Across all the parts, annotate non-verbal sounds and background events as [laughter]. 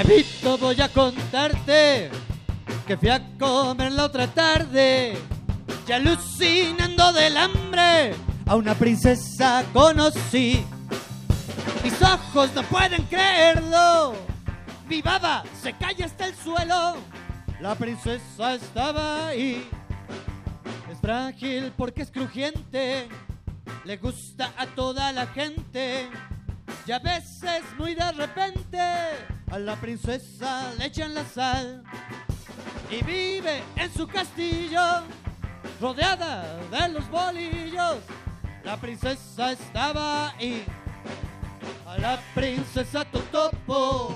Voy a contarte que fui a comer la otra tarde y alucinando del hambre a una princesa conocí. Mis ojos no pueden creerlo. Mi baba se cae hasta el suelo. La princesa estaba ahí. Es frágil porque es crujiente. Le gusta a toda la gente. Y a veces muy de repente a la princesa le echan la sal y vive en su castillo rodeada de los bolillos. La princesa estaba ahí. A la princesa Totopo,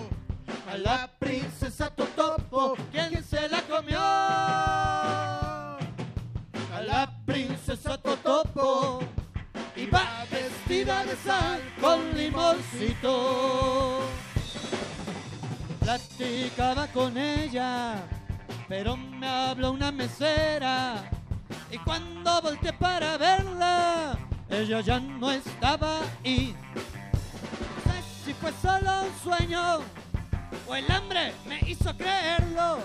a la princesa Totopo, ¿quién se la comió? A la princesa Totopo iba vestida de sal con limoncito. Platicaba con ella, pero me habló una mesera. Y cuando volteé para verla, ella ya no estaba ahí. Si fue solo un sueño o el hambre me hizo creerlo.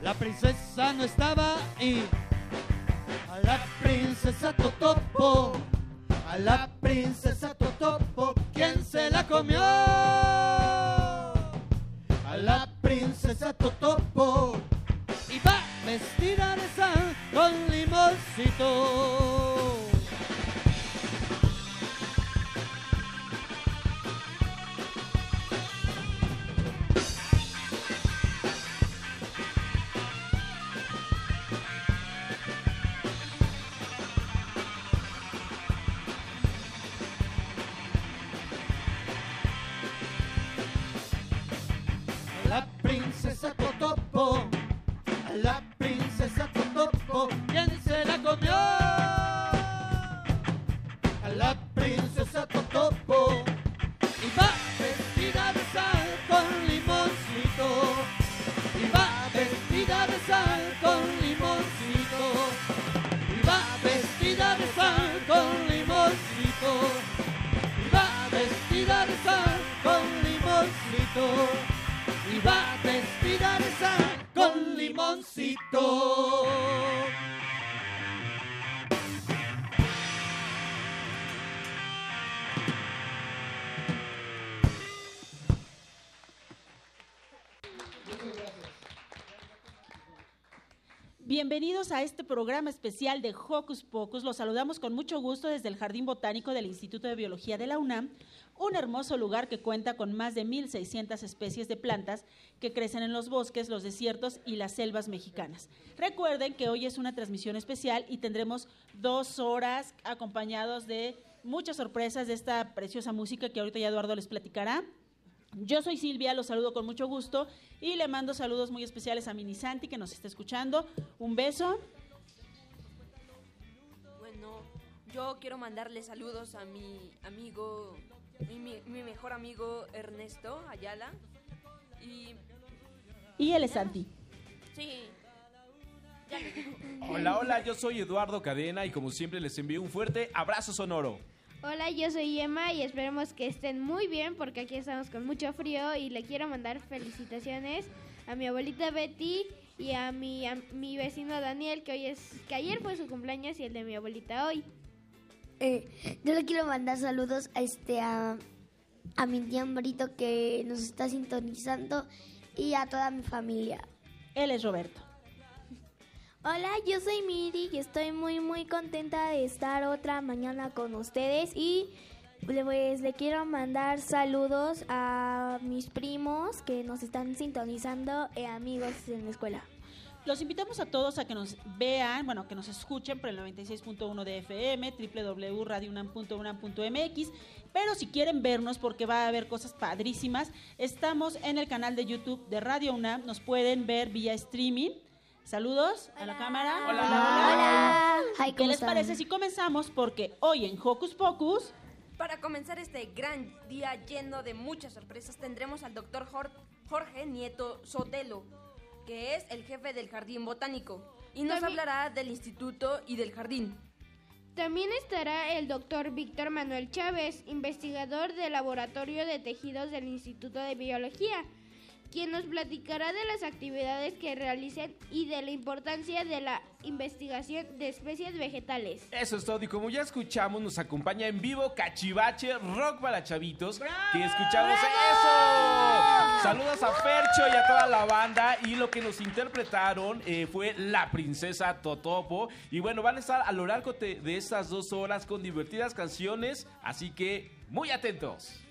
La princesa no estaba ahí. A la princesa Totopo, a la princesa Totopo, ¿quién se la comió? La princesa Totopo iba vestida de sal con limoncito. Bienvenidos a este programa especial de Hocus Pocus. Los saludamos con mucho gusto desde el Jardín Botánico del Instituto de Biología de la UNAM, un hermoso lugar que cuenta con más de 1.600 especies de plantas que crecen en los bosques, los desiertos y las selvas mexicanas. Recuerden que hoy es una transmisión especial y tendremos dos horas acompañados de muchas sorpresas de esta preciosa música que ahorita ya Eduardo les platicará. Yo soy Silvia, los saludo con mucho gusto y le mando saludos muy especiales a Mini Santi que nos está escuchando. Un beso. Bueno, yo quiero mandarle saludos a mi amigo, mi, mi- mi mejor amigo Ernesto Ayala. Y Y él es Santi. sí, ya. Hola, hola, yo soy Eduardo Cadena y como siempre les envío un fuerte abrazo sonoro. Hola, yo soy Emma y esperemos que estén muy bien porque aquí estamos con mucho frío y le quiero mandar felicitaciones a mi abuelita Betty y a mi, a mi vecino Daniel que hoy es que ayer fue su cumpleaños y el de mi abuelita hoy. Eh, yo le quiero mandar saludos a este a, a mi tía Ambrito que nos está sintonizando y a toda mi familia. Él es Roberto. Hola, yo soy Miri y estoy muy muy contenta de estar otra mañana con ustedes y pues le quiero mandar saludos a mis primos que nos están sintonizando y amigos en la escuela. Los invitamos a todos a que nos vean, bueno, que nos escuchen por el 96.1 de FM, www.radiounam.unam.mx. Pero si quieren vernos, porque va a haber cosas padrísimas, estamos en el canal de YouTube de Radio UNAM. Nos pueden ver vía streaming. Saludos a la cámara. Hola. Hola. Hi, ¿Qué ¿cómo les están? parece si comenzamos? Porque hoy en Hocus Pocus Para comenzar este gran día lleno de muchas sorpresas, tendremos al doctor Jorge Nieto Sotelo, que es el jefe del Jardín Botánico, y nos También- hablará del instituto y del jardín. También estará el doctor Víctor Manuel Chávez, investigador del Laboratorio de Tejidos del Instituto de Biología, quien nos platicará de las actividades que realizan y de la importancia de la investigación de especies vegetales. Eso es todo. Y como ya escuchamos, nos acompaña en vivo Cachivache Rock para Chavitos. Que escuchamos eso. Saludos a Fercho y a toda la banda. Y lo que nos interpretaron eh, fue La Princesa Totopo. Y bueno, van a estar a lo largo de, de estas dos horas con divertidas canciones. Así que muy atentos.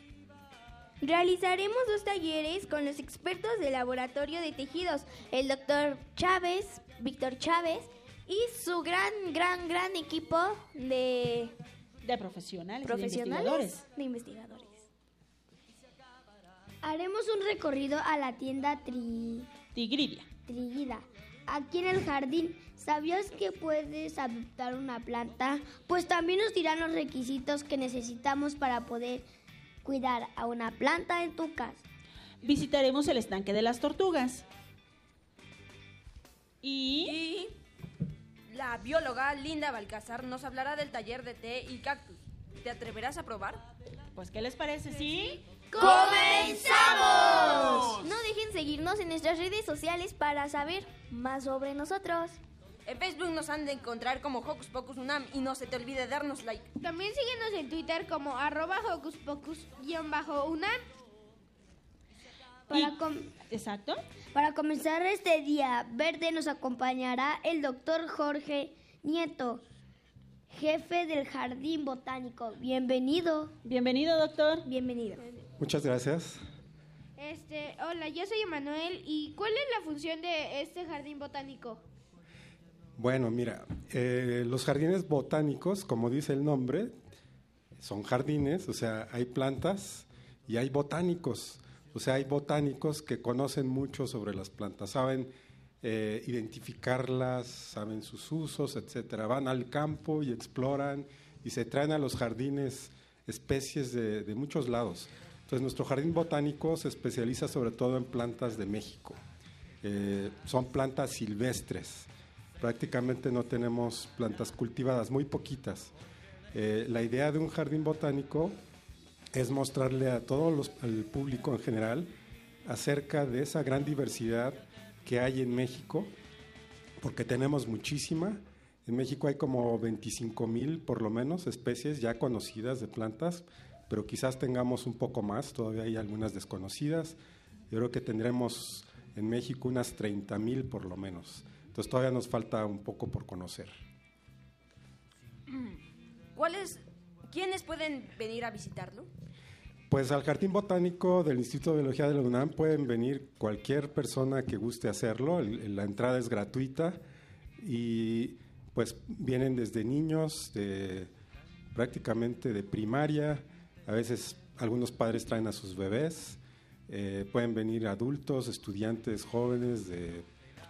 Realizaremos dos talleres con los expertos del laboratorio de tejidos, el doctor Chávez, Víctor Chávez, y su gran, gran, gran equipo de de profesionales, de profesionales investigadores. de investigadores. Haremos un recorrido a la tienda Tri... Tigridia. Triguida. Aquí en el jardín, ¿sabías que puedes adoptar una planta? Pues también nos dirán los requisitos que necesitamos para poder cuidar a una planta en tu casa. Visitaremos el estanque de las tortugas. Y Y la bióloga Linda Balcázar nos hablará del taller de té y cactus. ¿Te atreverás a probar? pues ¿qué les parece? ¿Sí? ¡Comenzamos! No dejen seguirnos en nuestras redes sociales para saber más sobre nosotros. En Facebook nos han de encontrar como Hocus Pocus Unam y no se te olvide darnos like. También síguenos en Twitter como arroba hocus pocus-unam. Para, Exacto. para comenzar este día verde nos acompañará el doctor Jorge Nieto, jefe del Jardín Botánico. Bienvenido. Bienvenido, doctor. Bienvenido. Muchas gracias. Este, hola, yo soy Emanuel y ¿cuál es la función de este jardín botánico? Bueno, mira, eh, los jardines botánicos, como dice el nombre, son jardines, o sea, hay plantas y hay botánicos. O sea, hay botánicos que conocen mucho sobre las plantas, saben eh, identificarlas, saben sus usos, etcétera. Van al campo y exploran y se traen a los jardines especies de, muchos lados. Entonces, nuestro jardín botánico se especializa sobre todo en plantas de México. Eh, son plantas silvestres. Prácticamente no tenemos plantas cultivadas, muy poquitas. Eh, la idea de un jardín botánico es mostrarle a todo los, al público en general acerca de esa gran diversidad que hay en México, porque tenemos muchísima. En México hay como 25 mil, por lo menos, especies ya conocidas de plantas, pero quizás tengamos un poco más, todavía hay algunas desconocidas. Yo creo que tendremos en México unas 30 mil por lo menos. Entonces todavía nos falta un poco por conocer. ¿Cuáles, quiénes pueden venir a visitarlo? Pues al Jardín Botánico del Instituto de Biología de la UNAM pueden venir cualquier persona que guste hacerlo. La entrada es gratuita y pues vienen desde niños, de prácticamente de primaria. A veces algunos padres traen a sus bebés. Eh, pueden venir adultos, estudiantes jóvenes de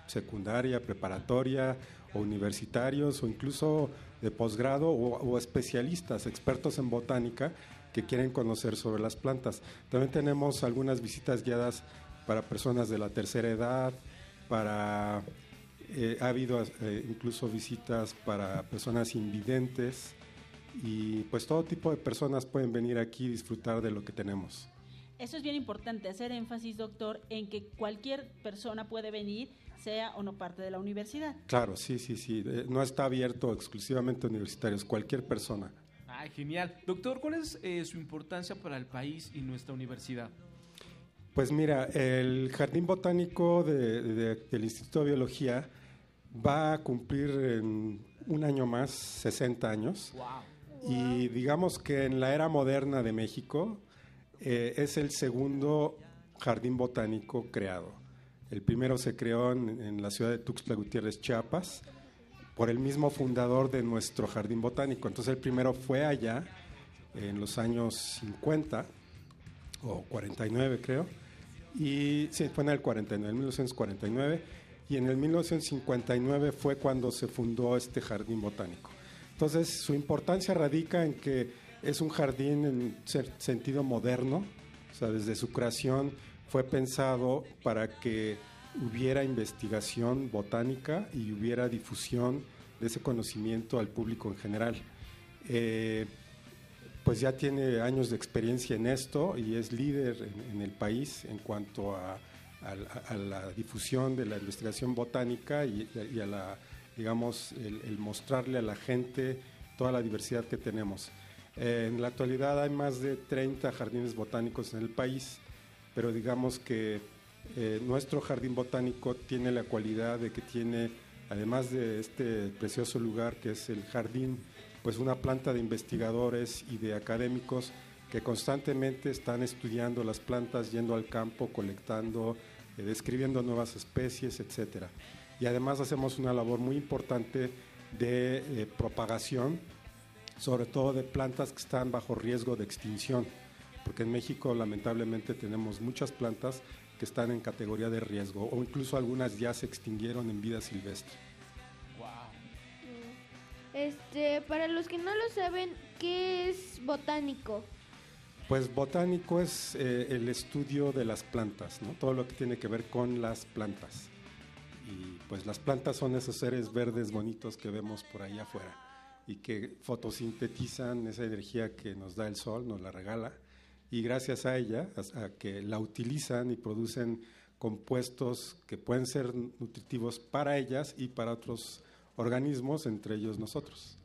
secundaria, preparatoria o universitarios o incluso de posgrado o, o especialistas, expertos en botánica que quieren conocer sobre las plantas. También tenemos algunas visitas guiadas para personas de la tercera edad, para eh, ha habido eh, incluso visitas para personas invidentes y pues todo tipo de personas pueden venir aquí y disfrutar de lo que tenemos. Eso es bien importante, hacer énfasis, doctor, en que cualquier persona puede venir, sea o no parte de la universidad. Claro, sí, sí, sí. eh, no está abierto exclusivamente a universitarios, cualquier persona. Ay, genial. Doctor, ¿cuál es eh, su importancia para el país y nuestra universidad? Pues mira, el Jardín Botánico de- de- del Instituto de Biología va a cumplir en un año más 60 años. Y digamos que en la era moderna de México eh, es el segundo jardín botánico creado. El primero se creó en, la ciudad de Tuxtla Gutiérrez, Chiapas, por el mismo fundador de nuestro jardín botánico. Entonces el primero fue allá en los años 50 o 49 creo. Y sí, fue en el 49, en 1949. Y en el 1959 fue cuando se fundó este jardín botánico. Entonces su importancia radica en que es un jardín en sentido moderno, o sea, desde su creación fue pensado para que hubiera investigación botánica y hubiera difusión de ese conocimiento al público en general. Eh, pues ya tiene años de experiencia en esto y es líder en, el país en cuanto a, la- difusión de la investigación botánica y, a la, digamos, el, el mostrarle a la gente toda la diversidad que tenemos. Eh, en la actualidad hay más de 30 jardines botánicos en el país, pero digamos que eh, nuestro jardín botánico tiene la cualidad de que tiene, además de este precioso lugar que es el jardín, pues una planta de investigadores y de académicos que constantemente están estudiando las plantas, yendo al campo, colectando, eh, describiendo nuevas especies, etcétera. Y además hacemos una labor muy importante de eh, propagación, sobre todo de plantas que están bajo riesgo de extinción, porque en México lamentablemente tenemos muchas plantas que están en categoría de riesgo o incluso algunas ya se extinguieron en vida silvestre. Este, para los que no lo saben, ¿qué es botánico? Pues botánico es eh, el estudio de las plantas, ¿no? todo lo que tiene que ver con las plantas. Y pues las plantas son esos seres verdes bonitos que vemos por allá afuera y que fotosintetizan esa energía que nos da el sol, nos la regala, y gracias a ella, a, a que la utilizan y producen compuestos que pueden ser nutritivos para ellas y para otros organismos, entre ellos nosotros.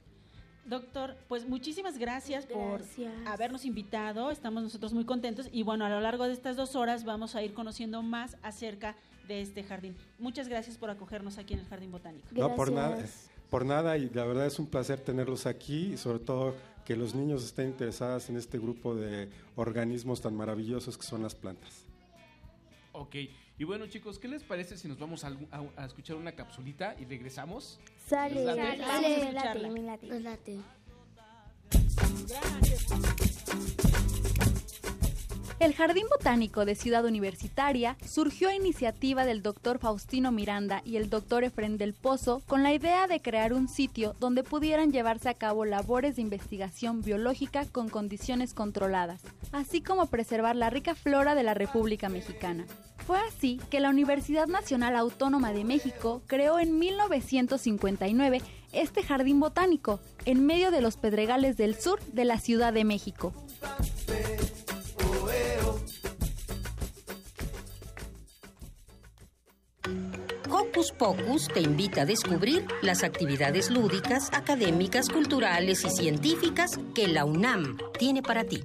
Doctor, pues muchísimas gracias, Gracias. por habernos invitado. Estamos nosotros muy contentos y bueno, a lo largo de estas dos horas vamos a ir conociendo más acerca de este jardín. Muchas gracias por acogernos aquí en el Jardín Botánico. No, por nada. Por nada, y la verdad es un placer tenerlos aquí y sobre todo que los niños estén interesados en este grupo de organismos tan maravillosos que son las plantas. Ok, y bueno chicos, ¿qué les parece si nos vamos a, algún- a- a escuchar una capsulita y regresamos? Sale, Nos sale, me escucharla. late, late. Nos late. El Jardín Botánico de Ciudad Universitaria surgió a iniciativa del doctor Faustino Miranda y el doctor Efren del Pozo con la idea de crear un sitio donde pudieran llevarse a cabo labores de investigación biológica con condiciones controladas, así como preservar la rica flora de la República Mexicana. Fue así que la Universidad Nacional Autónoma de México creó en 1959 este jardín botánico en medio de los pedregales del sur de la Ciudad de México. Hocus Pocus te invita a descubrir las actividades lúdicas, académicas, culturales y científicas que la UNAM tiene para ti.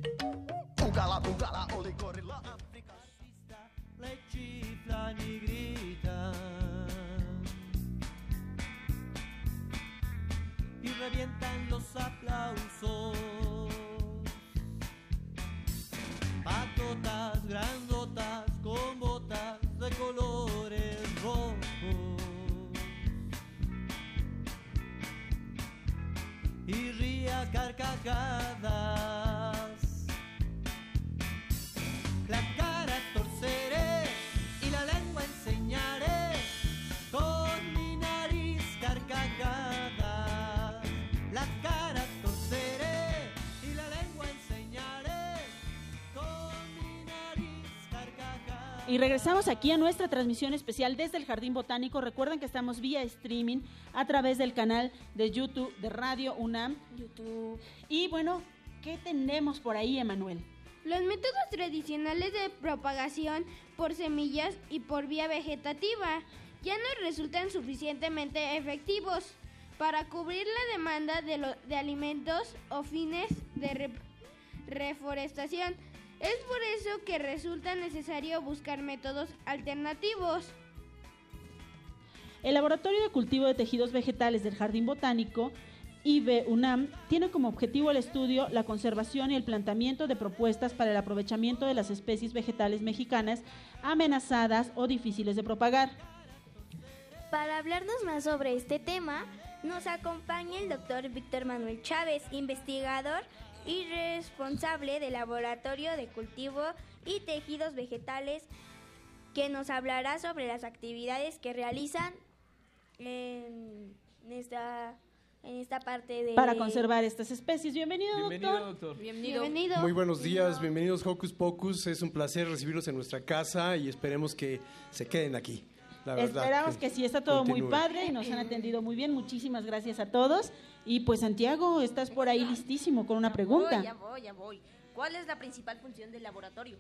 y revientan los aplausos. Patotas grandotas con botas de colores carcajada. Y regresamos aquí a nuestra transmisión especial desde el Jardín Botánico. Recuerden que estamos vía streaming a través del canal de YouTube de Radio UNAM. YouTube. Y bueno, ¿qué tenemos por ahí, Emanuel? Los métodos tradicionales de propagación por semillas y por vía vegetativa ya no resultan suficientemente efectivos para cubrir la demanda de, lo- de alimentos o fines de re- reforestación. Es por eso que resulta necesario buscar métodos alternativos. El Laboratorio de Cultivo de Tejidos Vegetales del Jardín Botánico IB UNAM tiene como objetivo el estudio, la conservación y el planteamiento de propuestas para el aprovechamiento de las especies vegetales mexicanas amenazadas o difíciles de propagar. Para hablarnos más sobre este tema, nos acompaña el doctor Víctor Manuel Chávez, investigador y responsable del Laboratorio de Cultivo y Tejidos Vegetales, que nos hablará sobre las actividades que realizan en esta, en esta parte de... Para conservar estas especies. Bienvenido, Bienvenido, doctor. doctor. Bienvenido. Muy buenos días, bienvenidos Hocus Pocus. Es un placer recibirlos en nuestra casa y esperemos que se queden aquí. La verdad, Esperamos que sí, está todo muy padre y nos han atendido muy bien. Muchísimas gracias a todos. Y pues Santiago, estás por ahí listísimo con una pregunta. ya voy, ya voy. ¿Cuál es la principal función del laboratorio?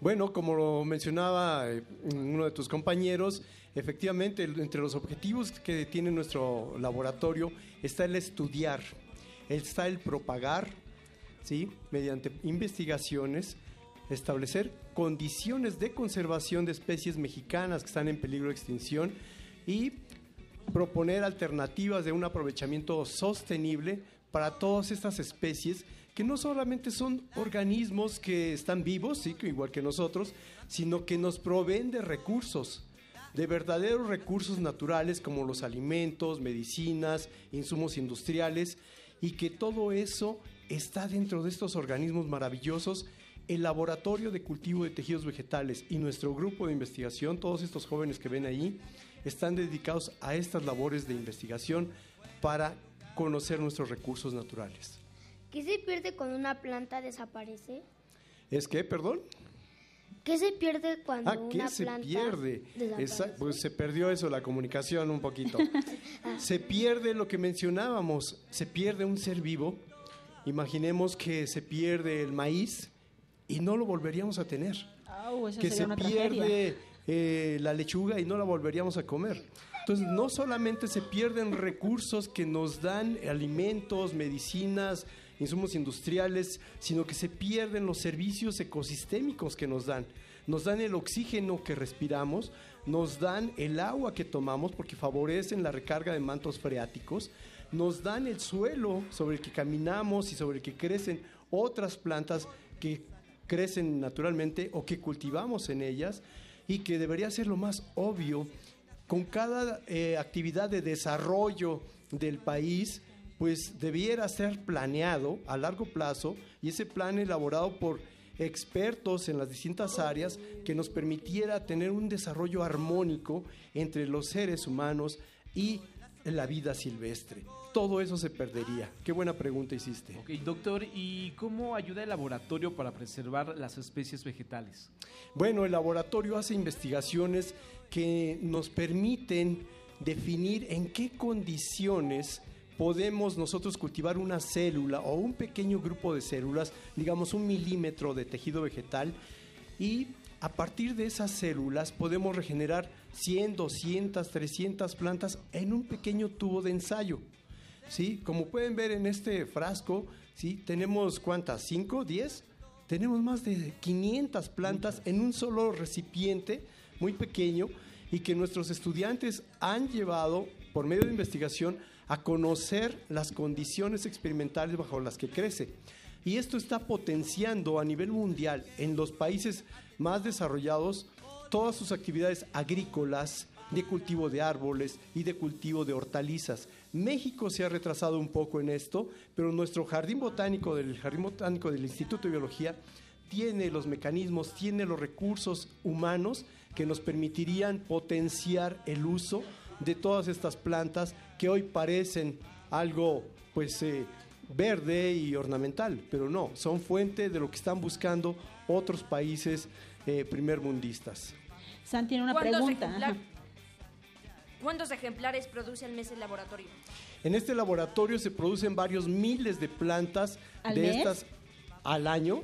Bueno, como lo mencionaba eh, uno de tus compañeros, efectivamente el- entre los objetivos que tiene nuestro laboratorio está el estudiar, está el propagar, ¿sí? mediante investigaciones, establecer condiciones de conservación de especies mexicanas que están en peligro de extinción y proponer alternativas de un aprovechamiento sostenible para todas estas especies que no solamente son organismos que están vivos, sí, igual que nosotros, sino que nos proveen de recursos, de verdaderos recursos naturales como los alimentos, medicinas, insumos industriales, y que todo eso está dentro de estos organismos maravillosos. El laboratorio de cultivo de tejidos vegetales y nuestro grupo de investigación, todos estos jóvenes que ven ahí, están dedicados a estas labores de investigación para conocer nuestros recursos naturales. ¿Qué se pierde cuando una planta desaparece? ¿Es que, perdón? ¿Qué se pierde cuando Ah, ¿qué una se planta pierde? Esa- pues se perdió eso, la comunicación un poquito. [laughs] se pierde lo que mencionábamos, se pierde un ser vivo. Imaginemos que se pierde el maíz y no lo volveríamos a tener. Que se pierde eh, la lechuga y no la volveríamos a comer. Entonces, no solamente se pierden recursos que nos dan alimentos, medicinas, insumos industriales, sino que se pierden los servicios ecosistémicos que nos dan. Nos dan el oxígeno que respiramos, nos dan el agua que tomamos porque favorecen la recarga de mantos freáticos, nos dan el suelo sobre el que caminamos y sobre el que crecen otras plantas que crecen naturalmente o que cultivamos en ellas y que debería ser lo más obvio con cada eh, actividad de desarrollo del país, pues debiera ser planeado a largo plazo y ese plan elaborado por expertos en las distintas áreas que nos permitiera tener un desarrollo armónico entre los seres humanos y la vida silvestre. Todo eso se perdería. Qué buena pregunta hiciste. Ok, doctor, ¿y cómo ayuda el laboratorio para preservar las especies vegetales? Bueno, el laboratorio hace investigaciones que nos permiten definir en qué condiciones podemos nosotros cultivar una célula o un pequeño grupo de células, digamos un milímetro de tejido vegetal, y a partir de esas células podemos regenerar 100, 200, 300 plantas en un pequeño tubo de ensayo. ¿Sí? Como pueden ver en este frasco, ¿sí? tenemos cuántas, 5, 10, tenemos más de 500 plantas en un solo recipiente muy pequeño y que nuestros estudiantes han llevado por medio de investigación a conocer las condiciones experimentales bajo las que crece. Y esto está potenciando a nivel mundial en los países más desarrollados todas sus actividades agrícolas, de cultivo de árboles y de cultivo de hortalizas. México se ha retrasado un poco en esto, pero nuestro jardín botánico del Jardín Botánico del Instituto de Biología tiene los mecanismos, tiene los recursos humanos que nos permitirían potenciar el uso de todas estas plantas que hoy parecen algo pues eh, verde y ornamental, pero no, son fuente de lo que están buscando otros países eh, primermundistas. San tiene una ¿Cuántos pregunta. [laughs] ¿Cuántos ejemplares produce al mes el laboratorio? En este laboratorio se producen varios miles de plantas ¿Al de mes? estas al año.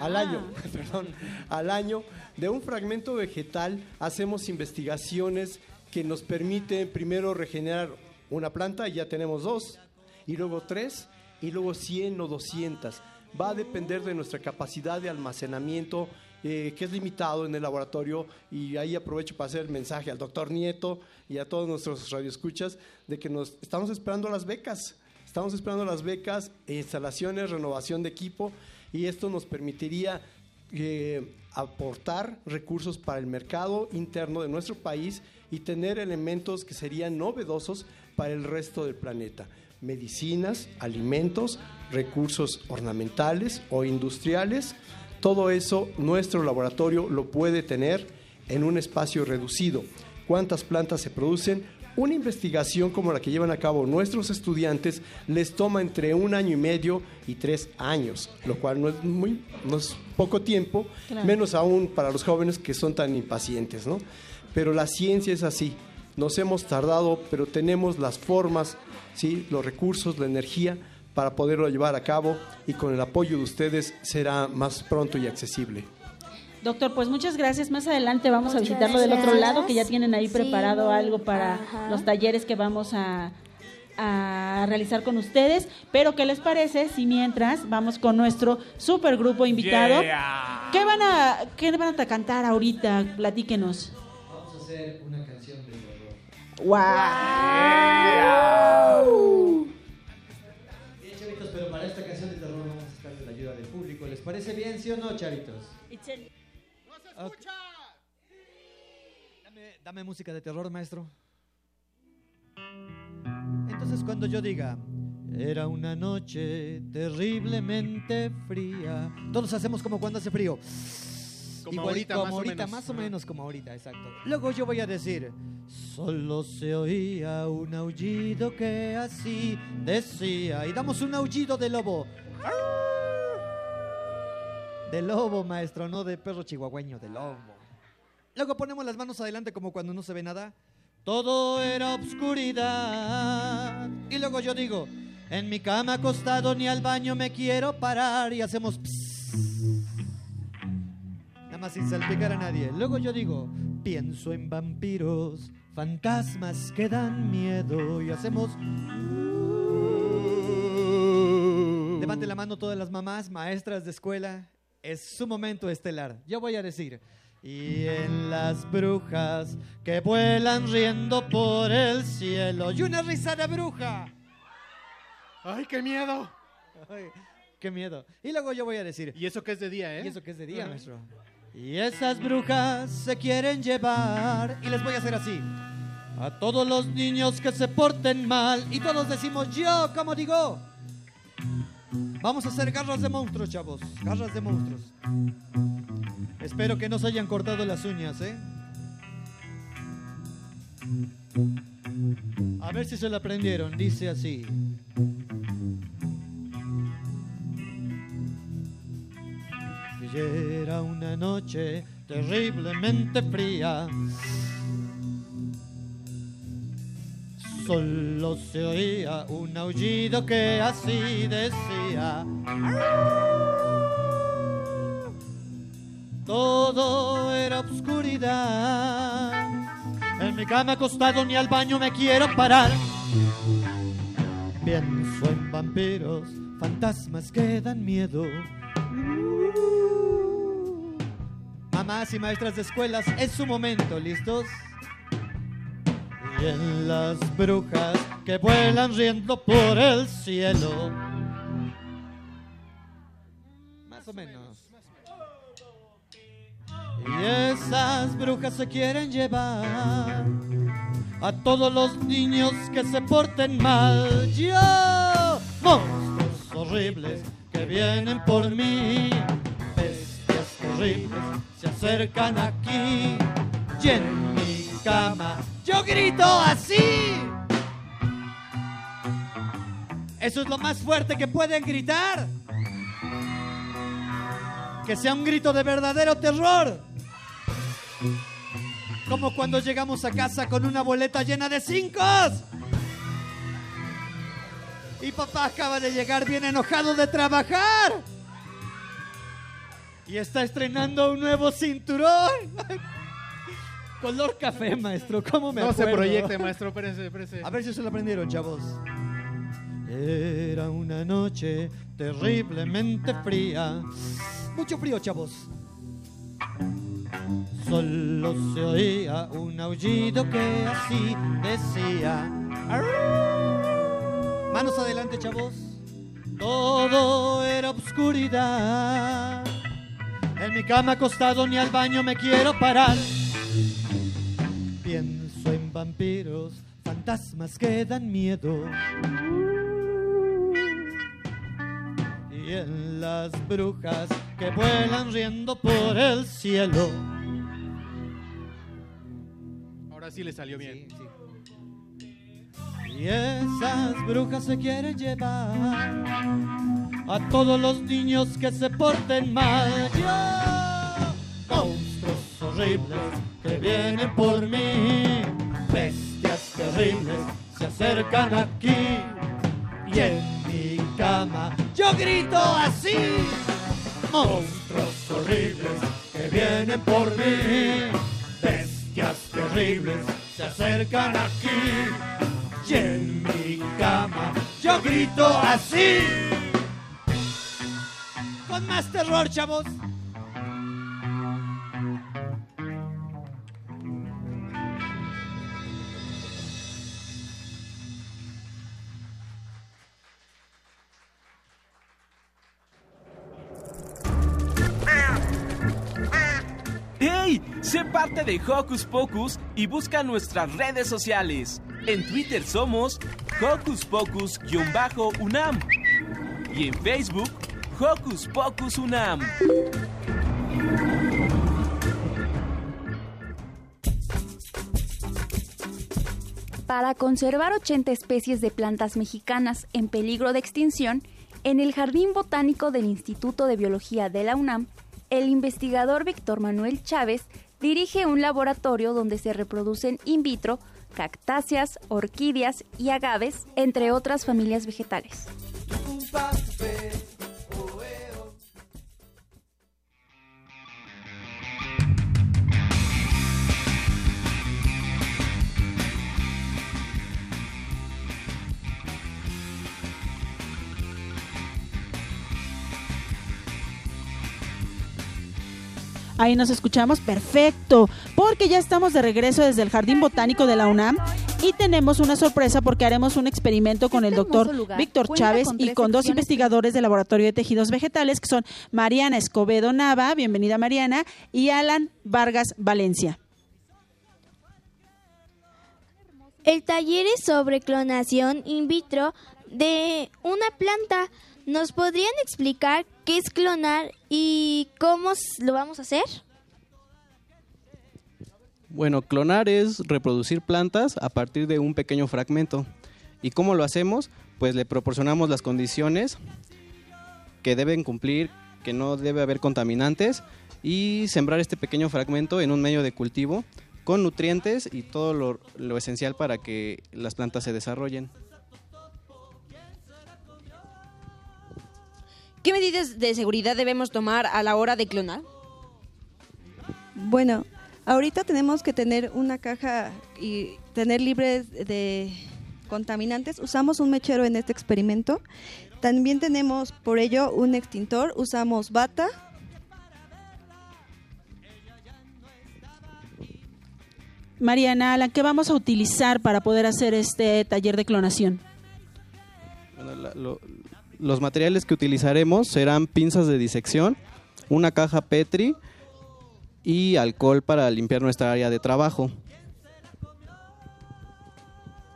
Al Ah. año, [laughs] perdón, al año de un fragmento vegetal hacemos investigaciones que nos permiten primero regenerar una planta y ya tenemos dos, y luego tres, y luego 100 o 200. Va a depender de nuestra capacidad de almacenamiento eh, que es limitado en el laboratorio y ahí aprovecho para hacer el mensaje al doctor Nieto y a todos nuestros radioescuchas de que nos estamos esperando las becas. Estamos esperando las becas, instalaciones, renovación de equipo y esto nos permitiría eh, aportar recursos para el mercado interno de nuestro país y tener elementos que serían novedosos para el resto del planeta. Medicinas, alimentos, recursos ornamentales o industriales, todo eso nuestro laboratorio lo puede tener en un espacio reducido. ¿Cuántas plantas se producen? Una investigación como la que llevan a cabo nuestros estudiantes les toma entre un año y medio y tres años, lo cual no es muy, no es poco tiempo, Claro. menos aún para los jóvenes que son tan impacientes, ¿no? Pero la ciencia es así. Nos hemos tardado, pero tenemos las formas, ¿sí? los recursos, la energía para poderlo llevar a cabo y con el apoyo de ustedes será más pronto y accesible. Doctor, pues muchas gracias. Más adelante vamos a visitarlo del otro lado, que ya tienen ahí Sí, preparado algo para ajá. los talleres que vamos a, a realizar con ustedes. Pero, ¿qué les parece si mientras vamos con nuestro supergrupo invitado? Yeah. ¿Qué van a qué van a cantar ahorita? Platíquenos. Vamos a hacer una canción de terror. ¡Wow! Pero para esta canción de terror vamos a estar de la ayuda del público. ¿Les parece bien, sí o no, chavitos? Ok. Dame, dame música de terror, maestro. Entonces cuando yo diga, era una noche terriblemente fría, todos hacemos como cuando hace frío. Como Igual- ahorita, como más o ahorita, menos. más o menos como ahorita, exacto. Luego yo voy a decir, solo se oía un aullido que así decía. Y damos un aullido de lobo. De lobo, maestro, no de perro chihuahueño, de lobo. Luego ponemos las manos adelante como cuando no se ve nada. Todo era obscuridad. Y luego yo digo, en mi cama acostado ni al baño me quiero parar. Y hacemos... pss. Sin salpicar a nadie. Luego yo digo, pienso en vampiros, fantasmas que dan miedo. Y hacemos... Levante la mano todas las mamás, maestras de escuela. Es su momento estelar. Yo voy a decir. Y en las brujas que vuelan riendo por el cielo. Y una risa de bruja. ¡Ay, qué miedo! Ay, qué miedo. Y luego yo voy a decir. Y eso que es de día, ¿eh? Y eso que es de día, Ajá. maestro. Y esas brujas se quieren llevar. Y les voy a hacer así. A todos los niños que se porten mal. Y todos decimos yo, como digo. Vamos a hacer garras de monstruos, chavos. Garras de monstruos. Espero que no se hayan cortado las uñas, ¿eh? A ver si se la aprendieron. Dice así. Era una noche terriblemente fría. Solo se oía un aullido que así decía. Todo era obscuridad. En mi cama acostado ni al baño me quiero parar. Pienso en vampiros, fantasmas que dan miedo. Mamás y maestras de escuelas, es su momento, ¿listos? Y en las brujas que vuelan riendo por el cielo. Más o menos. Y esas brujas se quieren llevar a todos los niños que se porten mal. Yo, monstruos horribles que vienen por mí, bestias terribles se acercan aquí. Y en mi cama yo grito así. Eso es lo más fuerte que pueden gritar. Que sea un grito de verdadero terror. Como cuando llegamos a casa con una boleta llena de cinco. Y papá acaba de llegar bien enojado de trabajar. Y está estrenando un nuevo cinturón. Color café, maestro. ¿Cómo me No se proyecte, maestro, espérese, espérese. A ver si se lo aprendieron, chavos. Era una noche terriblemente fría. Mucho frío, chavos. Solo se oía un aullido que así decía. Manos adelante, chavos. Todo era obscuridad. En mi cama acostado ni al baño me quiero parar. Pienso en vampiros, fantasmas que dan miedo. Y en las brujas que vuelan riendo por el cielo. Ahora sí le salió bien. Y esas brujas se quieren llevar a todos los niños que se porten mal. Yo, monstruos horribles que vienen por mí, bestias terribles se acercan aquí. Y en mi cama yo grito así, monstruos horribles que vienen por mí, bestias terribles se acercan aquí. Y en mi cama yo grito así. Con más terror, chavos. ¡Hey! Sé parte de Hocus Pocus y busca nuestras redes sociales. En Twitter somos Hocus Pocus-UNAM y en Facebook Hocus Pocus UNAM. Para conservar 80 especies de plantas mexicanas en peligro de extinción, en el Jardín Botánico del Instituto de Biología de la UNAM, el investigador Víctor Manuel Chávez dirige un laboratorio donde se reproducen in vitro cactáceas, orquídeas y agaves, entre otras familias vegetales. Ahí nos escuchamos perfecto, porque ya estamos de regreso desde el Jardín Botánico de la UNAM y tenemos una sorpresa porque haremos un experimento con el doctor Víctor Chávez con y con dos investigadores del Laboratorio de Tejidos Vegetales que son Mariana Escobedo Nava, bienvenida Mariana, y Alan Vargas Valencia. El taller es sobre clonación in vitro de una planta. ¿Nos podrían explicar qué es clonar y cómo lo vamos a hacer? Bueno, clonar es reproducir plantas a partir de un pequeño fragmento. ¿Y cómo lo hacemos? Pues le proporcionamos las condiciones que deben cumplir, que no debe haber contaminantes y sembrar este pequeño fragmento en un medio de cultivo con nutrientes y todo lo esencial para que las plantas se desarrollen. ¿Qué medidas de seguridad debemos tomar a la hora de clonar? Bueno, ahorita tenemos que tener una caja y tener libre de contaminantes. Usamos un mechero en este experimento. También tenemos por ello un extintor. Usamos bata. Mariana, Alan, ¿qué vamos a utilizar para poder hacer este taller de clonación? Bueno, la- lo- los materiales que utilizaremos serán pinzas de disección, una caja Petri y alcohol para limpiar nuestra área de trabajo.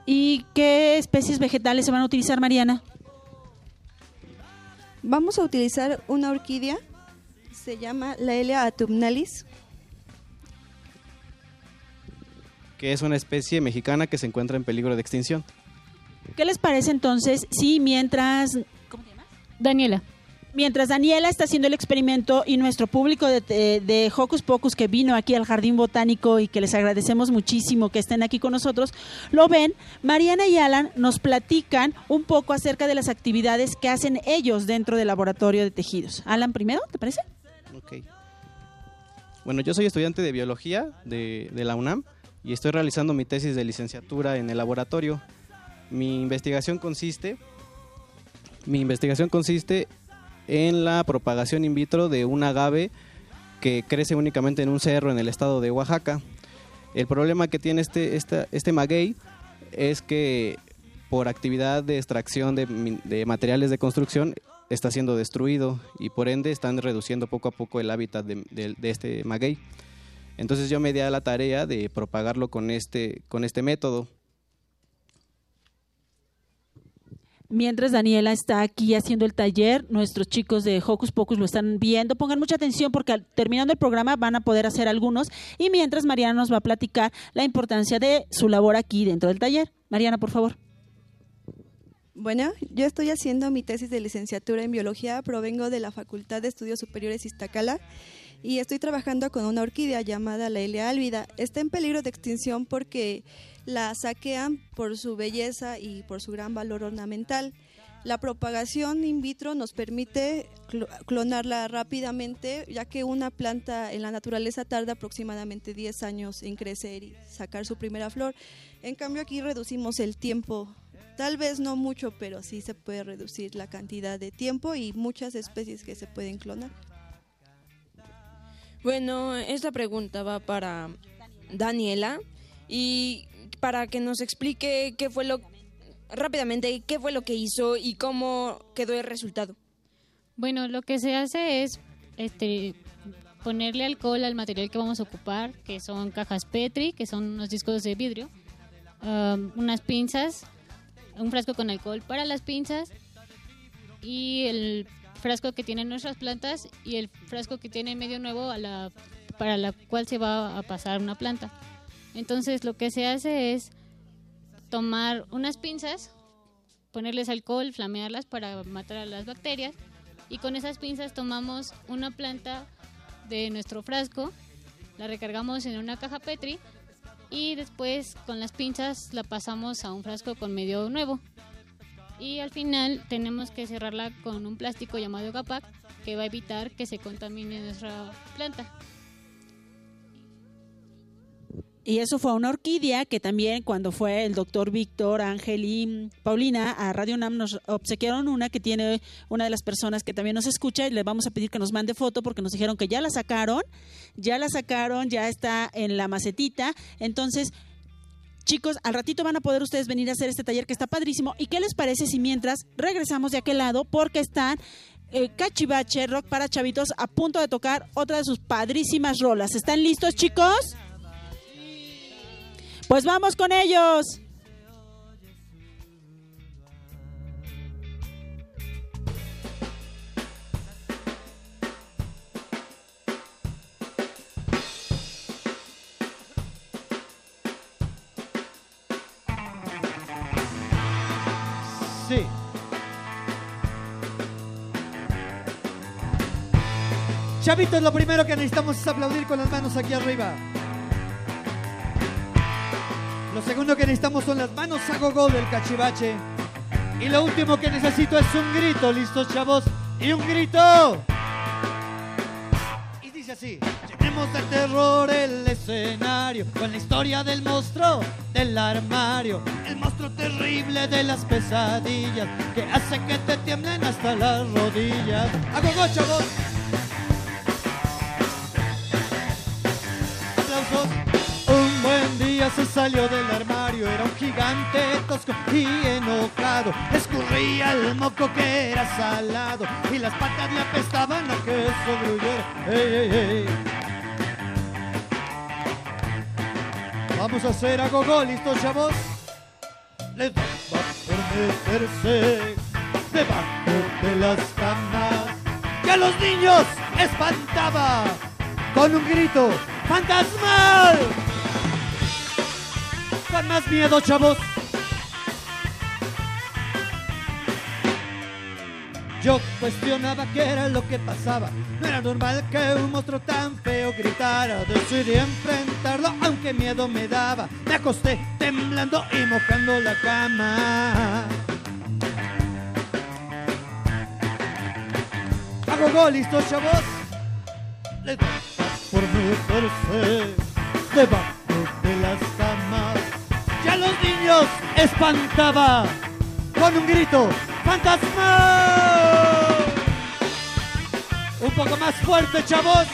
¿Y qué especies vegetales se van a utilizar, Mariana? Vamos a utilizar una orquídea. Se llama Laelia autumnalis. que es una especie mexicana que se encuentra en peligro de extinción. ¿Qué les parece entonces si mientras... Daniela. Mientras Daniela está haciendo el experimento y nuestro público de, de, de Hocus Pocus que vino aquí al Jardín Botánico y que les agradecemos muchísimo que estén aquí con nosotros, lo ven, Mariana y Alan nos platican un poco acerca de las actividades que hacen ellos dentro del laboratorio de tejidos. Alan, primero, ¿te parece? Ok. Bueno, yo soy estudiante de biología de, de la UNAM y estoy realizando mi tesis de licenciatura en el laboratorio. Mi investigación consiste, mi investigación consiste en la propagación in vitro de un agave que crece únicamente en un cerro en el estado de Oaxaca. El problema que tiene este, esta- este maguey es que por actividad de extracción de, de materiales de construcción está siendo destruido y por ende están reduciendo poco a poco el hábitat de, de- de este maguey. Entonces yo me di a la tarea de propagarlo con este, con este método. Mientras Daniela está aquí haciendo el taller, nuestros chicos de Hocus Pocus lo están viendo. Pongan mucha atención porque al- terminando el programa van a poder hacer algunos. Y mientras Mariana nos va a platicar la importancia de su labor aquí dentro del taller. Mariana, por favor. Bueno, yo estoy haciendo mi tesis de licenciatura en biología, provengo de la Facultad de Estudios Superiores Iztacala y estoy trabajando con una orquídea llamada Lelia álvida. Está en peligro de extinción porque la saquean por su belleza y por su gran valor ornamental. La propagación in vitro nos permite clo- clonarla rápidamente, ya que una planta en la naturaleza tarda aproximadamente 10 años en crecer y sacar su primera flor. En cambio aquí reducimos el tiempo, tal vez no mucho, pero sí se puede reducir la cantidad de tiempo y muchas especies que se pueden clonar. Bueno, esta pregunta va para Daniela y para que nos explique qué fue lo rápidamente qué fue lo que hizo y cómo quedó el resultado. Bueno, lo que se hace es este ponerle alcohol al material que vamos a ocupar, que son cajas Petri, que son unos discos de vidrio, um, unas pinzas, un frasco con alcohol para las pinzas y el frasco que tienen nuestras plantas y el frasco que tiene medio nuevo a la, para la cual se va a pasar una planta. Entonces lo que se hace es tomar unas pinzas, ponerles alcohol, flamearlas para matar a las bacterias y con esas pinzas tomamos una planta de nuestro frasco, la recargamos en una caja Petri y después con las pinzas la pasamos a un frasco con medio nuevo. Y al final tenemos que cerrarla con un plástico llamado Gapac que va a evitar que se contamine nuestra planta. Y eso fue una orquídea que también cuando fue el doctor Víctor, Ángel y Paulina a Radio Nam nos obsequiaron una que tiene una de las personas que también nos escucha y le vamos a pedir que nos mande foto porque nos dijeron que ya la sacaron, ya la sacaron, ya está en la macetita. Entonces, chicos, al ratito van a poder ustedes venir a hacer este taller que está padrísimo. ¿Y qué les parece si mientras regresamos de aquel lado porque están eh, Cachivache, Rock para Chavitos, a punto de tocar otra de sus padrísimas rolas? ¿Están listos, chicos? Pues vamos con ellos. Chavitos, lo primero que necesitamos es aplaudir con las manos aquí arriba. Lo segundo que necesitamos son las manos a gogo del cachivache. Y lo último que necesito es un grito, listos chavos. Y un grito. Y dice así. Llenemos de terror el escenario con la historia del monstruo del armario. El monstruo terrible de las pesadillas que hace que te tiemblen hasta las rodillas. ¡A gogo, chavos! Se salió del armario, era un gigante tosco y enojado. Escurría el moco que era salado y las patas le apestaban a queso gruyere. ¡Ey, ey, ey! Vamos a hacer a gogo, ¿listos, chavos? Le daba por meterse debajo de las camas que a los niños espantaba con un grito fantasmal. Con más miedo, chavos. Yo cuestionaba qué era lo que pasaba. No era normal que un monstruo tan feo gritara. Decidí enfrentarlo, aunque miedo me daba. Me acosté temblando y mojando la cama. Hago gol, ¿listos, chavos? Le daba por meterse debajo demonios espantaba con un grito, ¡Fantasma! Un poco más fuerte, chavos.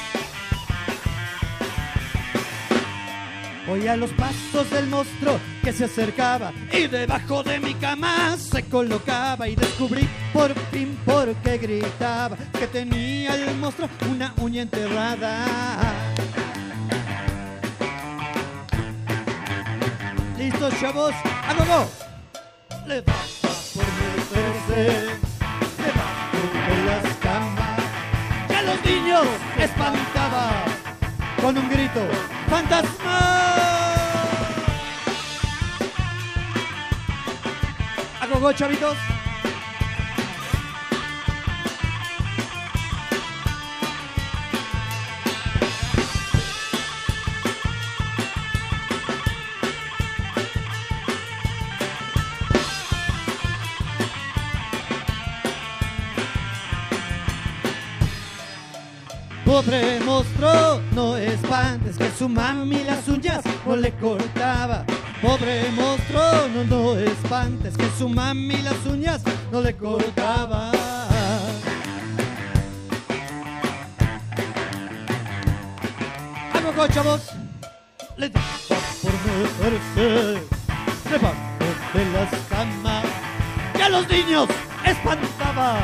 Oía los pasos del monstruo que se acercaba y debajo de mi cama se colocaba y descubrí por fin por qué gritaba que tenía el monstruo una uña enterrada. ¿Listos, chavos? ¡A go, Le daba por meterse debajo de las camas. ¡Que a los niños espantaba! Con un grito, ¡fantasma! ¡A go, chavitos! Pobre monstruo, no espantes que su mami las uñas no le cortaba. Pobre monstruo, no, no espantes que su mami las uñas no le cortaba. ¡Algo, chavos! Le daba por meterse debajo de las camas. ¡Y a los niños espantaba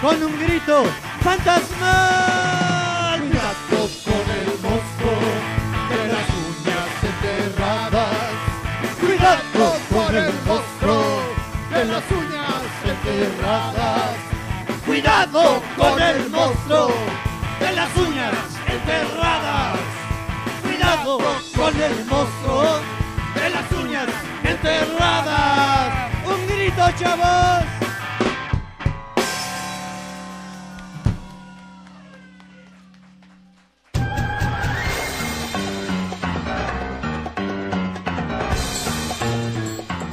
con un grito fantasmal! El monstruo de las uñas enterradas. Cuidado con el monstruo de las uñas enterradas. Cuidado con el monstruo de las uñas enterradas. Un grito, chavos.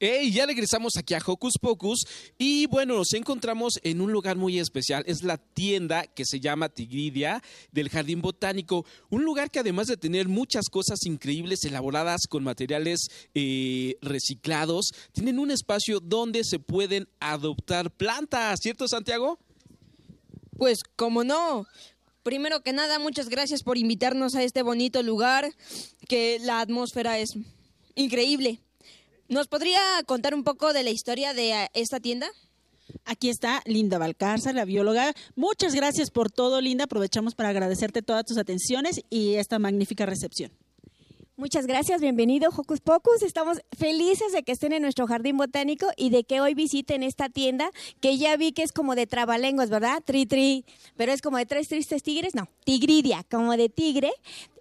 Hey, ya regresamos aquí a Hocus Pocus y bueno, nos encontramos en un lugar muy especial. Es la tienda que se llama Tigridia del Jardín Botánico. Un lugar que además de tener muchas cosas increíbles elaboradas con materiales eh, reciclados, tienen un espacio donde se pueden adoptar plantas, ¿cierto Santiago? Pues, ¿cómo no? Primero que nada, muchas gracias por invitarnos a este bonito lugar, que la atmósfera es increíble. ¿Nos podría contar un poco de la historia de eh, esta tienda? Aquí está Linda Valcarza, la bióloga. Muchas gracias por todo, Linda. Aprovechamos para agradecerte todas tus atenciones y esta magnífica recepción. Muchas gracias, bienvenido Hocus Pocus. Estamos felices de que estén en nuestro jardín botánico y de que hoy visiten esta tienda que ya vi que es como de trabalenguas, ¿verdad? Tri tri, pero es como de tres tristes tigres, no, tigridia, como de tigre.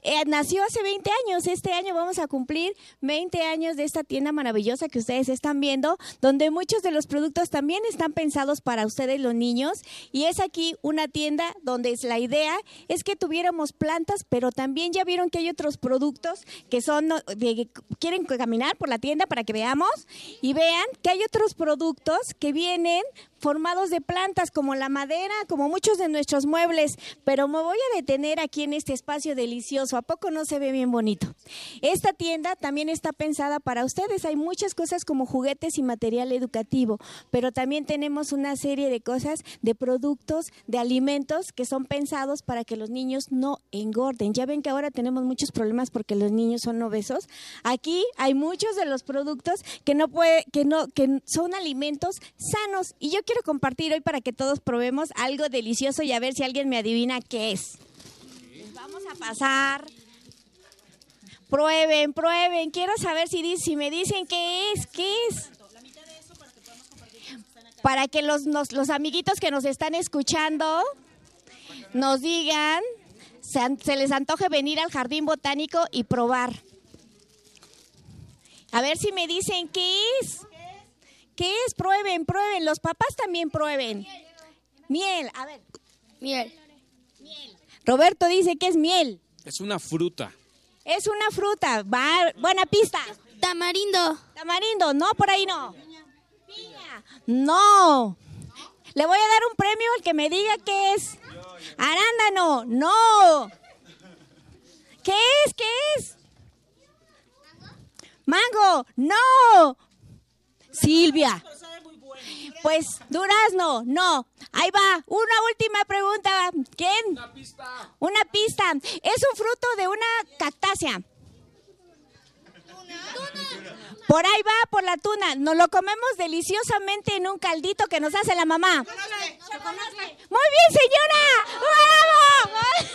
Eh, nació hace 20 años, este año vamos a cumplir 20 años de esta tienda maravillosa que ustedes están viendo, donde muchos de los productos también están pensados para ustedes los niños. Y es aquí una tienda donde es la idea es que tuviéramos plantas, pero también ya vieron que hay otros productos que son, que quieren caminar por la tienda para que veamos y vean que hay otros productos que vienen formados de plantas como la madera, como muchos de nuestros muebles, pero me voy a detener aquí en este espacio delicioso. ¿A poco no se ve bien bonito? Esta tienda también está pensada para ustedes. Hay muchas cosas como juguetes y material educativo, pero también tenemos una serie de cosas, de productos, de alimentos que son pensados para que los niños no engorden. Ya ven que ahora tenemos muchos problemas porque los niños son obesos. Aquí hay muchos de los productos que no puede, que no, que son alimentos sanos. Y yo quiero compartir hoy para que todos probemos algo delicioso y a ver si alguien me adivina qué es. Les vamos a pasar. Prueben, prueben. Quiero saber si, si me dicen qué es, qué es. Para que los, nos- los amiguitos que nos están escuchando nos digan, se, se les antoje venir al jardín botánico y probar. A ver si me dicen qué es. ¿Qué es? Prueben, prueben. Los papás también prueben. Miel, a ver. Miel. Roberto dice que es miel. Es una fruta. Es una fruta. Va- buena pista. Tamarindo. Tamarindo, no, por ahí no. Piña. No. Le voy a dar un premio al que me diga qué es. Arándano. No. ¿Qué es? ¿Qué es? Mango, no. Silvia. Pues durazno, no. Ahí va, una última pregunta. ¿Quién? Una pista. Una pista. Es un fruto de una cactácea. Por ahí va, por la tuna. Nos lo comemos deliciosamente en un caldito que nos hace la mamá. Muy bien, señora. ¡Vamos!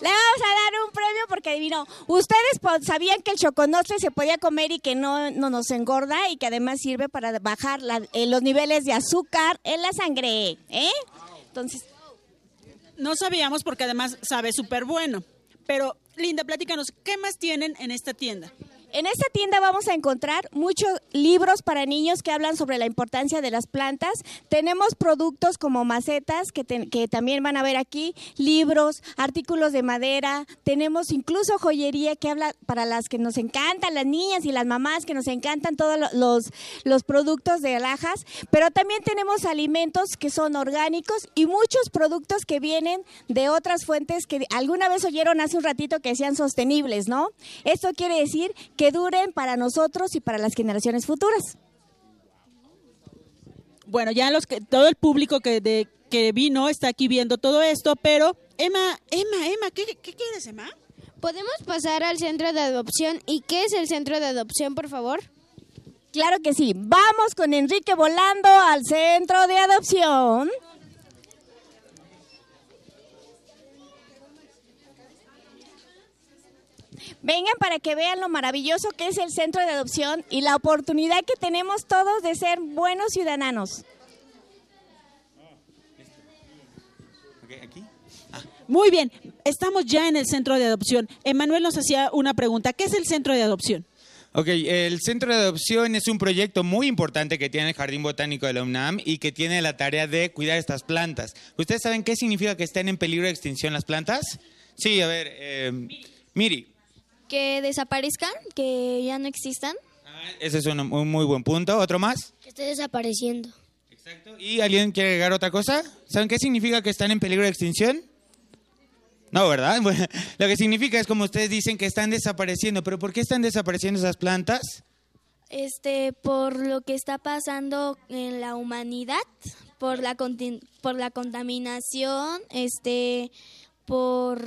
Le vamos a dar un premio porque adivinó. Ustedes sabían que el choconostle se podía comer y que no, no nos engorda y que además sirve para bajar eh, los niveles de azúcar en la sangre. ¿Eh? Entonces, No sabíamos porque además sabe súper bueno. Pero, Linda, platícanos, ¿qué más tienen en esta tienda? En esta tienda vamos a encontrar muchos libros para niños que hablan sobre la importancia de las plantas. Tenemos productos como macetas que, que también van a ver aquí, libros, artículos de madera. Tenemos incluso joyería que habla para las que nos encantan, las niñas y las mamás que nos encantan todos lo- los, los productos de alhajas. Pero también tenemos alimentos que son orgánicos y muchos productos que vienen de otras fuentes que alguna vez oyeron hace un ratito que sean sostenibles, ¿no? Esto quiere decir que duren para nosotros y para las generaciones futuras. Bueno, ya los que todo el público que de que vino está aquí viendo todo esto, pero Emma, Emma, Emma, ¿qué, qué quieres, Emma? ¿Podemos pasar al centro de adopción? ¿Y qué es el centro de adopción, por favor? Claro que sí. Vamos con Enrique volando al centro de adopción. Vengan para que vean lo maravilloso que es el centro de adopción y la oportunidad que tenemos todos de ser buenos ciudadanos. Muy bien, estamos ya en el centro de adopción. Emanuel nos hacía una pregunta. ¿Qué es el centro de adopción? Ok, el centro de adopción es un proyecto muy importante que tiene el Jardín Botánico de la UNAM y que tiene la tarea de cuidar estas plantas. ¿Ustedes saben qué significa que estén en peligro de extinción las plantas? Sí, a ver, eh, Miri, Que desaparezcan, que ya no existan. ese es un, un muy buen punto. ¿Otro más? Que esté desapareciendo. ¿Y alguien quiere agregar otra cosa? ¿Saben qué significa que están en peligro de extinción? No, ¿verdad? [laughs] Bueno, lo que significa es como ustedes dicen que están desapareciendo, pero ¿por qué están desapareciendo esas plantas? Este, por lo que está pasando en la humanidad, por la por la contaminación, este, por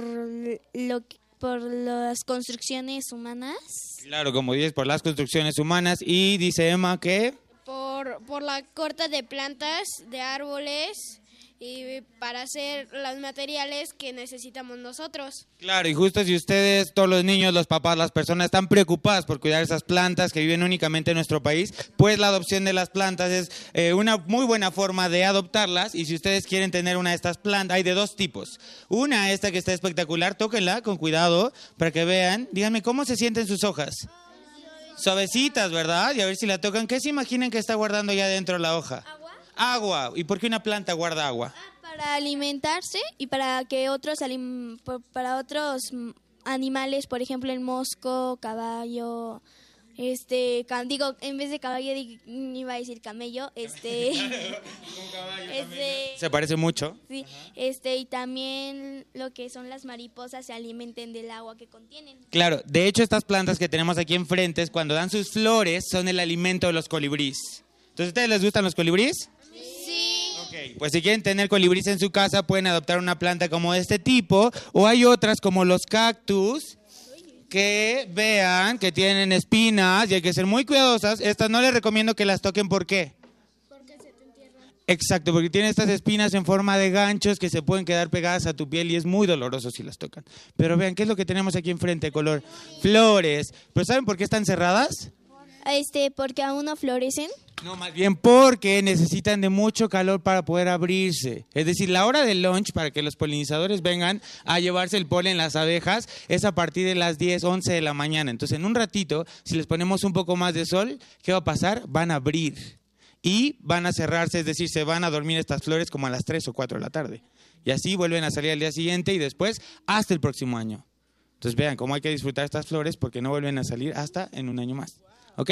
lo que- por las construcciones humanas, Claro, como dices, por las construcciones humanas. Y dice Emma que... Por, por la corta de plantas, de árboles y para hacer los materiales que necesitamos nosotros. Claro, y justo si ustedes, todos los niños, los papás, las personas están preocupadas por cuidar esas plantas que viven únicamente en nuestro país, pues la adopción de las plantas es eh, una muy buena forma de adoptarlas. Y si ustedes quieren tener una de estas plantas, hay de dos tipos. Una, esta que está espectacular, tóquenla con cuidado para que vean. Díganme, ¿cómo se sienten sus hojas? Suavecitas, ¿verdad? Y a ver si la tocan. ¿Qué se imaginan que está guardando ya dentro la hoja? Agua. ¿Y por qué una planta guarda agua? para alimentarse y para que otros para otros animales, por ejemplo, el mosco, caballo, este, digo, en vez de caballo iba a decir camello, [laughs] este, este, Se parece mucho. sí, este y también lo que son las mariposas se alimenten del agua que contienen. Claro, de hecho estas plantas que tenemos aquí enfrente, cuando dan sus flores, son el alimento de los colibríes. Entonces, ¿a ustedes les gustan los colibríes? Sí. Ok, Pues si quieren tener colibríes en su casa, pueden adoptar una planta como de este tipo, o hay otras como los cactus, que vean que tienen espinas y hay que ser muy cuidadosas. Estas no les recomiendo que las toquen, ¿por qué? Exacto, porque tiene estas espinas en forma de ganchos que se pueden quedar pegadas a tu piel y es muy doloroso si las tocan. Pero vean, ¿qué es lo que tenemos aquí enfrente? Color flores. ¿Pero saben por qué están cerradas? Este, porque aún no florecen. No, más bien porque necesitan de mucho calor para poder abrirse. Es decir, la hora del lunch para que los polinizadores vengan a llevarse el polen las abejas es a partir de las 10, 11 de la mañana. Entonces, en un ratito, si les ponemos un poco más de sol, ¿qué va a pasar? Van a abrir y van a cerrarse, es decir, se van a dormir estas flores como a las 3 o 4 de la tarde. Y así vuelven a salir al día siguiente y después hasta el próximo año. Entonces, vean cómo hay que disfrutar estas flores porque no vuelven a salir hasta en un año más. ¿Ok?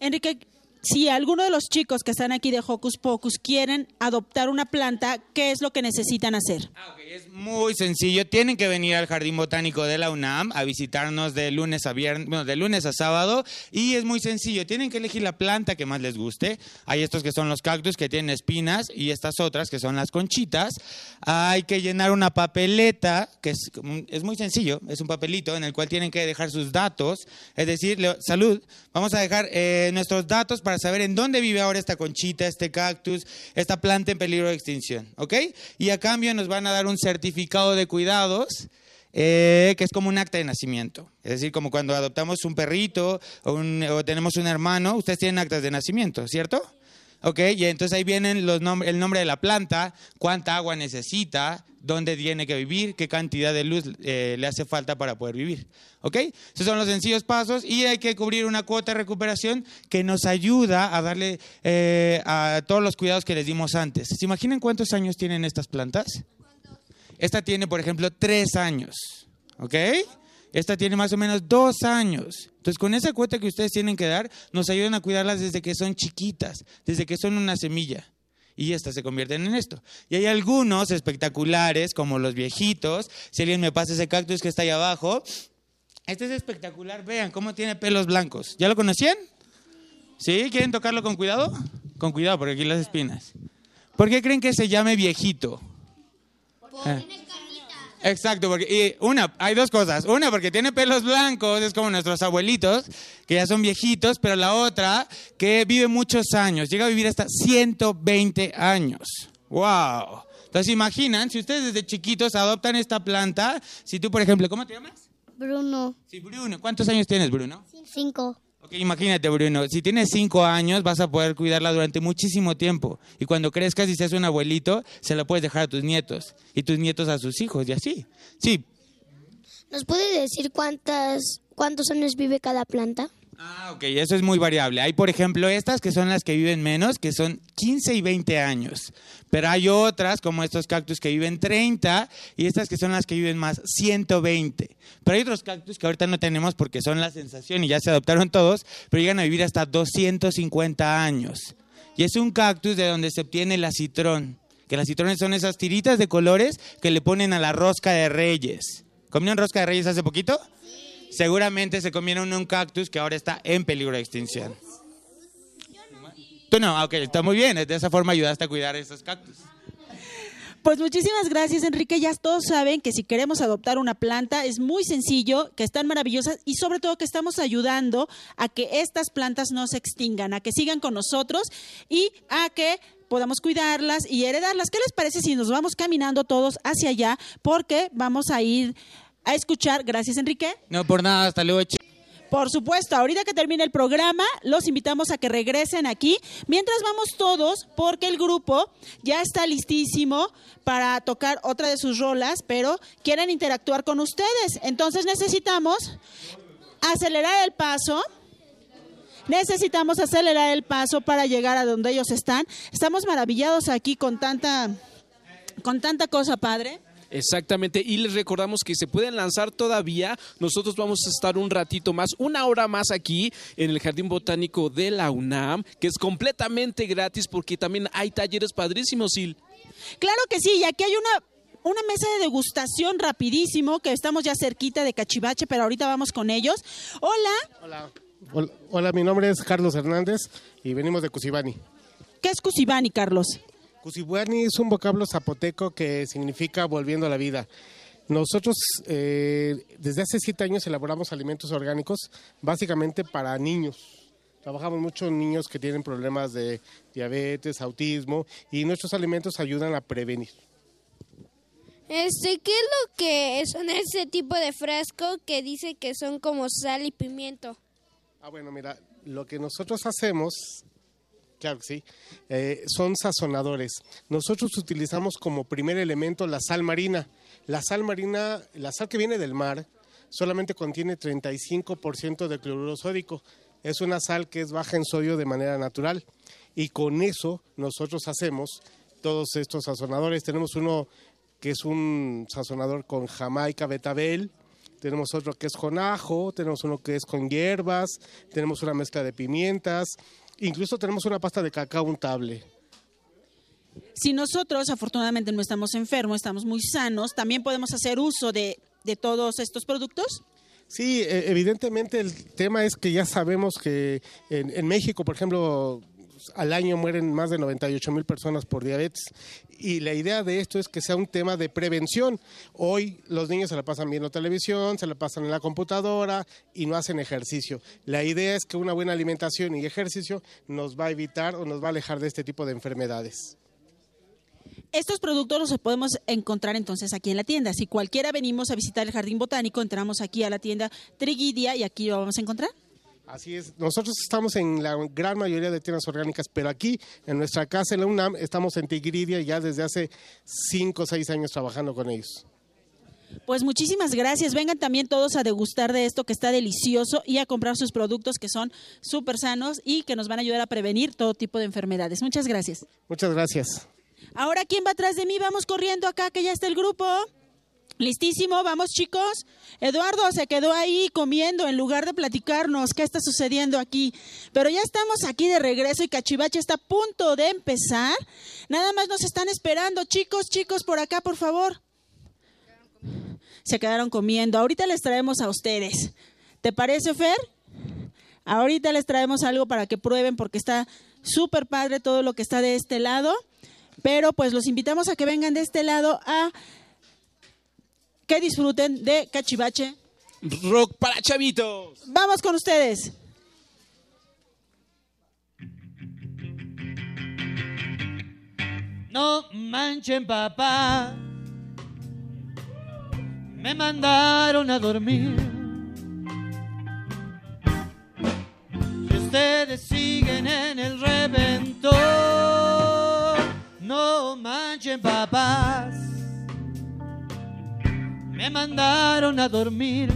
Enrique, si alguno de los chicos que están aquí de Hocus Pocus quieren adoptar una planta, ¿qué es lo que necesitan hacer? Es muy sencillo. Tienen que venir al Jardín Botánico de la UNAM a visitarnos de lunes a viernes, bueno, de lunes a sábado. Y es muy sencillo. Tienen que elegir la planta que más les guste. Hay estos que son los cactus que tienen espinas y estas otras que son las conchitas. Hay que llenar una papeleta que es, muy sencillo. Es un papelito en el cual tienen que dejar sus datos. Es decir, salud. Vamos a dejar eh, nuestros datos para saber en dónde vive ahora esta conchita, este cactus, esta planta en peligro de extinción. ¿Ok? Y a cambio nos van a dar un certificado de cuidados. eh, que es como un acta de nacimiento. Es decir, como cuando adoptamos un perrito o, un- o tenemos un hermano, ustedes tienen actas de nacimiento, ¿cierto? Ok, y entonces ahí vienen los nom- el nombre de la planta, cuánta agua necesita, dónde tiene que vivir, qué cantidad de luz eh, le hace falta para poder vivir. ¿Ok? Esos son los sencillos pasos y hay que cubrir una cuota de recuperación que nos ayuda a darle eh, a todos los cuidados que les dimos antes. ¿Se imaginan cuántos años tienen estas plantas? Esta tiene, por ejemplo, tres años. ¿Ok? Esta tiene más o menos dos años. Entonces, con esa cuota que ustedes tienen que dar, nos ayudan a cuidarlas desde que son chiquitas, desde que son una semilla. Y estas se convierten en esto. Y hay algunos espectaculares, como los viejitos. Si alguien me pasa ese cactus que está ahí abajo. Este es espectacular. Vean cómo tiene pelos blancos. ¿Ya lo conocían? ¿Sí? ¿Quieren tocarlo con cuidado? Con cuidado, porque aquí las espinas. ¿Por qué creen que se llame viejito? Eh. Exacto, porque y una, hay dos cosas. Una, porque tiene pelos blancos, es como nuestros abuelitos, que ya son viejitos, pero la otra, que vive muchos años, llega a vivir hasta 120 años. ¡Wow! Entonces, imaginan, si ustedes desde chiquitos adoptan esta planta, si tú, por ejemplo, ¿cómo te llamas? Bruno. Sí, Bruno. ¿Cuántos años tienes, Bruno? Cinco. Imagínate, Bruno, si tienes cinco años vas a poder cuidarla durante muchísimo tiempo. Y cuando crezcas y seas un abuelito, se la puedes dejar a tus nietos. Y tus nietos a sus hijos, y así. Sí, ¿Nos puede decir cuántas, cuántos años vive cada planta? Ah, ok, eso es muy variable. Hay, por ejemplo, estas que son las que viven menos, que son 15 y 20 años. Pero hay otras, como estos cactus que viven 30, y estas que son las que viven más, 120. Pero hay otros cactus que ahorita no tenemos porque son la sensación y ya se adoptaron todos, pero llegan a vivir hasta 250 años. Y es un cactus de donde se obtiene el acitrón. Que las citrones son esas tiritas de colores que le ponen a la rosca de reyes. ¿Comieron rosca de reyes hace poquito? Seguramente se comieron un cactus que ahora está en peligro de extinción. Tú no, ok, está muy bien. De esa forma ayudaste a cuidar esos cactus. Pues muchísimas gracias, Enrique. Ya todos saben que si queremos adoptar una planta es muy sencillo, que están maravillosas y sobre todo que estamos ayudando a que estas plantas no se extingan, a que sigan con nosotros y a que podamos cuidarlas y heredarlas. ¿Qué les parece si nos vamos caminando todos hacia allá? Porque vamos a ir a escuchar, gracias Enrique, No por nada, hasta luego. por supuesto, ahorita que termine el programa, los invitamos a que regresen aquí. Mientras vamos todos, porque el grupo ya está listísimo para tocar otra de sus rolas, pero quieren interactuar con ustedes. Entonces necesitamos acelerar el paso. Necesitamos acelerar el paso para llegar a donde ellos están. Estamos maravillados aquí con tanta, con tanta cosa, padre. Exactamente, y les recordamos que se pueden lanzar todavía. Nosotros vamos a estar un ratito más, una hora más aquí en el Jardín Botánico de la UNAM, que es completamente gratis porque también hay talleres padrísimos, Sil. Claro que sí, y aquí hay una, una mesa de degustación rapidísimo, que estamos ya cerquita de Cachivache, pero ahorita vamos con ellos. Hola, Hola. Hola, hola, mi nombre es Carlos Hernández y venimos de Cusibani. ¿qué es Cusibani, Carlos? Cusibani es un vocablo zapoteco que significa volviendo a la vida. Nosotros eh, desde hace siete años elaboramos alimentos orgánicos básicamente para niños. Trabajamos mucho en niños que tienen problemas de diabetes, autismo y nuestros alimentos ayudan a prevenir. Este, ¿qué es lo que son ese tipo de frasco que dice que son como sal y pimiento? Ah, bueno, mira, lo que nosotros hacemos, claro sí, eh, son sazonadores. Nosotros utilizamos como primer elemento la sal marina. La sal marina, la sal que viene del mar, solamente contiene 35% de cloruro sódico. Es una sal que es baja en sodio de manera natural. Y con eso nosotros hacemos todos estos sazonadores. Tenemos uno que es un sazonador con jamaica betabel, tenemos otro que es con ajo, tenemos uno que es con hierbas, tenemos una mezcla de pimientas Incluso tenemos una pasta de cacao untable. Si nosotros afortunadamente no estamos enfermos, estamos muy sanos, también podemos hacer uso de, de todos estos productos. Sí, e- evidentemente el tema es que ya sabemos que en, en México, por ejemplo, al año mueren más de 98 mil personas por diabetes y la idea de esto es que sea un tema de prevención. Hoy los niños se la pasan viendo televisión, se la pasan en la computadora y no hacen ejercicio. La idea es que una buena alimentación y ejercicio nos va a evitar o nos va a alejar de este tipo de enfermedades. Estos productos los podemos encontrar entonces aquí en la tienda. Si cualquiera venimos a visitar el Jardín Botánico, entramos aquí a la tienda Trigidia y aquí lo vamos a encontrar. Así es, nosotros estamos en la gran mayoría de tiendas orgánicas, pero aquí en nuestra casa en la UNAM estamos en Tigridia ya desde hace 5 o 6 años trabajando con ellos. Pues muchísimas gracias. Vengan también todos a degustar de esto que está delicioso y a comprar sus productos que son súper sanos y que nos van a ayudar a prevenir todo tipo de enfermedades. Muchas gracias. Muchas gracias. Ahora, ¿quién va atrás de mí? Vamos corriendo acá, que ya está el grupo. Listísimo, vamos chicos. Eduardo se quedó ahí comiendo en lugar de platicarnos qué está sucediendo aquí. Pero ya estamos aquí de regreso y Cachivache está a punto de empezar. Nada más nos están esperando. Chicos, chicos, por acá, por favor. Se quedaron comiendo. Ahorita les traemos a ustedes. ¿Te parece, Fer? Ahorita les traemos algo para que prueben porque está súper padre todo lo que está de este lado. Pero pues los invitamos a que vengan de este lado a que disfruten de Cachivache. Rock para chavitos. Vamos con ustedes. No manchen, papá. Me mandaron a dormir. Si ustedes siguen en el reventón, no manchen, papás. Me mandaron a dormir.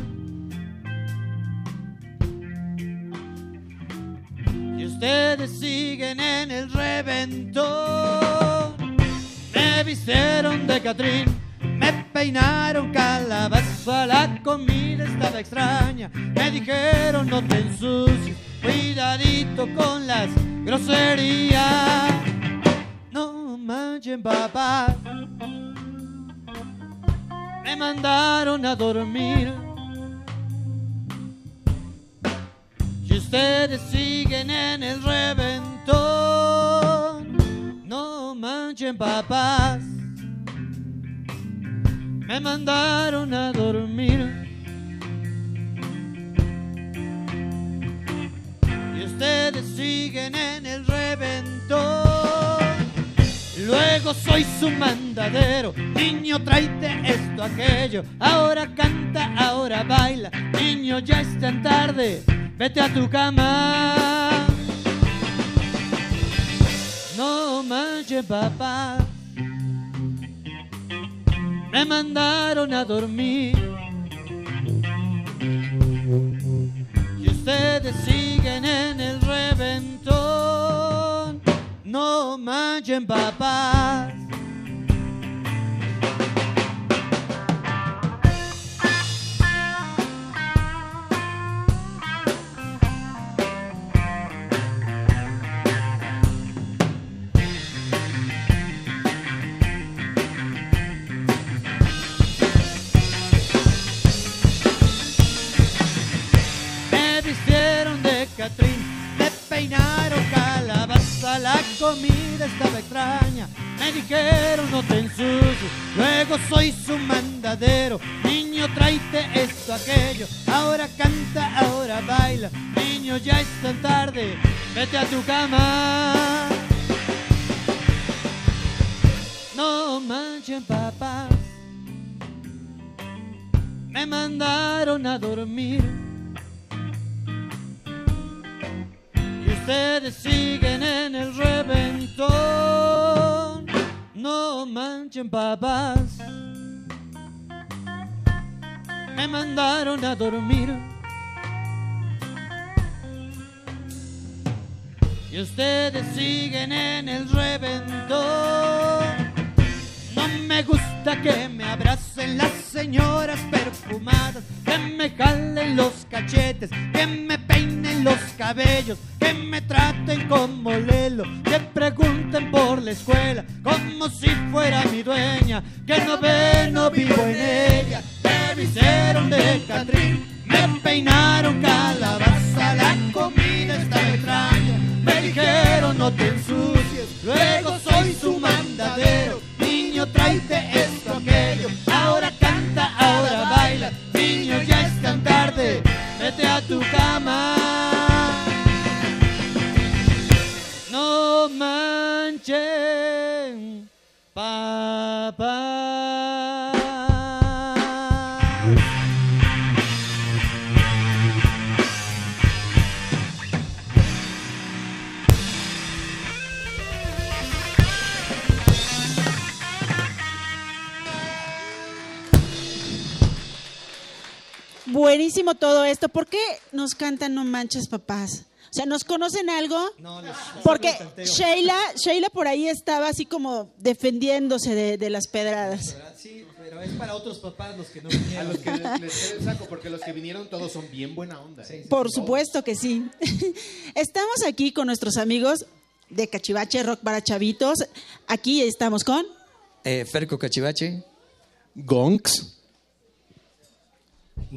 Y ustedes siguen en el reventón. Me vistieron de Catrín, me peinaron calabaza, la comida estaba extraña. Me dijeron no te ensucies, cuidadito con las groserías. No manchen papá, me mandaron a dormir. Y ustedes siguen en el reventón. No manchen papás. Me mandaron a dormir. Y ustedes siguen en el reventón. Luego soy su mandadero, niño tráete esto, aquello. Ahora canta, ahora baila, niño ya es tan tarde, vete a tu cama. No manches papá, me mandaron a dormir. Y ustedes siguen en el reventón. No manchen papás. Me vistieron de Catrín, me peinaron comida estaba extraña. Me dijeron no te ensucies, luego soy su mandadero. Niño, tráete esto, aquello. Ahora canta, ahora baila. Niño, ya es tan tarde, vete a tu cama. No manchen papás, me mandaron a dormir. Ustedes siguen en el reventón. No manchen papás. Me mandaron a dormir. Y ustedes siguen en el reventón. No me gusta que me abracen las señoras perfumadas, que me jalen los cachetes, que me peinen los cabellos, que me traten como Lelo, que pregunten por la escuela como si fuera mi dueña, que no ve, no vivo en ella, me hicieron de Catrín, me peinaron calabaza, la comida está extraña, me dijeron no te ensucies, luego soy su mandadero, tráete esto aquello, ahora canta, ahora baila, niño ya es tan tarde, vete a tu cama. No manchen, papá. Buenísimo todo esto. ¿Por qué nos cantan No Manches Papás? O sea, ¿nos conocen algo? Porque Sheila, Sheila por ahí estaba así como defendiéndose de, de las pedradas. Sí, pero es para otros papás los que no vinieron. A los que les, les [laughs] el saco, porque los que vinieron todos son bien buena onda. ¿eh? Por supuesto que sí. [laughs] Estamos aquí con nuestros amigos de Cachivache Rock para Chavitos. Aquí estamos con Eh, Ferco Cachivache. Gonks.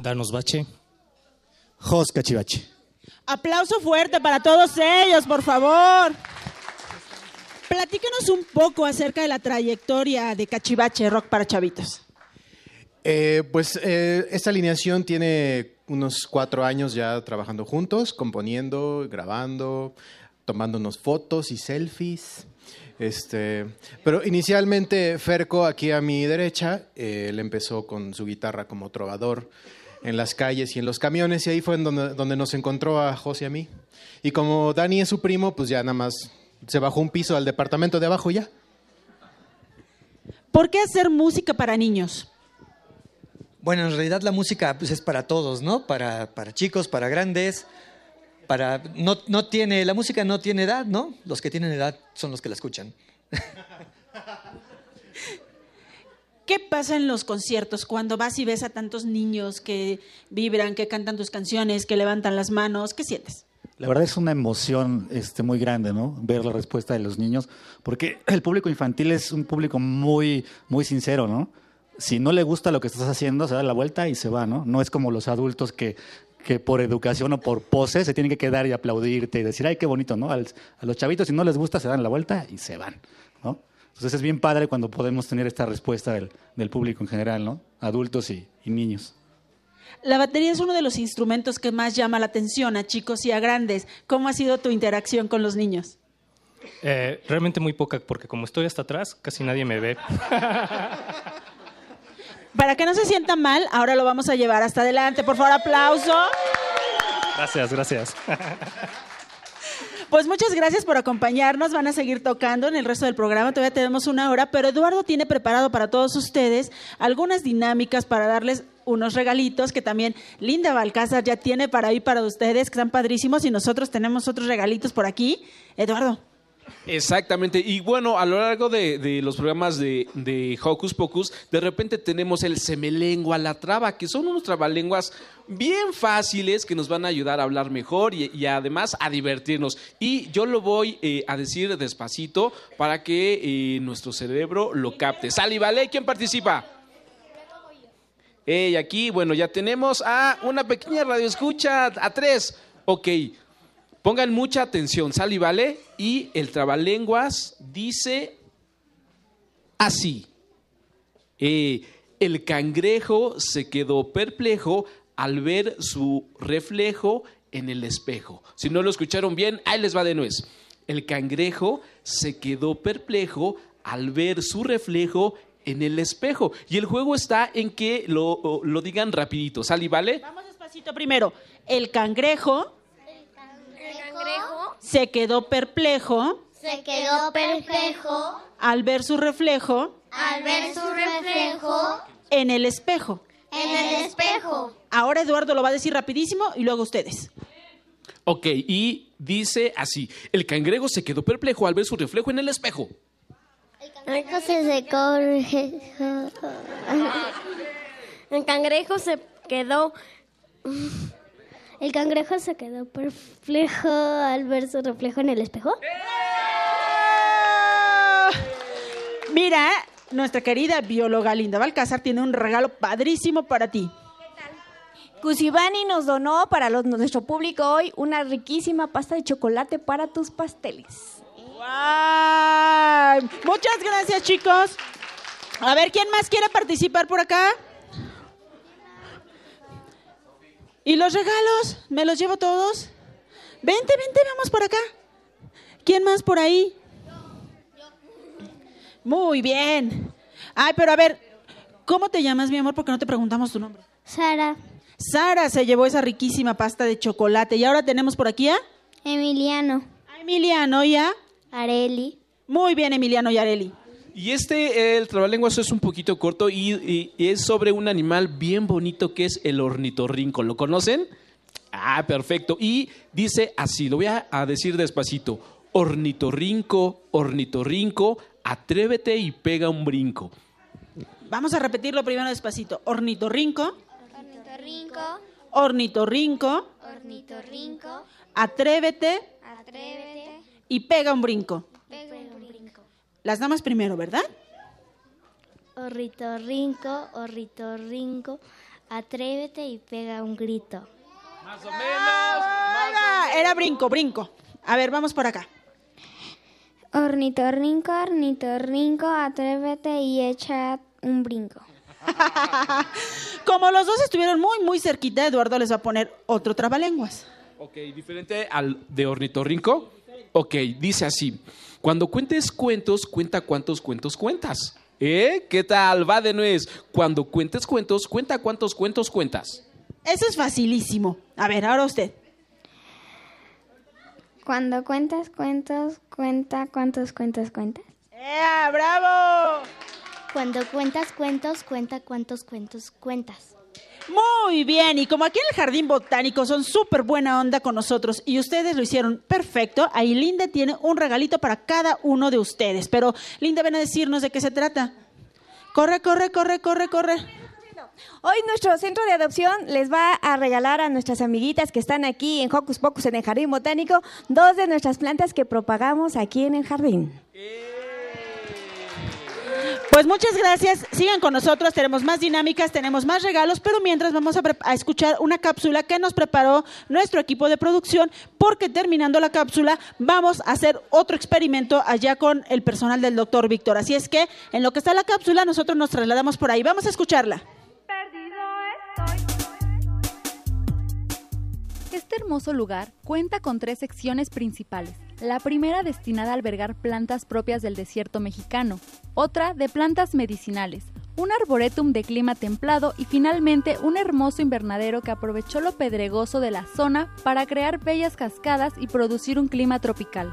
Danos Bache. Jos Cachivache. Aplauso fuerte para todos ellos, por favor. Platícanos un poco acerca de la trayectoria de Cachivache Rock para Chavitos. Eh, pues eh, esta alineación tiene unos cuatro años ya trabajando juntos, componiendo, grabando, tomándonos fotos y selfies. Este, pero inicialmente Ferco, aquí a mi derecha, eh, él empezó con su guitarra como trovador en las calles y en los camiones y ahí fue en donde, donde nos encontró a José y a mí. Y como Dani es su primo, pues ya nada más se bajó un piso al departamento de abajo y ya. ¿Por qué hacer música para niños? Bueno, en realidad la música pues, es para todos, ¿no? Para, para chicos, para grandes. Para, no, no tiene, la música no tiene edad, ¿no? Los que tienen edad son los que la escuchan. [laughs] ¿Qué pasa en los conciertos cuando vas y ves a tantos niños que vibran, que cantan tus canciones, que levantan las manos? ¿Qué sientes? La verdad es una emoción este, muy grande, ¿no? Ver la respuesta de los niños, porque [clears throat] el público infantil es un público muy, muy sincero, ¿no? Si no le gusta lo que estás haciendo, se da la vuelta y se va, ¿no? No es como los adultos que, que por educación o por pose se tienen que quedar y aplaudirte y decir, ay, qué bonito, ¿no? A los chavitos, si no les gusta, se dan la vuelta y se van, ¿no? Entonces es bien padre cuando podemos tener esta respuesta del, del público en general, ¿no? Adultos y, y niños. La batería es uno de los instrumentos que más llama la atención a chicos y a grandes. ¿Cómo ha sido tu interacción con los niños? Eh, realmente muy poca, porque como estoy hasta atrás, casi nadie me ve. [laughs] Para que no se sienta mal, ahora lo vamos a llevar hasta adelante. Por favor, aplauso. Gracias, gracias. [laughs] Pues muchas gracias por acompañarnos. Van a seguir tocando en el resto del programa. Todavía tenemos una hora, pero Eduardo tiene preparado para todos ustedes algunas dinámicas para darles unos regalitos que también Linda Balcázar ya tiene para ahí para ustedes, que están padrísimos. Y nosotros tenemos otros regalitos por aquí. Eduardo. Exactamente. Y bueno, a lo largo de, los programas de, de Hocus Pocus, de repente tenemos el semelengua, la traba, que son unos trabalenguas bien fáciles que nos van a ayudar a hablar mejor y, y además a divertirnos. Y yo lo voy eh, a decir despacito para que eh, nuestro cerebro lo capte. Sali, ¿vale? ¿Quién participa? Ey, aquí, bueno, ya tenemos a una pequeña radio escucha, a tres. Ok, pongan mucha atención, sal y vale. Y el trabalenguas dice así. Eh, el cangrejo se quedó perplejo al ver su reflejo en el espejo. Si no lo escucharon bien, ahí les va de nuez. El cangrejo se quedó perplejo al ver su reflejo en el espejo. Y el juego está en que lo, lo digan rapidito. ¿Sal y vale? Vamos despacito primero. El cangrejo Se quedó perplejo se quedó perplejo al ver su reflejo al ver su reflejo en el espejo. en el espejo. Ahora Eduardo lo va a decir rapidísimo y luego ustedes. Ok, y dice así. El cangrejo se quedó perplejo al ver su reflejo en el espejo. El cangrejo se secó. [laughs] El cangrejo se quedó. El cangrejo se quedó perplejo al ver su reflejo en el espejo. Mira, nuestra querida bióloga Linda Balcázar tiene un regalo padrísimo para ti. Cusibani nos donó para los- nuestro público hoy una riquísima pasta de chocolate para tus pasteles. ¡Guau! Muchas gracias, chicos. A ver, ¿quién más quiere participar por acá? ¿Y los regalos? ¿Me los llevo todos? Vente, vente, vamos por acá. ¿Quién más por ahí? Muy bien. Ay, pero a ver, ¿cómo te llamas, mi amor? Porque no te preguntamos tu nombre. Sara. Sara se llevó esa riquísima pasta de chocolate. Y ahora tenemos por aquí a Emiliano. a Emiliano y a Areli. Muy bien, Emiliano y Areli. Y este, el trabalenguas es un poquito corto y, y- y es sobre un animal bien bonito que es el ornitorrinco. ¿Lo conocen? Ah, perfecto. Y dice así, lo voy a, a decir despacito. Ornitorrinco, ornitorrinco, atrévete y pega un brinco. Vamos a repetirlo primero despacito. Ornitorrinco, Ornitorrinco. ornitorrinco, Ornitorrinco. atrévete Atrévete. y pega un brinco. Las damas primero, ¿verdad? Ornitorrinco. Ornitorrinco. Atrévete y pega un grito. Más o Ah, Era brinco, brinco. A ver, vamos por acá. Ornitorrinco, ornitorrinco, atrévete y echa un brinco. [laughs] Como los dos estuvieron muy, muy cerquita, Eduardo les va a poner otro trabalenguas. Ok, diferente al de ornitorrinco. Ok, dice así. Cuando cuentes cuentos, cuenta cuántos cuentos cuentas. ¿Eh? ¿Qué tal? Va de nuez. Cuando cuentes cuentos, cuenta cuántos cuentos cuentas. Eso es facilísimo. A ver, ahora usted. Cuando cuentas cuentos, cuenta cuántos cuentos cuentas. ¡Ea, bravo! Cuando cuentas cuentos, cuenta cuántos cuentos cuentas. Muy bien, y como aquí en el Jardín Botánico son súper buena onda con nosotros y ustedes lo hicieron perfecto, ahí Linda tiene un regalito para cada uno de ustedes. Pero Linda, ven a decirnos de qué se trata. Corre, corre, corre, corre, corre. Hoy nuestro centro de adopción les va a regalar a nuestras amiguitas que están aquí en Hocus Pocus en el Jardín Botánico dos de nuestras plantas que propagamos aquí en el jardín. Pues muchas gracias. Sigan con nosotros. Tenemos más dinámicas, tenemos más regalos, pero mientras vamos a, a escuchar una cápsula que nos preparó nuestro equipo de producción, porque terminando la cápsula vamos a hacer otro experimento allá con el personal del doctor Víctor. Así es que en lo que está la cápsula, nosotros nos trasladamos por ahí. Vamos a escucharla. Este hermoso lugar cuenta con tres secciones principales. La primera destinada a albergar plantas propias del desierto mexicano, otra de plantas medicinales, un arboretum de clima templado y finalmente un hermoso invernadero que aprovechó lo pedregoso de la zona para crear bellas cascadas y producir un clima tropical.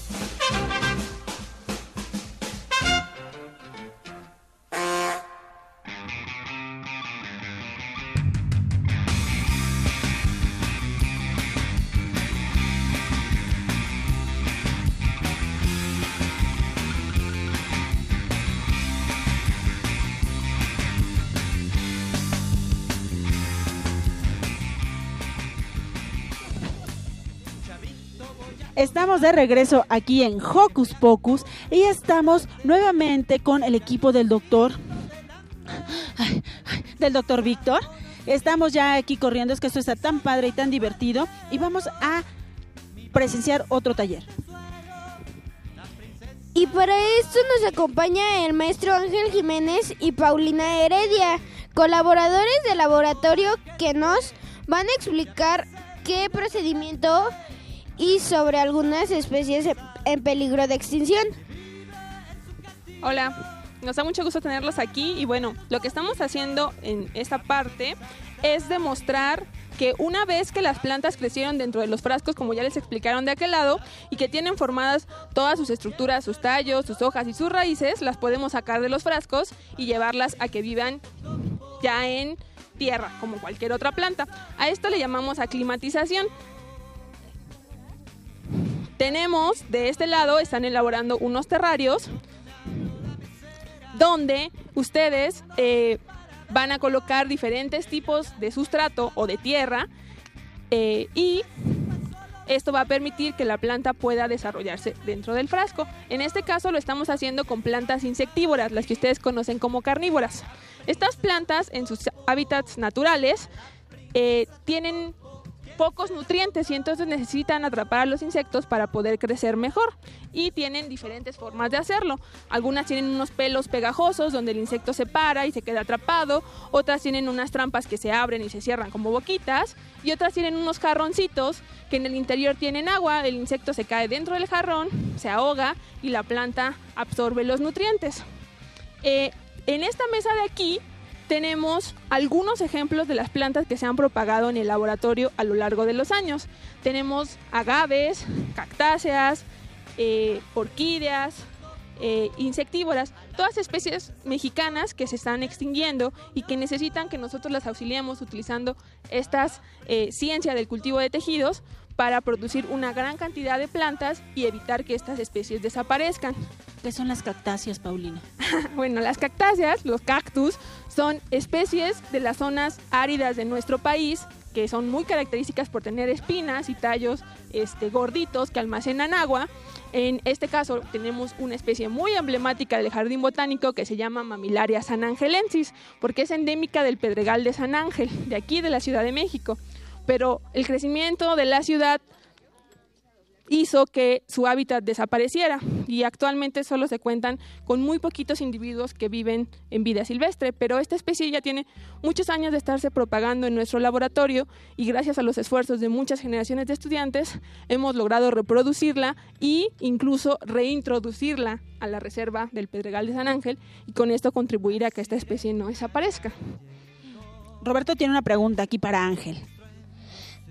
De regreso aquí en Hocus Pocus y estamos nuevamente con el equipo del doctor del doctor Víctor. Estamos ya aquí corriendo, es que esto está tan padre y tan divertido y vamos a presenciar otro taller. Y para esto nos acompaña el maestro Ángel Jiménez y Paulina Heredia, colaboradores del laboratorio que nos van a explicar qué procedimiento y sobre algunas especies en peligro de extinción. Hola, nos da mucho gusto tenerlos aquí y bueno, lo que estamos haciendo en esta parte es demostrar que una vez que las plantas crecieron dentro de los frascos, como ya les explicaron de aquel lado, y que tienen formadas todas sus estructuras, sus tallos, sus hojas y sus raíces, las podemos sacar de los frascos y llevarlas a que vivan ya en tierra, como cualquier otra planta. A esto le llamamos aclimatización. Tenemos de este lado, están elaborando unos terrarios donde ustedes eh, van a colocar diferentes tipos de sustrato o de tierra eh, y esto va a permitir que la planta pueda desarrollarse dentro del frasco. En este caso lo estamos haciendo con plantas insectívoras, las que ustedes conocen como carnívoras. Estas plantas en sus hábitats naturales eh, tienen pocos nutrientes y entonces necesitan atrapar a los insectos para poder crecer mejor. Y tienen diferentes formas de hacerlo. Algunas tienen unos pelos pegajosos donde el insecto se para y se queda atrapado. Otras tienen unas trampas que se abren y se cierran como boquitas. Y otras tienen unos jarroncitos que en el interior tienen agua. El insecto se cae dentro del jarrón, se ahoga y la planta absorbe los nutrientes. Eh, en esta mesa de aquí tenemos algunos ejemplos de las plantas que se han propagado en el laboratorio a lo largo de los años. Tenemos agaves, cactáceas, eh, orquídeas, eh, insectívoras, todas especies mexicanas que se están extinguiendo y que necesitan que nosotros las auxiliemos utilizando estas eh, ciencia del cultivo de tejidos para producir una gran cantidad de plantas y evitar que estas especies desaparezcan. ¿Qué son las cactáceas, Paulina? [laughs] bueno, las cactáceas, los cactus, son especies de las zonas áridas de nuestro país que son muy características por tener espinas y tallos este, gorditos que almacenan agua. En este caso tenemos una especie muy emblemática del jardín botánico que se llama Mamilaria sanangelensis, porque es endémica del Pedregal de San Ángel, de aquí de la Ciudad de México. Pero el crecimiento de la ciudad hizo que su hábitat desapareciera y actualmente solo se cuentan con muy poquitos individuos que viven en vida silvestre, pero esta especie ya tiene muchos años de estarse propagando en nuestro laboratorio y gracias a los esfuerzos de muchas generaciones de estudiantes hemos logrado reproducirla e incluso reintroducirla a la reserva del Pedregal de San Ángel y con esto contribuir a que esta especie no desaparezca. Roberto tiene una pregunta aquí para Ángel.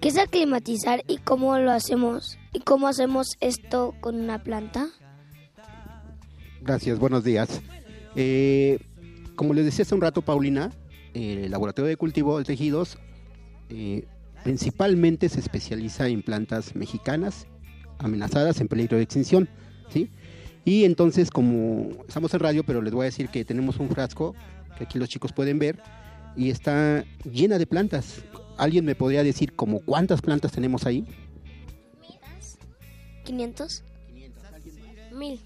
¿Qué es aclimatizar y cómo lo hacemos? ¿Y cómo hacemos esto con una planta? Gracias, buenos días. Eh, como les decía hace un rato, Paulina, el laboratorio de cultivo de tejidos eh, principalmente se especializa en plantas mexicanas amenazadas en peligro de extinción, ¿sí? Y entonces, como estamos en radio, pero les voy a decir que tenemos un frasco que aquí los chicos pueden ver y está llena de plantas. ¿Alguien me podría decir como cuántas plantas tenemos ahí? 500. Mil.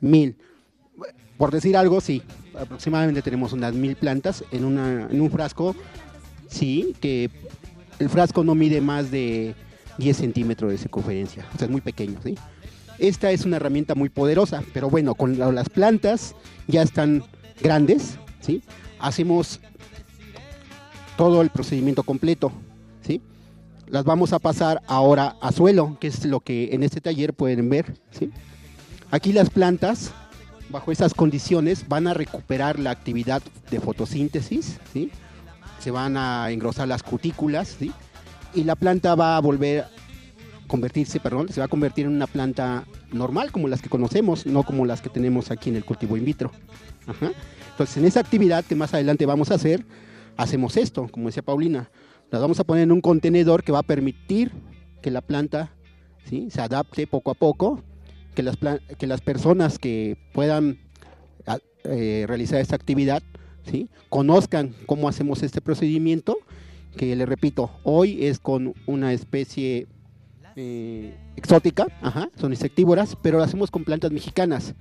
Mil. Por decir algo, sí. Aproximadamente tenemos unas mil plantas en, una, en un frasco. Sí, que el frasco no mide más de 10 centímetros de circunferencia. O sea, es muy pequeño, ¿sí? Esta es una herramienta muy poderosa, pero bueno, con la- las plantas ya están grandes, ¿sí? Hacemos todo el procedimiento completo, ¿sí? Las vamos a pasar ahora a suelo, que es lo que en este taller pueden ver, ¿sí? Aquí las plantas, bajo esas condiciones, van a recuperar la actividad de fotosíntesis, ¿sí? Se van a engrosar las cutículas, ¿sí? Y la planta va a volver convertirse, perdón, se va a convertir en una planta normal como las que conocemos, no como las que tenemos aquí en el cultivo in vitro. Ajá. Entonces, en esa actividad que más adelante vamos a hacer, hacemos esto, como decía Paulina, las vamos a poner en un contenedor que va a permitir que la planta ¿sí? se adapte poco a poco, que las, que las personas que puedan a- eh, realizar esta actividad ¿sí? conozcan cómo hacemos este procedimiento, que le repito, hoy es con una especie eh, exótica, ajá, son insectívoras, pero lo hacemos con plantas mexicanas.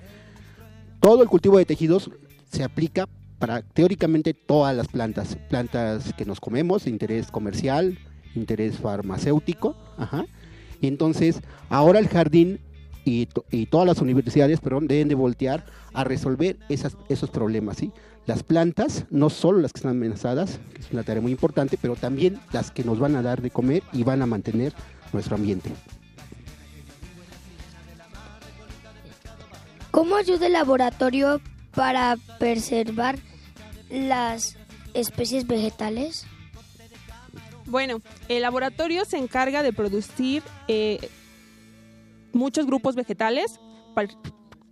Todo el cultivo de tejidos se aplica para teóricamente todas las plantas, plantas que nos comemos, interés comercial, interés farmacéutico, ajá. Y entonces, ahora el jardín y, to- y todas las universidades, perdón, deben de voltear a resolver esas, esos problemas, ¿sí? Las plantas, no solo las que están amenazadas, que es una tarea muy importante, pero también las que nos van a dar de comer y van a mantener nuestro ambiente. ¿Cómo ayuda el laboratorio para preservar las especies vegetales? Bueno, el laboratorio se encarga de producir eh, muchos grupos vegetales,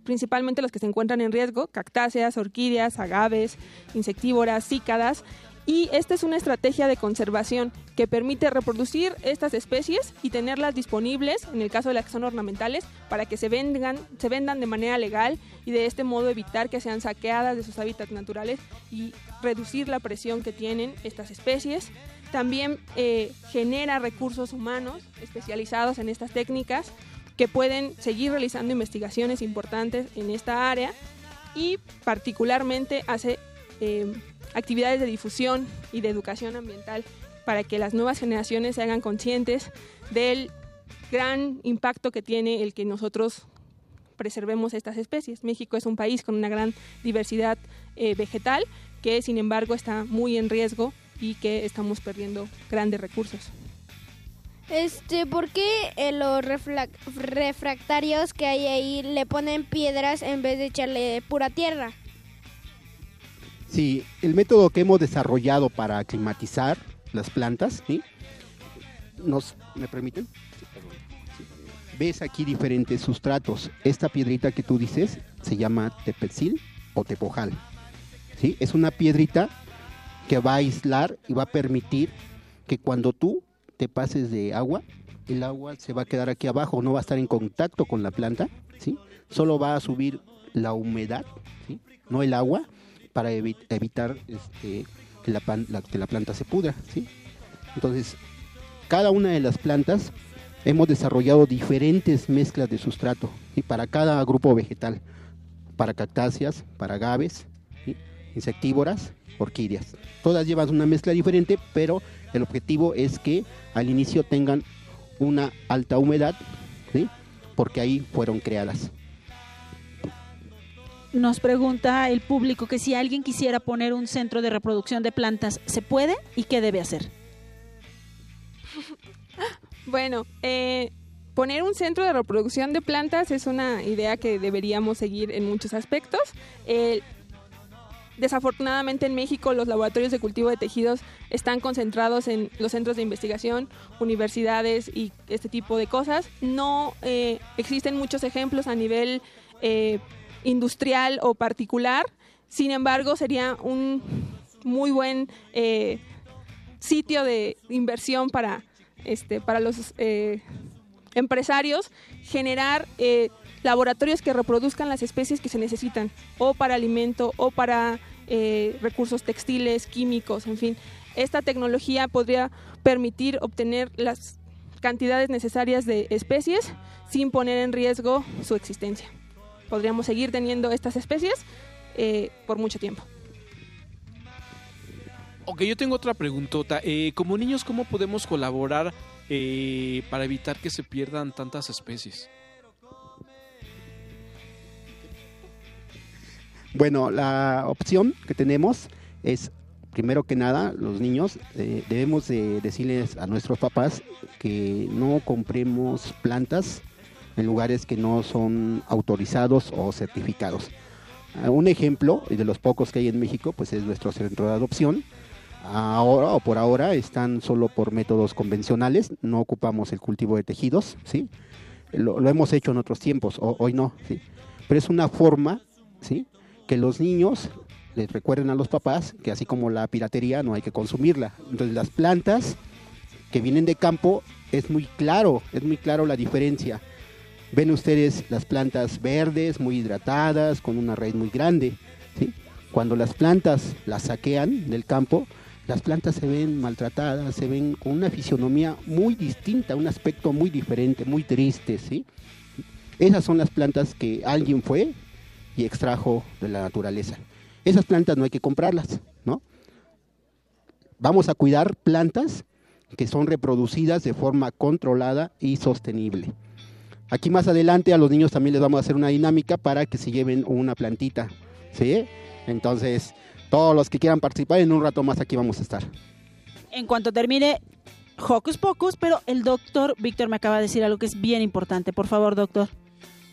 principalmente los que se encuentran en riesgo, cactáceas, orquídeas, agaves, insectívoras, cícadas. Y esta es una estrategia de conservación que permite reproducir estas especies y tenerlas disponibles, en el caso de las que son ornamentales, para que se vendan, se vendan de manera legal y de este modo evitar que sean saqueadas de sus hábitats naturales y reducir la presión que tienen estas especies. También eh, genera recursos humanos especializados en estas técnicas que pueden seguir realizando investigaciones importantes en esta área y particularmente hace eh, actividades de difusión y de educación ambiental para que las nuevas generaciones se hagan conscientes del gran impacto que tiene el que nosotros preservemos estas especies. México es un país con una gran diversidad eh, vegetal que sin embargo está muy en riesgo y que estamos perdiendo grandes recursos. Este, ¿por qué en los refractarios que hay ahí le ponen piedras en vez de echarle pura tierra? Sí, el método que hemos desarrollado para aclimatizar las plantas. Nos, ¿Me permiten? Ves aquí diferentes sustratos. Esta piedrita que tú dices se llama tepecil o tepojal. ¿sí? Es una piedrita que va a aislar y va a permitir que cuando tú te pases de agua, el agua se va a quedar aquí abajo, no va a estar en contacto con la planta, ¿sí? Solo va a subir la humedad, ¿sí? No el agua, para evi- evitar este, que, la, pan- la- que la planta se pudra. Entonces, cada una de las plantas hemos desarrollado diferentes mezclas de sustrato ¿sí? para cada grupo vegetal, para cactáceas, para agaves, insectívoras, orquídeas. Todas llevan una mezcla diferente, pero el objetivo es que al inicio tengan una alta humedad, porque ahí fueron creadas. Nos pregunta el público que si alguien quisiera poner un centro de reproducción de plantas, ¿se puede y qué debe hacer? [laughs] Bueno, eh, poner un centro de reproducción de plantas es una idea que deberíamos seguir en muchos aspectos. Desafortunadamente en México los laboratorios de cultivo de tejidos están concentrados en los centros de investigación, universidades y este tipo de cosas. No eh, existen muchos ejemplos a nivel eh, industrial o particular. Sin embargo, sería un muy buen eh, sitio de inversión para, este, para los eh, empresarios generar eh, laboratorios que reproduzcan las especies que se necesitan, o para alimento, o para eh, recursos textiles, químicos, en fin. Esta tecnología podría permitir obtener las cantidades necesarias de especies sin poner en riesgo su existencia. Podríamos seguir teniendo estas especies eh, por mucho tiempo. Ok, yo tengo otra preguntota. Eh, como niños, ¿cómo podemos colaborar eh, para evitar que se pierdan tantas especies? Bueno, la opción que tenemos es, primero que nada, los niños eh, debemos de decirles a nuestros papás que no compremos plantas en lugares que no son autorizados o certificados. Ah, un ejemplo de los pocos que hay en México, pues es nuestro centro de adopción. Ahora o por ahora están solo por métodos convencionales, no ocupamos el cultivo de tejidos, ¿sí? Lo, hemos hecho en otros tiempos, hoy no, ¿sí? Pero es una forma, ¿sí? Que los niños les recuerden a los papás que así como la piratería no hay que consumirla. Entonces las plantas que vienen de campo es muy claro, es muy claro la diferencia. Ven ustedes las plantas verdes, muy hidratadas, con una raíz muy grande. ¿sí? Cuando las plantas las saquean del campo, las plantas se ven maltratadas, se ven con una fisionomía muy distinta, un aspecto muy diferente, muy triste. ¿sí? Esas son las plantas que alguien fue y extrajo de la naturaleza. Esas plantas no hay que comprarlas, ¿no? Vamos a cuidar plantas que son reproducidas de forma controlada y sostenible. Aquí más adelante a los niños también les vamos a hacer una dinámica para que se lleven una plantita, ¿sí? Entonces, todos los que quieran participar, en un rato más aquí vamos a estar. En cuanto termine Hocus Pocus, pero el doctor Víctor me acaba de decir algo que es bien importante. Por favor, doctor.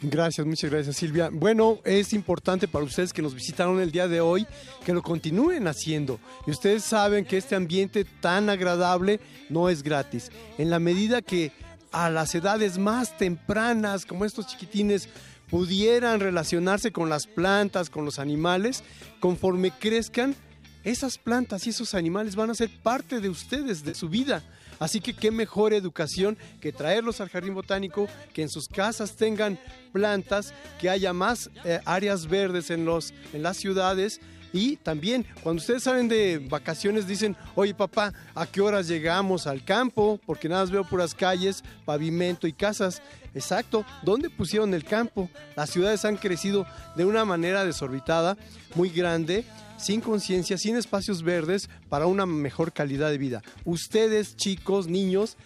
Gracias, muchas gracias Silvia. Bueno, es importante para ustedes que nos visitaron el día de hoy que lo continúen haciendo. Y ustedes saben que este ambiente tan agradable no es gratis. En la medida que a las edades más tempranas, como estos chiquitines, pudieran relacionarse con las plantas, con los animales, conforme crezcan, esas plantas y esos animales van a ser parte de ustedes, de su vida. Así que qué mejor educación que traerlos al jardín botánico, que en sus casas tengan plantas, que haya más eh, áreas verdes en, los, en las ciudades. Y también, cuando ustedes salen de vacaciones, dicen, oye papá, ¿a qué horas llegamos al campo? Porque nada más veo puras calles, pavimento y casas. Exacto, ¿dónde pusieron el campo? Las ciudades han crecido de una manera desorbitada, muy grande sin conciencia, sin espacios verdes para una mejor calidad de vida. Ustedes, chicos, niños,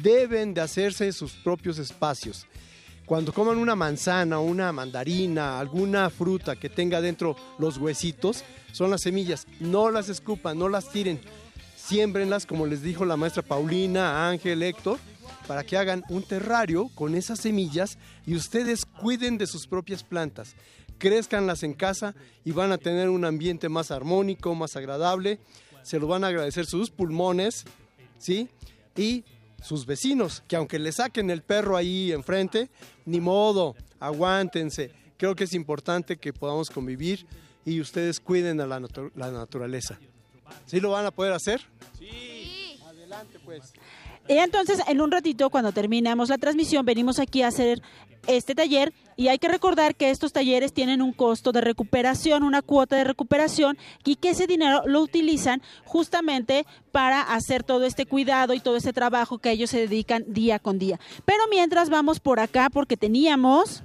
deben de hacerse sus propios espacios. Cuando coman una manzana, una mandarina, alguna fruta que tenga dentro los huesitos, son las semillas. No las escupan, no las tiren. Siémbrenlas, como les dijo la maestra Paulina, Ángel, Héctor, para que hagan un terrario con esas semillas y ustedes cuiden de sus propias plantas crezcanlas en casa y van a tener un ambiente más armónico, más agradable. Se lo van a agradecer sus pulmones, ¿sí? Y sus vecinos, que aunque le saquen el perro ahí enfrente, ni modo, aguántense. Creo que es importante que podamos convivir y ustedes cuiden a la, la naturaleza. ¿Sí lo van a poder hacer? Sí. Adelante pues. Entonces, en un ratito, cuando terminamos la transmisión, venimos aquí a hacer este taller y hay que recordar que estos talleres tienen un costo de recuperación, una cuota de recuperación y que ese dinero lo utilizan justamente para hacer todo este cuidado y todo este trabajo que ellos se dedican día con día. Pero mientras vamos por acá porque teníamos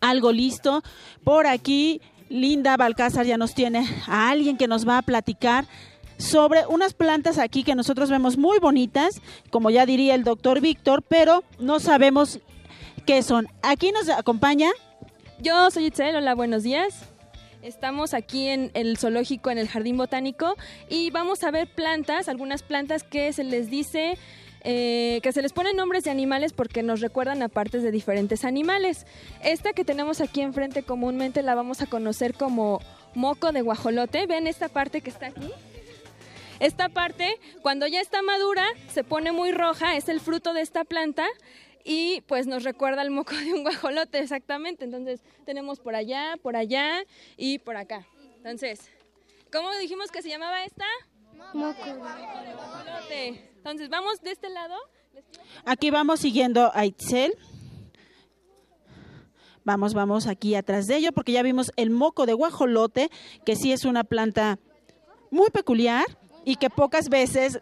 algo listo por aquí. Linda Balcázar ya nos tiene a alguien que nos va a platicar sobre unas plantas aquí que nosotros vemos muy bonitas, como ya diría el doctor Víctor, pero no sabemos qué son. Aquí nos acompaña. Yo soy Itzel, hola, buenos días. Estamos aquí en el zoológico, en el jardín botánico, y vamos a ver plantas, algunas plantas que se les dice eh, que se les ponen nombres de animales porque nos recuerdan a partes de diferentes animales. Esta que tenemos aquí enfrente comúnmente la vamos a conocer como moco de guajolote. Ven esta parte que está aquí. Esta parte, cuando ya está madura, se pone muy roja, es el fruto de esta planta y pues nos recuerda el moco de un guajolote, exactamente. Entonces tenemos por allá, por allá y por acá. Entonces, ¿cómo dijimos que se llamaba esta? Moco de guajolote. Entonces, vamos de este lado. Aquí vamos siguiendo a Itzel. Vamos, vamos aquí atrás de ello porque ya vimos el moco de guajolote, que sí es una planta muy peculiar y que pocas veces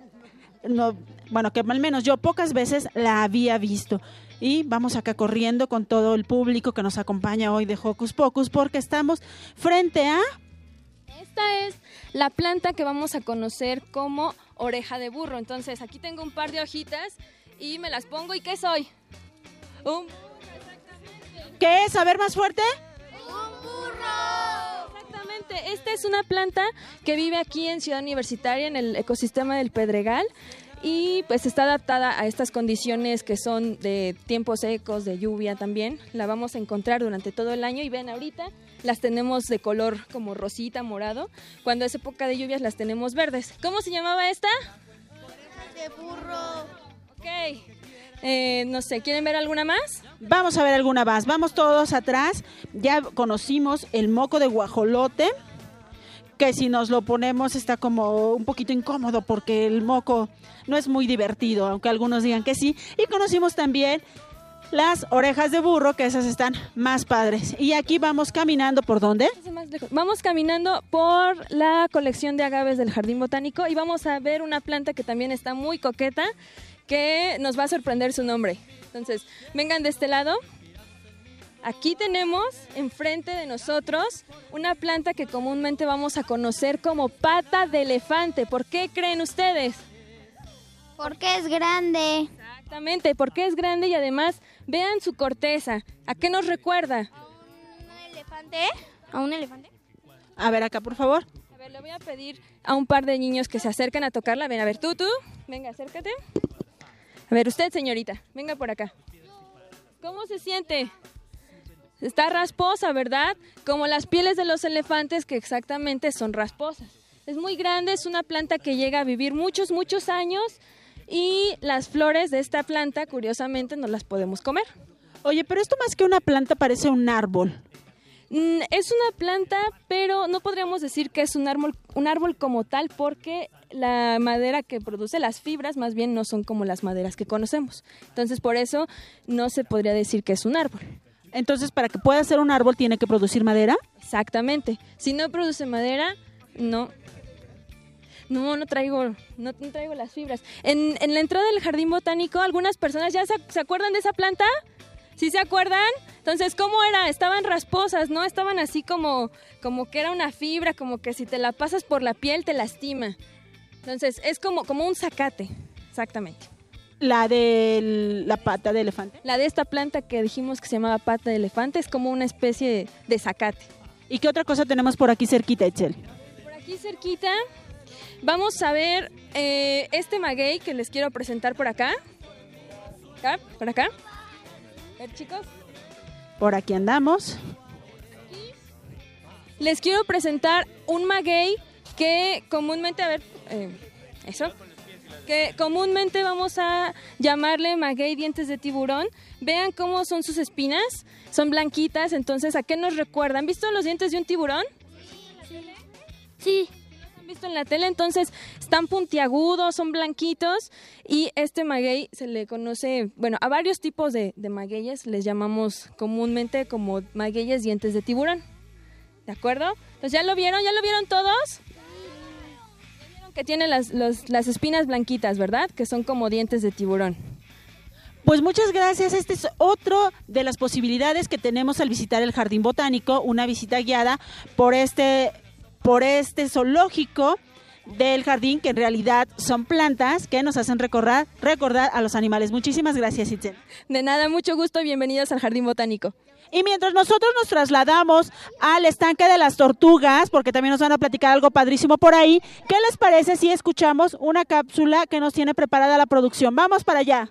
no, bueno, que al menos yo pocas veces la había visto. Y vamos acá corriendo con todo el público que nos acompaña hoy de Hocus Pocus porque estamos frente a... Esta es la planta que vamos a conocer como oreja de burro. Entonces aquí tengo un par de hojitas y me las pongo. ¿Y qué soy? Un ¿Qué es? A ver más fuerte. Un burro. Exactamente. Esta es una planta que vive aquí en Ciudad Universitaria, en el ecosistema del Pedregal y pues está adaptada a estas condiciones que son de tiempos secos, de lluvia también. La vamos a encontrar durante todo el año y ven ahorita las tenemos de color como rosita, morado. Cuando es época de lluvias las tenemos verdes. ¿Cómo se llamaba esta? Orejas de burro. Ok. Eh, no sé, ¿quieren ver alguna más? Vamos a ver alguna más. Vamos todos atrás. Ya conocimos el moco de guajolote que si nos lo ponemos está como un poquito incómodo porque el moco no es muy divertido, aunque algunos digan que sí. Y conocimos también las orejas de burro, que esas están más padres. Y aquí vamos caminando, ¿por dónde? Vamos caminando por la colección de agaves del Jardín Botánico y vamos a ver una planta que también está muy coqueta, que nos va a sorprender su nombre. Entonces, vengan de este lado. Aquí tenemos enfrente de nosotros una planta que comúnmente vamos a conocer como pata de elefante. ¿Por qué creen ustedes? Porque es grande. Exactamente, porque es grande y además vean su corteza. ¿A qué nos recuerda? ¿Un elefante? ¿A un elefante? A ver acá, por favor. A ver, le voy a pedir a un par de niños que se acerquen a tocarla. Ven, a ver, tú, tú. Venga, acércate. A ver, usted, señorita, venga por acá. ¿Cómo se siente? Está rasposa, ¿verdad? Como las pieles de los elefantes que exactamente son rasposas. Es muy grande, es una planta que llega a vivir muchos, muchos años y las flores de esta planta, curiosamente, no las podemos comer. Oye, pero esto más que una planta parece un árbol. Mm, es una planta, pero no podríamos decir que es un árbol, un árbol como tal porque la madera que produce las fibras más bien no son como las maderas que conocemos. Entonces, por eso no se podría decir que es un árbol. Entonces, para que pueda ser un árbol tiene que producir madera. Exactamente. Si no produce madera, no. No, no traigo, no, no traigo las fibras. En, en la entrada del jardín botánico, algunas personas ya se, se acuerdan de esa planta. ¿Sí se acuerdan? Entonces, ¿cómo era? Estaban rasposas, ¿no? Estaban así como, como que era una fibra, como que si te la pasas por la piel te lastima. Entonces, es como, como un zacate, exactamente. La de la pata de elefante. La de esta planta que dijimos que se llamaba pata de elefante es como una especie de zacate. ¿Y qué otra cosa tenemos por aquí cerquita, Etzel? Por aquí cerquita vamos a ver eh, este maguey que les quiero presentar por acá. ¿Acá? ¿Por acá? A ver, chicos. Por aquí andamos. Les quiero presentar un maguey que comúnmente, a ver, eh, eso, que comúnmente vamos a llamarle maguey dientes de tiburón. Vean cómo son sus espinas, son blanquitas, entonces ¿a qué nos recuerdan? ¿Han visto los dientes de un tiburón? Sí. ¿Han visto en la tele? Entonces están puntiagudos, son blanquitos y este maguey se le conoce, bueno, a varios tipos de, de magueyes les llamamos comúnmente como magueyes dientes de tiburón. ¿De acuerdo? Entonces ya lo vieron, ya lo vieron todos. Que tiene las, los- las espinas blanquitas, ¿verdad? Que son como dientes de tiburón. Pues muchas gracias. Este es otro de las posibilidades que tenemos al visitar el jardín botánico, una visita guiada por este por este zoológico del jardín que en realidad son plantas que nos hacen recordar recordar a los animales. Muchísimas gracias, Itzel. De nada, mucho gusto, bienvenidos al Jardín Botánico. Y mientras nosotros nos trasladamos al estanque de las tortugas, porque también nos van a platicar algo padrísimo por ahí, ¿qué les parece si escuchamos una cápsula que nos tiene preparada la producción? Vamos para allá.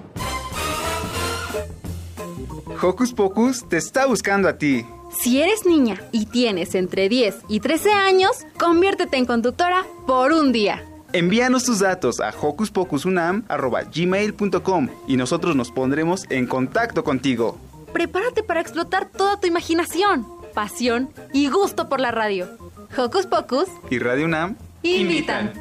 Hocus Pocus te está buscando a ti. Si eres niña y tienes entre 10 y 13 años, conviértete en conductora por un día. Envíanos tus datos a hocuspocusunam.gmail.com y nosotros nos pondremos en contacto contigo. Prepárate para explotar toda tu imaginación, pasión y gusto por la radio. Hocus Pocus Y Radio UNAM invitan.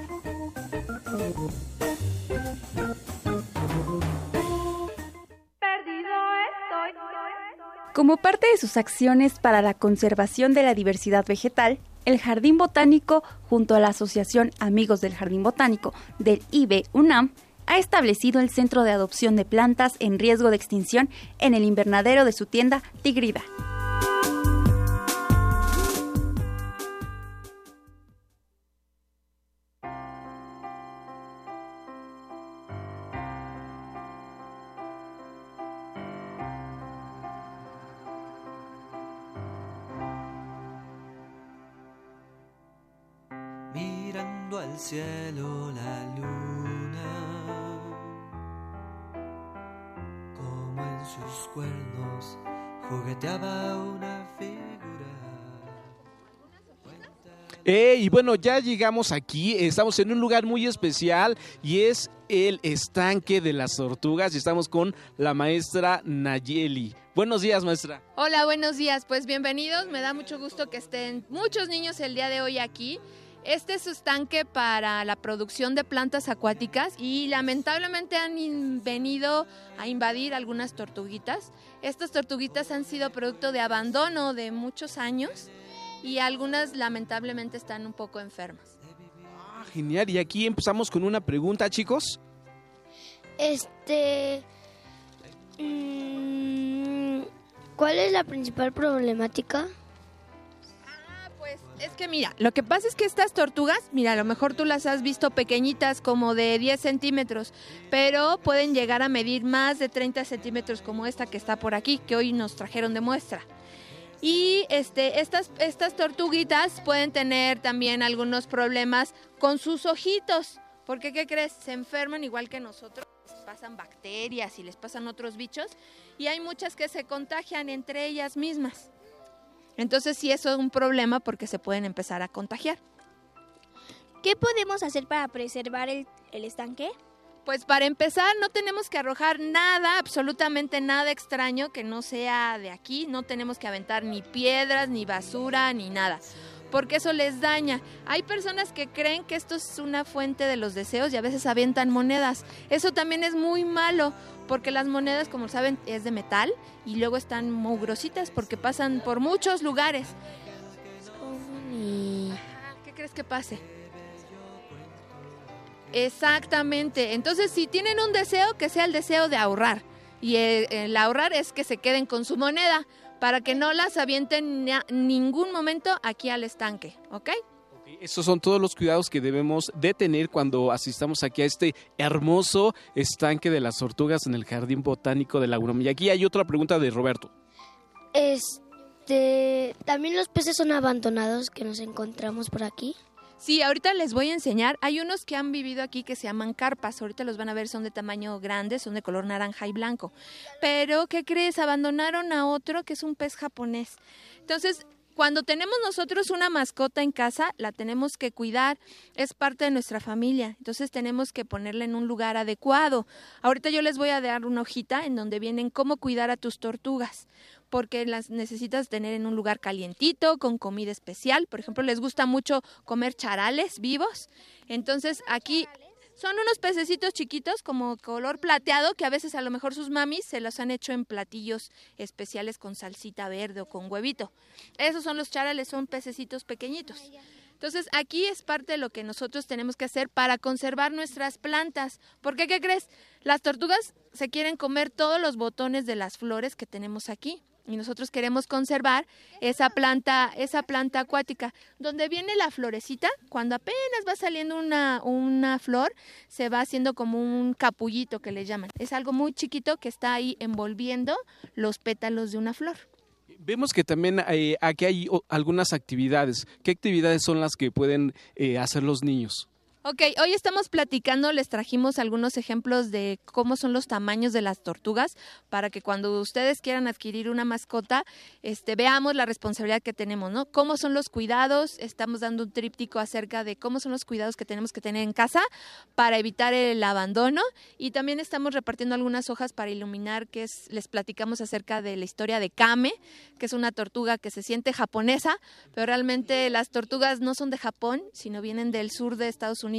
Como parte de sus acciones para la conservación de la diversidad vegetal, el Jardín Botánico, junto a la Asociación Amigos del Jardín Botánico del IB UNAM, ha establecido el Centro de Adopción de Plantas en Riesgo de Extinción en el invernadero de su tienda Tigrida. Mirando al cielo la luna, como en sus cuernos jugueteaba una figura. Eh, y bueno, ya llegamos aquí, estamos en un lugar muy especial y es el estanque de las tortugas y estamos con la maestra Nayeli. Buenos días, maestra. Hola, buenos días. Pues bienvenidos. Me da mucho gusto que estén muchos niños el día de hoy aquí. Este es su estanque para la producción de plantas acuáticas y lamentablemente han venido a invadir algunas tortuguitas. Estas tortuguitas han sido producto de abandono de muchos años y algunas lamentablemente están un poco enfermas. Ah, genial, y aquí empezamos con una pregunta, chicos. Este. mm, ¿Cuál es la principal problemática? Es que mira, lo que pasa es que estas tortugas, mira, a lo mejor tú las has visto pequeñitas como de 10 centímetros, pero pueden llegar a medir más de 30 centímetros como esta que está por aquí, que hoy nos trajeron de muestra. Y este, estas, estas tortuguitas pueden tener también algunos problemas con sus ojitos. Porque, ¿qué crees? Se enferman igual que nosotros. Les pasan bacterias y les pasan otros bichos. Y hay muchas que se contagian entre ellas mismas. Entonces, sí, eso es un problema porque se pueden empezar a contagiar. ¿Qué podemos hacer para preservar el, el estanque? Pues para empezar, no tenemos que arrojar nada, absolutamente nada extraño que no sea de aquí. No tenemos que aventar ni piedras, ni basura, ni nada. Porque eso les daña. Hay personas que creen que esto es una fuente de los deseos y a veces avientan monedas. Eso también es muy malo, porque las monedas, como saben, es de metal y luego están mugrositas porque pasan por muchos lugares. ¿Qué crees que pase? Exactamente. Entonces, si tienen un deseo, que sea el deseo de ahorrar. Y el, el ahorrar es que se queden con su moneda para que no las avienten ni a ningún momento aquí al estanque, ¿ok? Esos son todos los cuidados que debemos de tener cuando asistamos aquí a este hermoso estanque de las tortugas en el Jardín Botánico de la UNAM. Y aquí hay otra pregunta de Roberto. Este. También los peces son abandonados que nos encontramos por aquí. Sí, ahorita les voy a enseñar. Hay unos que han vivido aquí que se llaman carpas. Ahorita los van a ver, son de tamaño grande, son de color naranja y blanco. Pero, ¿qué crees? Abandonaron a otro que es un pez japonés. Entonces, cuando tenemos nosotros una mascota en casa, la tenemos que cuidar, es parte de nuestra familia, entonces tenemos que ponerla en un lugar adecuado. Ahorita yo les voy a dar una hojita en donde vienen cómo cuidar a tus tortugas, porque las necesitas tener en un lugar calientito, con comida especial. Por ejemplo, les gusta mucho comer charales vivos, entonces aquí son unos pececitos chiquitos como color plateado que a veces a lo mejor sus mamis se los han hecho en platillos especiales con salsita verde o con huevito. Esos son los charales, son pececitos pequeñitos. Entonces aquí es parte de lo que nosotros tenemos que hacer para conservar nuestras plantas. Porque, ¿qué crees? Las tortugas se quieren comer todos los botones de las flores que tenemos aquí y nosotros queremos conservar esa planta, esa planta acuática. Donde viene la florecita, cuando apenas va saliendo una, una flor, se va haciendo como un capullito que le llaman. Es algo muy chiquito que está ahí envolviendo los pétalos de una flor. Vemos que también eh, aquí hay algunas actividades. ¿Qué actividades son las que pueden eh, hacer los niños? Ok, hoy estamos platicando, les trajimos algunos ejemplos de cómo son los tamaños de las tortugas para que cuando ustedes quieran adquirir una mascota, este, veamos la responsabilidad que tenemos, ¿no? Cómo son los cuidados, estamos dando un tríptico acerca de cómo son los cuidados que tenemos que tener en casa para evitar el abandono y también estamos repartiendo algunas hojas para iluminar, que es, les platicamos acerca de la historia de Kame, que es una tortuga que se siente japonesa, pero realmente las tortugas no son de Japón, sino vienen del sur de Estados Unidos.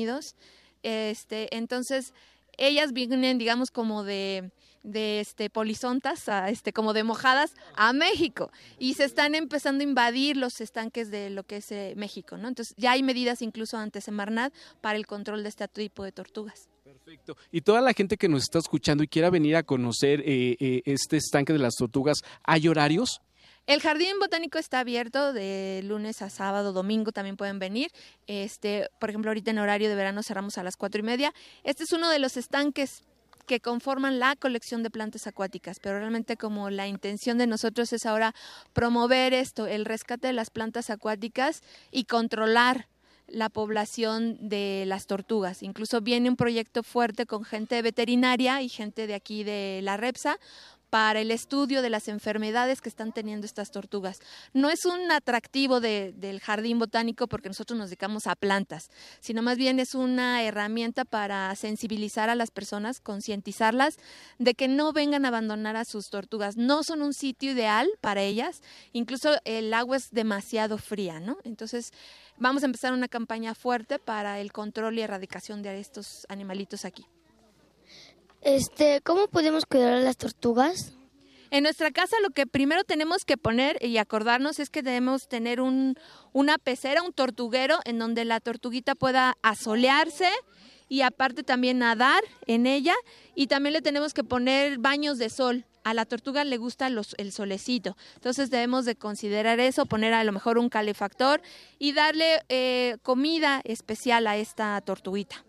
Este, entonces, ellas vienen, digamos, como de, de este, polizontas, a, este, como de mojadas, a México. Y se están empezando a invadir los estanques de lo que es eh, México, ¿no? Entonces, ya hay medidas incluso ante Semarnat para el control de este tipo de tortugas. Perfecto. Y toda la gente que nos está escuchando y quiera venir a conocer eh, eh, este estanque de las tortugas, ¿hay horarios? El jardín botánico está abierto de lunes a sábado, domingo también pueden venir. Este, por ejemplo, ahorita en horario de verano cerramos a las cuatro y media. Este es uno de los estanques que conforman la colección de plantas acuáticas, pero realmente como la intención de nosotros es ahora promover esto, el rescate de las plantas acuáticas y controlar la población de las tortugas. Incluso viene un proyecto fuerte con gente veterinaria y gente de aquí de la REPSA para el estudio de las enfermedades que están teniendo estas tortugas. No es un atractivo de- del jardín botánico porque nosotros nos dedicamos a plantas, sino más bien es una herramienta para sensibilizar a las personas, concientizarlas de que no vengan a abandonar a sus tortugas. No son un sitio ideal para ellas, incluso el agua es demasiado fría, ¿no? Entonces vamos a empezar una campaña fuerte para el control y erradicación de estos animalitos aquí. Este, ¿cómo podemos cuidar a las tortugas? En nuestra casa lo que primero tenemos que poner y acordarnos es que debemos tener un, una pecera, un tortuguero en donde la tortuguita pueda asolearse y aparte también nadar en ella y también le tenemos que poner baños de sol. A la tortuga le gusta los, el solecito, entonces debemos de considerar eso, poner a lo mejor un calefactor y darle eh, comida especial a esta tortuguita.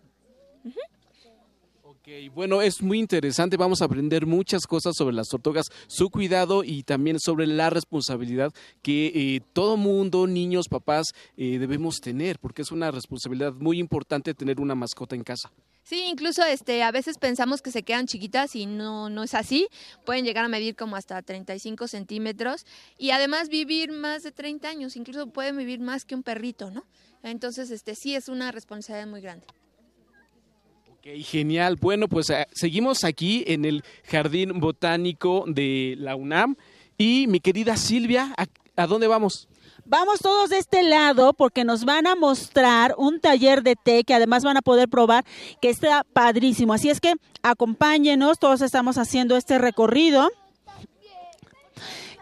Bueno, es muy interesante. Vamos a aprender muchas cosas sobre las tortugas, su cuidado y también sobre la responsabilidad que eh, todo mundo, niños, papás, eh, debemos tener, porque es una responsabilidad muy importante tener una mascota en casa. Sí, incluso este, a veces pensamos que se quedan chiquitas y no, no es así. Pueden llegar a medir como hasta 35 centímetros y además vivir más de 30 años. Incluso pueden vivir más que un perrito, ¿no? Entonces, este, sí es una responsabilidad muy grande. Ok, genial. Bueno, pues eh, seguimos aquí en el Jardín Botánico de la UNAM. Y mi querida Silvia, ¿a, a dónde vamos? Vamos todos de este lado porque nos van a mostrar un taller de té que además van a poder probar que está padrísimo. Así es que acompáñenos, todos estamos haciendo este recorrido.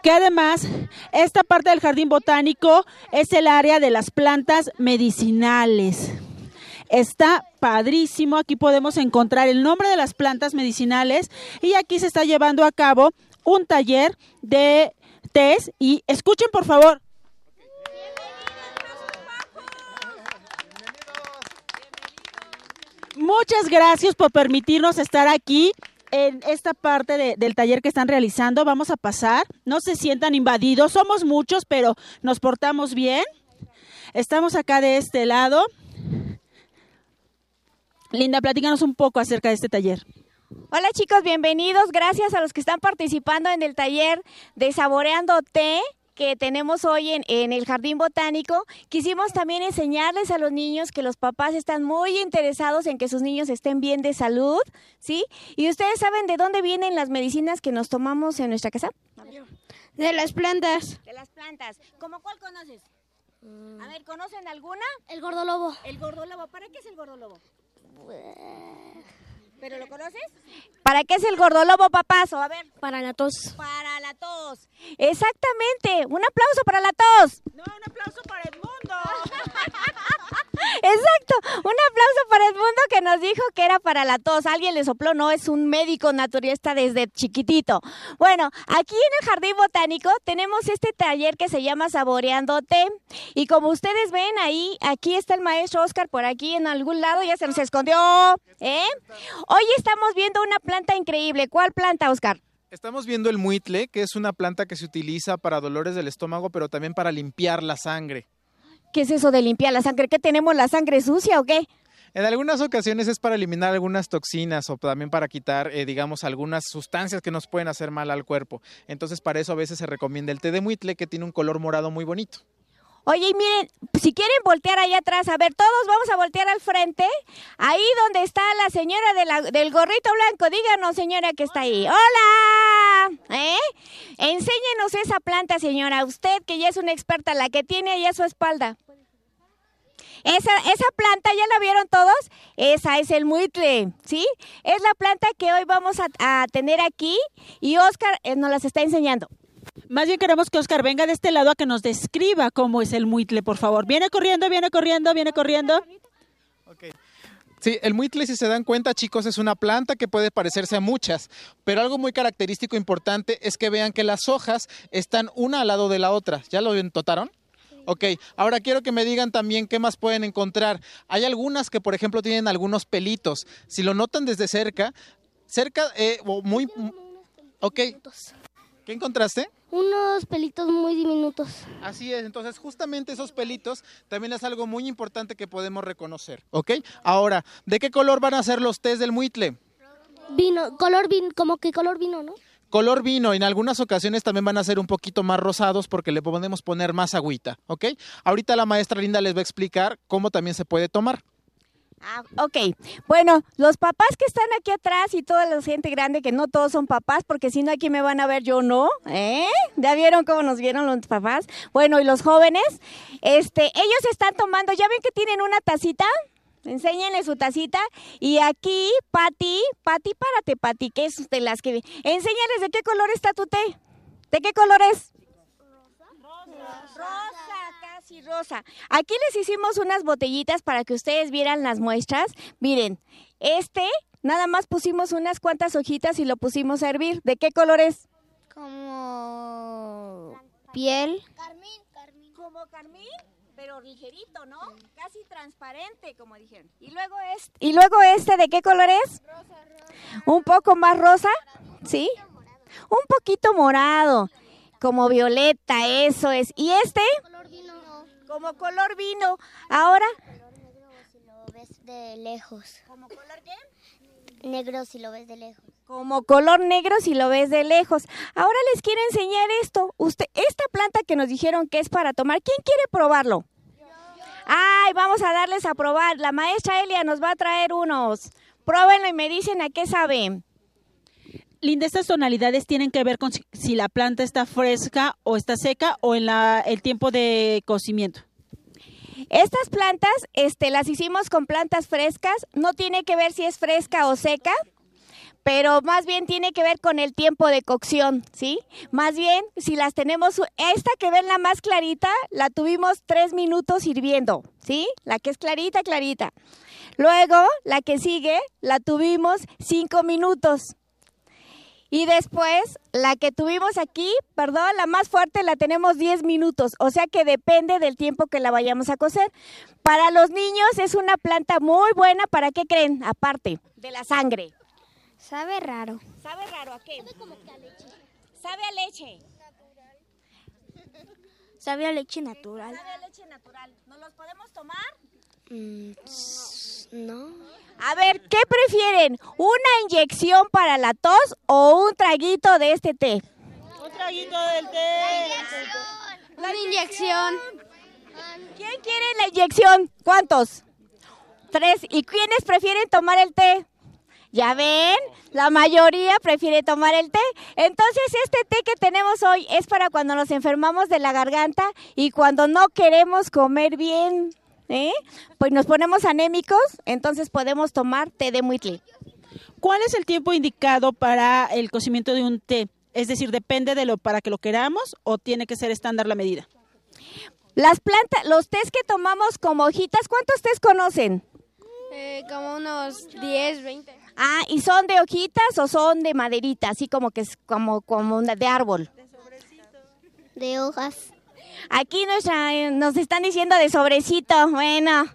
Que además esta parte del jardín botánico es el área de las plantas medicinales. Está padrísimo, aquí podemos encontrar el nombre de las plantas medicinales y aquí se está llevando a cabo un taller de tés y escuchen por favor. Muchas gracias por permitirnos estar aquí en esta parte de- del taller que están realizando. Vamos a pasar. No se sientan invadidos. Somos muchos, pero nos portamos bien. Estamos acá de este lado. Linda, platícanos un poco acerca de este taller. Hola chicos, bienvenidos. Gracias a los que están participando en el taller de Saboreando Té que tenemos hoy en, en el Jardín Botánico. Quisimos también enseñarles a los niños que los papás están muy interesados en que sus niños estén bien de salud, ¿sí? ¿Y ustedes saben de dónde vienen las medicinas que nos tomamos en nuestra casa? De las plantas. De las plantas. ¿Cómo cuál conoces? A ver, ¿conocen alguna? El gordolobo. El gordolobo. ¿Para qué es el gordolobo? ¿Pero lo conoces? ¿Para qué es el gordolobo, papazo? A ver. Para la tos. Para la tos. Exactamente. Un aplauso para la tos. No, un aplauso para el mundo. [laughs] Exacto. Un aplauso para el mundo que nos dijo que era para la tos. Alguien le sopló, no, es un médico naturista desde chiquitito. Bueno, aquí en el Jardín Botánico tenemos este taller que se llama Saboreando Té. Y como ustedes ven ahí, aquí está el maestro Oscar por aquí en algún lado, ya se nos escondió. ¿eh? Hoy estamos viendo una planta increíble. ¿Cuál planta, Oscar? Estamos viendo el muitle, que es una planta que se utiliza para dolores del estómago, pero también para limpiar la sangre. ¿Qué es eso de limpiar la sangre? ¿Qué tenemos la sangre sucia o qué? En algunas ocasiones es para eliminar algunas toxinas o también para quitar, eh, digamos, algunas sustancias que nos pueden hacer mal al cuerpo. Entonces, para eso a veces se recomienda el té de muitle, que tiene un color morado muy bonito. Oye, y miren, si quieren voltear allá atrás, a ver, todos vamos a voltear al frente, ahí donde está la señora del gorrito blanco, díganos, señora, que está ahí. ¡Hola! ¿Eh? Enséñenos esa planta, señora, usted que ya es una experta, la que tiene ahí a su espalda. Esa, esa planta, ¿ya la vieron todos? Esa es el muitle, ¿sí? Es la planta que hoy vamos a, a tener aquí y Oscar eh, nos las está enseñando. Más bien queremos que Oscar venga de este lado a que nos describa cómo es el muitle, por favor. Viene corriendo, viene corriendo, viene corriendo. Sí, el muitle, si se dan cuenta, chicos, es una planta que puede parecerse a muchas, pero algo muy característico e importante es que vean que las hojas están una al lado de la otra. ¿Ya lo notaron? Ok, ahora quiero que me digan también qué más pueden encontrar. Hay algunas que, por ejemplo, tienen algunos pelitos. Si lo notan desde cerca, cerca, eh, o muy... Ok, ¿qué encontraste? Unos pelitos muy diminutos. Así es, entonces justamente esos pelitos también es algo muy importante que podemos reconocer, ¿ok? Ahora, ¿de qué color van a ser los tés del muitle? Vino, color vino, como que color vino, ¿no? Color vino, en algunas ocasiones también van a ser un poquito más rosados porque le podemos poner más agüita, ¿ok? Ahorita la maestra Linda les va a explicar cómo también se puede tomar. Ah, ok. Bueno, los papás que están aquí atrás y toda la gente grande, que no todos son papás, porque si no aquí me van a ver yo no, ¿eh? ¿Ya vieron cómo nos vieron los papás? Bueno, y los jóvenes, este, ellos están tomando, ¿ya ven que tienen una tacita? Enséñenle su tacita. Y aquí, Pati, Pati, párate, Pati, que es de las que... Enséñales de qué color está tu té. ¿De qué color es? Rosa, casi rosa. Aquí les hicimos unas botellitas para que ustedes vieran las muestras. Miren, este, nada más pusimos unas cuantas hojitas y lo pusimos a hervir. ¿De qué color es? Como piel. Como carmín, pero ligerito, ¿no? Casi transparente, como dijeron. Y luego este. ¿Y luego este de qué color es? Un poco más rosa, ¿sí? Un poquito morado, como violeta, eso es. ¿Y este? Como color vino. Ahora, Lo ves de lejos. ¿Como color qué? Negro si lo ves de lejos. como color negro si lo ves de lejos. Ahora les quiero enseñar esto. Usted, esta planta que nos dijeron que es para tomar, ¿quién quiere probarlo? Ay, vamos a darles a probar. La maestra Elia nos va a traer unos. Pruébenlo y me dicen a qué saben. Linda, estas tonalidades tienen que ver con si, la planta está fresca o está seca o en la, el tiempo de cocimiento. Estas plantas, este, las hicimos con plantas frescas. No tiene que ver si es fresca o seca, pero más bien tiene que ver con el tiempo de cocción, ¿sí? Más bien, si las tenemos, esta que ven la más clarita, la tuvimos tres minutos hirviendo, ¿sí? La que es clarita, clarita. Luego, la que sigue, la tuvimos cinco minutos. Y después, la que tuvimos aquí, perdón, la más fuerte la tenemos 10 minutos, o sea que depende del tiempo que la vayamos a cocer. Para los niños es una planta muy buena, ¿para qué creen? Aparte de la sangre. Sabe raro. ¿Sabe raro a qué? Sabe como que a leche. Sabe a leche. Sabe a leche natural. Sabe a leche natural. ¿Nos los podemos tomar? Mm, no. A ver, ¿qué prefieren? ¿Una inyección para la tos o un traguito de este té? Un traguito del té. Una inyección. ¿Quién quiere la inyección? ¿Cuántos? Tres. ¿Y quiénes prefieren tomar el té? Ya ven, la mayoría prefiere tomar el té. Entonces, este té que tenemos hoy es para cuando nos enfermamos de la garganta y cuando no queremos comer bien. ¿Eh? Pues nos ponemos anémicos, entonces podemos tomar té de muitli. ¿Cuál es el tiempo indicado para el cocimiento de un té? Es decir, depende de lo para que lo queramos o tiene que ser estándar la medida. Las plantas, los tés que tomamos como hojitas, ¿cuántos tés conocen? Eh, como unos 10, 20. Ah, ¿y son de hojitas o son de maderita? Así como que es como, como una- de árbol. De hojas. Aquí eh, nos están diciendo de sobrecito. Bueno,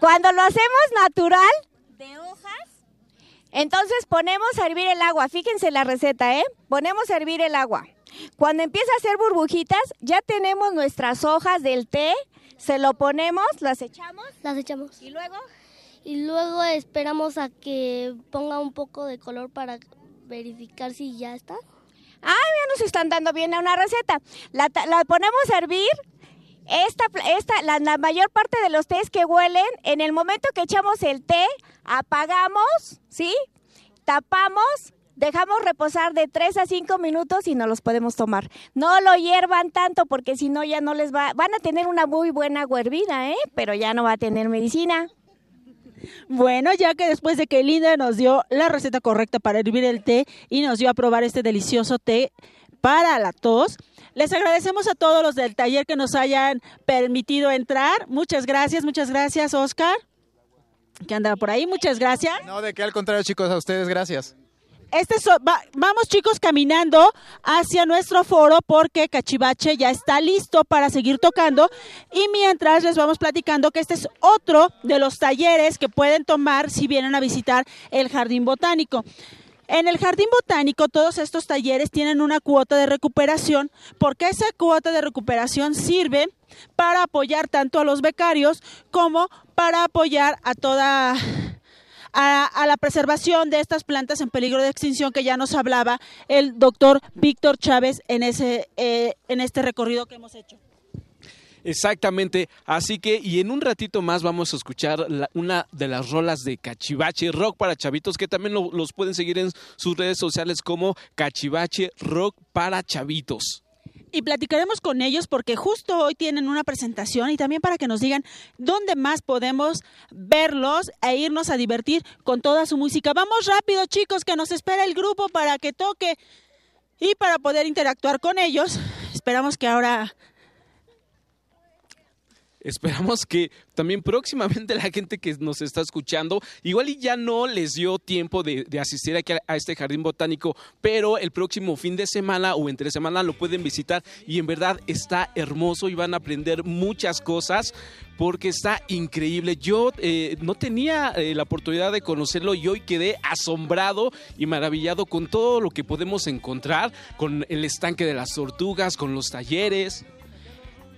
cuando lo hacemos natural, de hojas, entonces ponemos a hervir el agua. Fíjense la receta, ¿eh? Ponemos a hervir el agua. Cuando empieza a hacer burbujitas, ya tenemos nuestras hojas del té. Se lo ponemos, las echamos. Las echamos. ¿Y luego? Y luego esperamos a que ponga un poco de color para verificar si ya está. Ya nos están dando bien una receta. La, la ponemos a hervir. Esta, esta, la, mayor parte de los tés que huelen, en el momento que echamos el té, apagamos, ¿sí? Tapamos, dejamos reposar de 3 a 5 minutos y no los podemos tomar. No lo hiervan tanto porque si no ya no les va, van a tener una muy buena agua hervida, ¿eh? Pero ya no va a tener medicina. Bueno, ya que después de que Linda nos dio la receta correcta para hervir el té y nos dio a probar este delicioso té para la tos, les agradecemos a todos los del taller que nos hayan permitido entrar. Muchas gracias, muchas gracias, Oscar, que anda por ahí. Muchas gracias. No, de qué al contrario, chicos, a ustedes gracias. Este so- va- vamos chicos caminando hacia nuestro foro porque Cachivache ya está listo para seguir tocando. Y mientras les vamos platicando que este es otro de los talleres que pueden tomar si vienen a visitar el Jardín Botánico. En el Jardín Botánico todos estos talleres tienen una cuota de recuperación. Porque esa cuota de recuperación sirve para apoyar tanto a los becarios como para apoyar a toda a, la preservación de estas plantas en peligro de extinción que ya nos hablaba el doctor Víctor Chávez en ese eh, en este recorrido que hemos hecho. Exactamente, así que y en un ratito más vamos a escuchar una de las rolas de Cachivache Rock para Chavitos que también lo- los pueden seguir en sus redes sociales como Cachivache Rock para Chavitos. Y platicaremos con ellos porque justo hoy tienen una presentación y también para que nos digan dónde más podemos verlos e irnos a divertir con toda su música. Vamos rápido chicos, que nos espera el grupo para que toque y para poder interactuar con ellos. Esperamos que ahora esperamos que también próximamente la gente que nos está escuchando, igual y ya no les dio tiempo de, asistir aquí a, a este jardín botánico, pero el próximo fin de semana o entre semana lo pueden visitar y en verdad está hermoso y van a aprender muchas cosas porque está increíble. Yo eh, no tenía eh, la oportunidad de conocerlo y hoy quedé asombrado y maravillado con todo lo que podemos encontrar, con el estanque de las tortugas, con los talleres.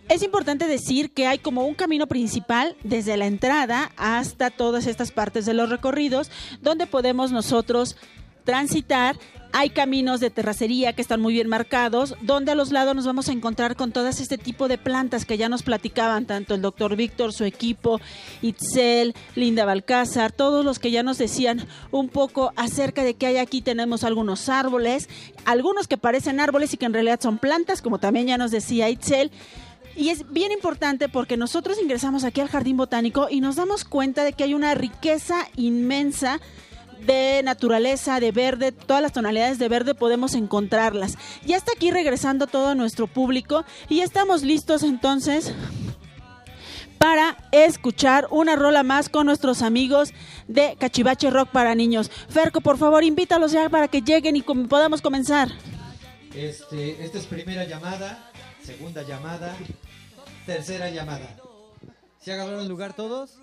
Es importante decir que hay como un camino principal desde la entrada hasta todas estas partes de los recorridos donde podemos nosotros transitar. Hay caminos de terracería que están muy bien marcados, donde a los lados nos vamos a encontrar con todas este tipo de plantas que ya nos platicaban, tanto el doctor Víctor, su equipo, Itzel, Linda Balcázar, todos los que ya nos decían un poco acerca de que hay aquí. Tenemos algunos árboles, algunos que parecen árboles y que en realidad son plantas, como también ya nos decía Itzel. Y es bien importante porque nosotros ingresamos aquí al Jardín Botánico y nos damos cuenta de que hay una riqueza inmensa de naturaleza, de verde, todas las tonalidades de verde podemos encontrarlas. Ya está aquí regresando todo nuestro público y estamos listos entonces para escuchar una rola más con nuestros amigos de Cachivache Rock para niños. Ferco, por favor, invítalos ya para que lleguen y podamos comenzar. Este, esta es primera llamada, segunda llamada, tercera llamada. ¿Se agarraron lugar todos?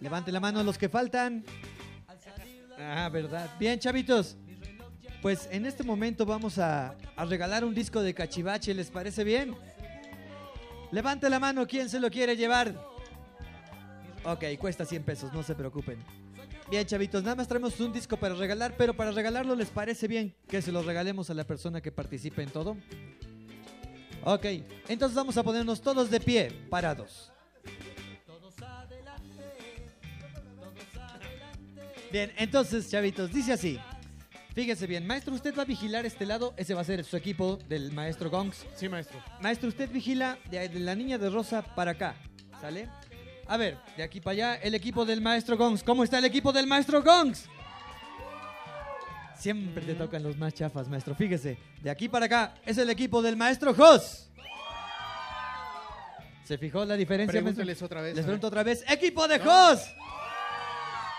Levante la mano los que faltan. Ah, verdad. Bien, chavitos. Pues en este momento vamos a, a regalar un disco de cachivache, ¿les parece bien? Levante la mano, ¿quién se lo quiere llevar? Ok, cuesta 100 pesos, no se preocupen. Bien, chavitos, nada más traemos un disco para regalar, pero para regalarlo, ¿les parece bien que se lo regalemos a la persona que participe en todo? Ok, entonces vamos a ponernos todos de pie, parados. Bien, entonces, chavitos, dice así. Fíjese bien, maestro, usted va a vigilar este lado, ese va a ser su equipo del maestro Gongs. Sí, maestro. Maestro, usted vigila de, de la niña de rosa para acá, ¿sale? A ver, de aquí para allá, el equipo del maestro Gongs. ¿Cómo está el equipo del maestro Gongs? Siempre te tocan los más chafas, maestro. Fíjese, de aquí para acá es el equipo del maestro Jos. ¿Se fijó la diferencia, maestro? Pregúnteles otra vez, Les pregunto otra vez. ¡Equipo de No. Jos!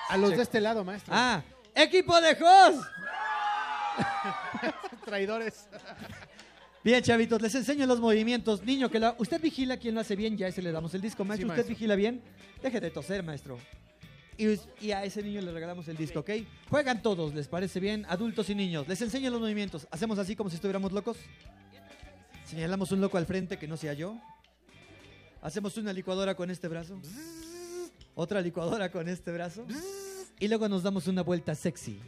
A los de este lado, maestro. Ah, ¡equipo de Jos! [laughs] Traidores. Bien, chavitos, les enseño los movimientos. Niño, que lo- usted vigila quién lo hace bien, ya a ese le damos el disco. Maestro, ¿usted maestro. vigila bien? Deje de toser, maestro. Y, a ese niño le regalamos el disco, ¿ok? Juegan todos, ¿les parece bien? Adultos y niños. Les enseño los movimientos. ¿Hacemos así como si estuviéramos locos? Señalamos un loco al frente que no sea yo. Hacemos una licuadora con este brazo. Otra licuadora con este brazo. Y luego nos damos una vuelta sexy.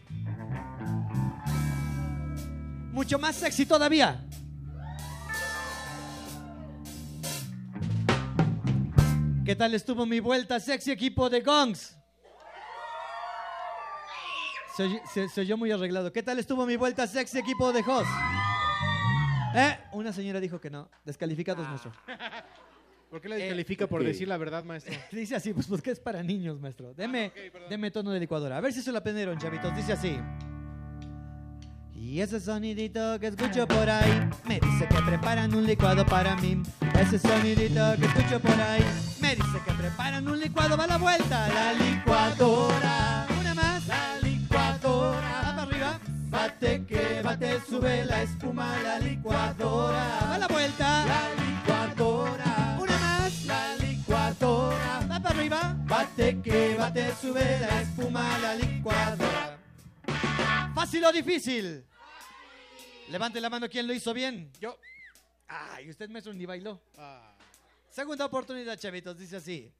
Mucho más sexy todavía. ¿Qué tal estuvo mi vuelta sexy equipo de Gongs? Se, oy- se- se oyó muy arreglado. ¿Qué tal estuvo mi vuelta sexy equipo de Jos? ¿Eh? Una señora dijo que no. Descalificados, maestro. [laughs] ¿Por qué le descalifica por ok. decir la verdad, maestro? [laughs] Dice así, pues porque es para niños, maestro. Deme, deme tono de licuadora. A ver si se lo aprendieron, chavitos. Dice así. Y ese sonidito que escucho por ahí me dice que preparan un licuado para mí. Ese sonidito que escucho por ahí me dice que preparan un licuado. Va la vuelta, la licuadora. Bate que bate, sube la espuma, la licuadora. Va la vuelta, la licuadora. Una más, la licuadora. Va para arriba. Bate que bate, sube la espuma, la licuadora. ¿Fácil o difícil? Levante la mano quien lo hizo bien. Yo. Ay, usted maestro ni bailó. Segunda oportunidad, chavitos, dice así.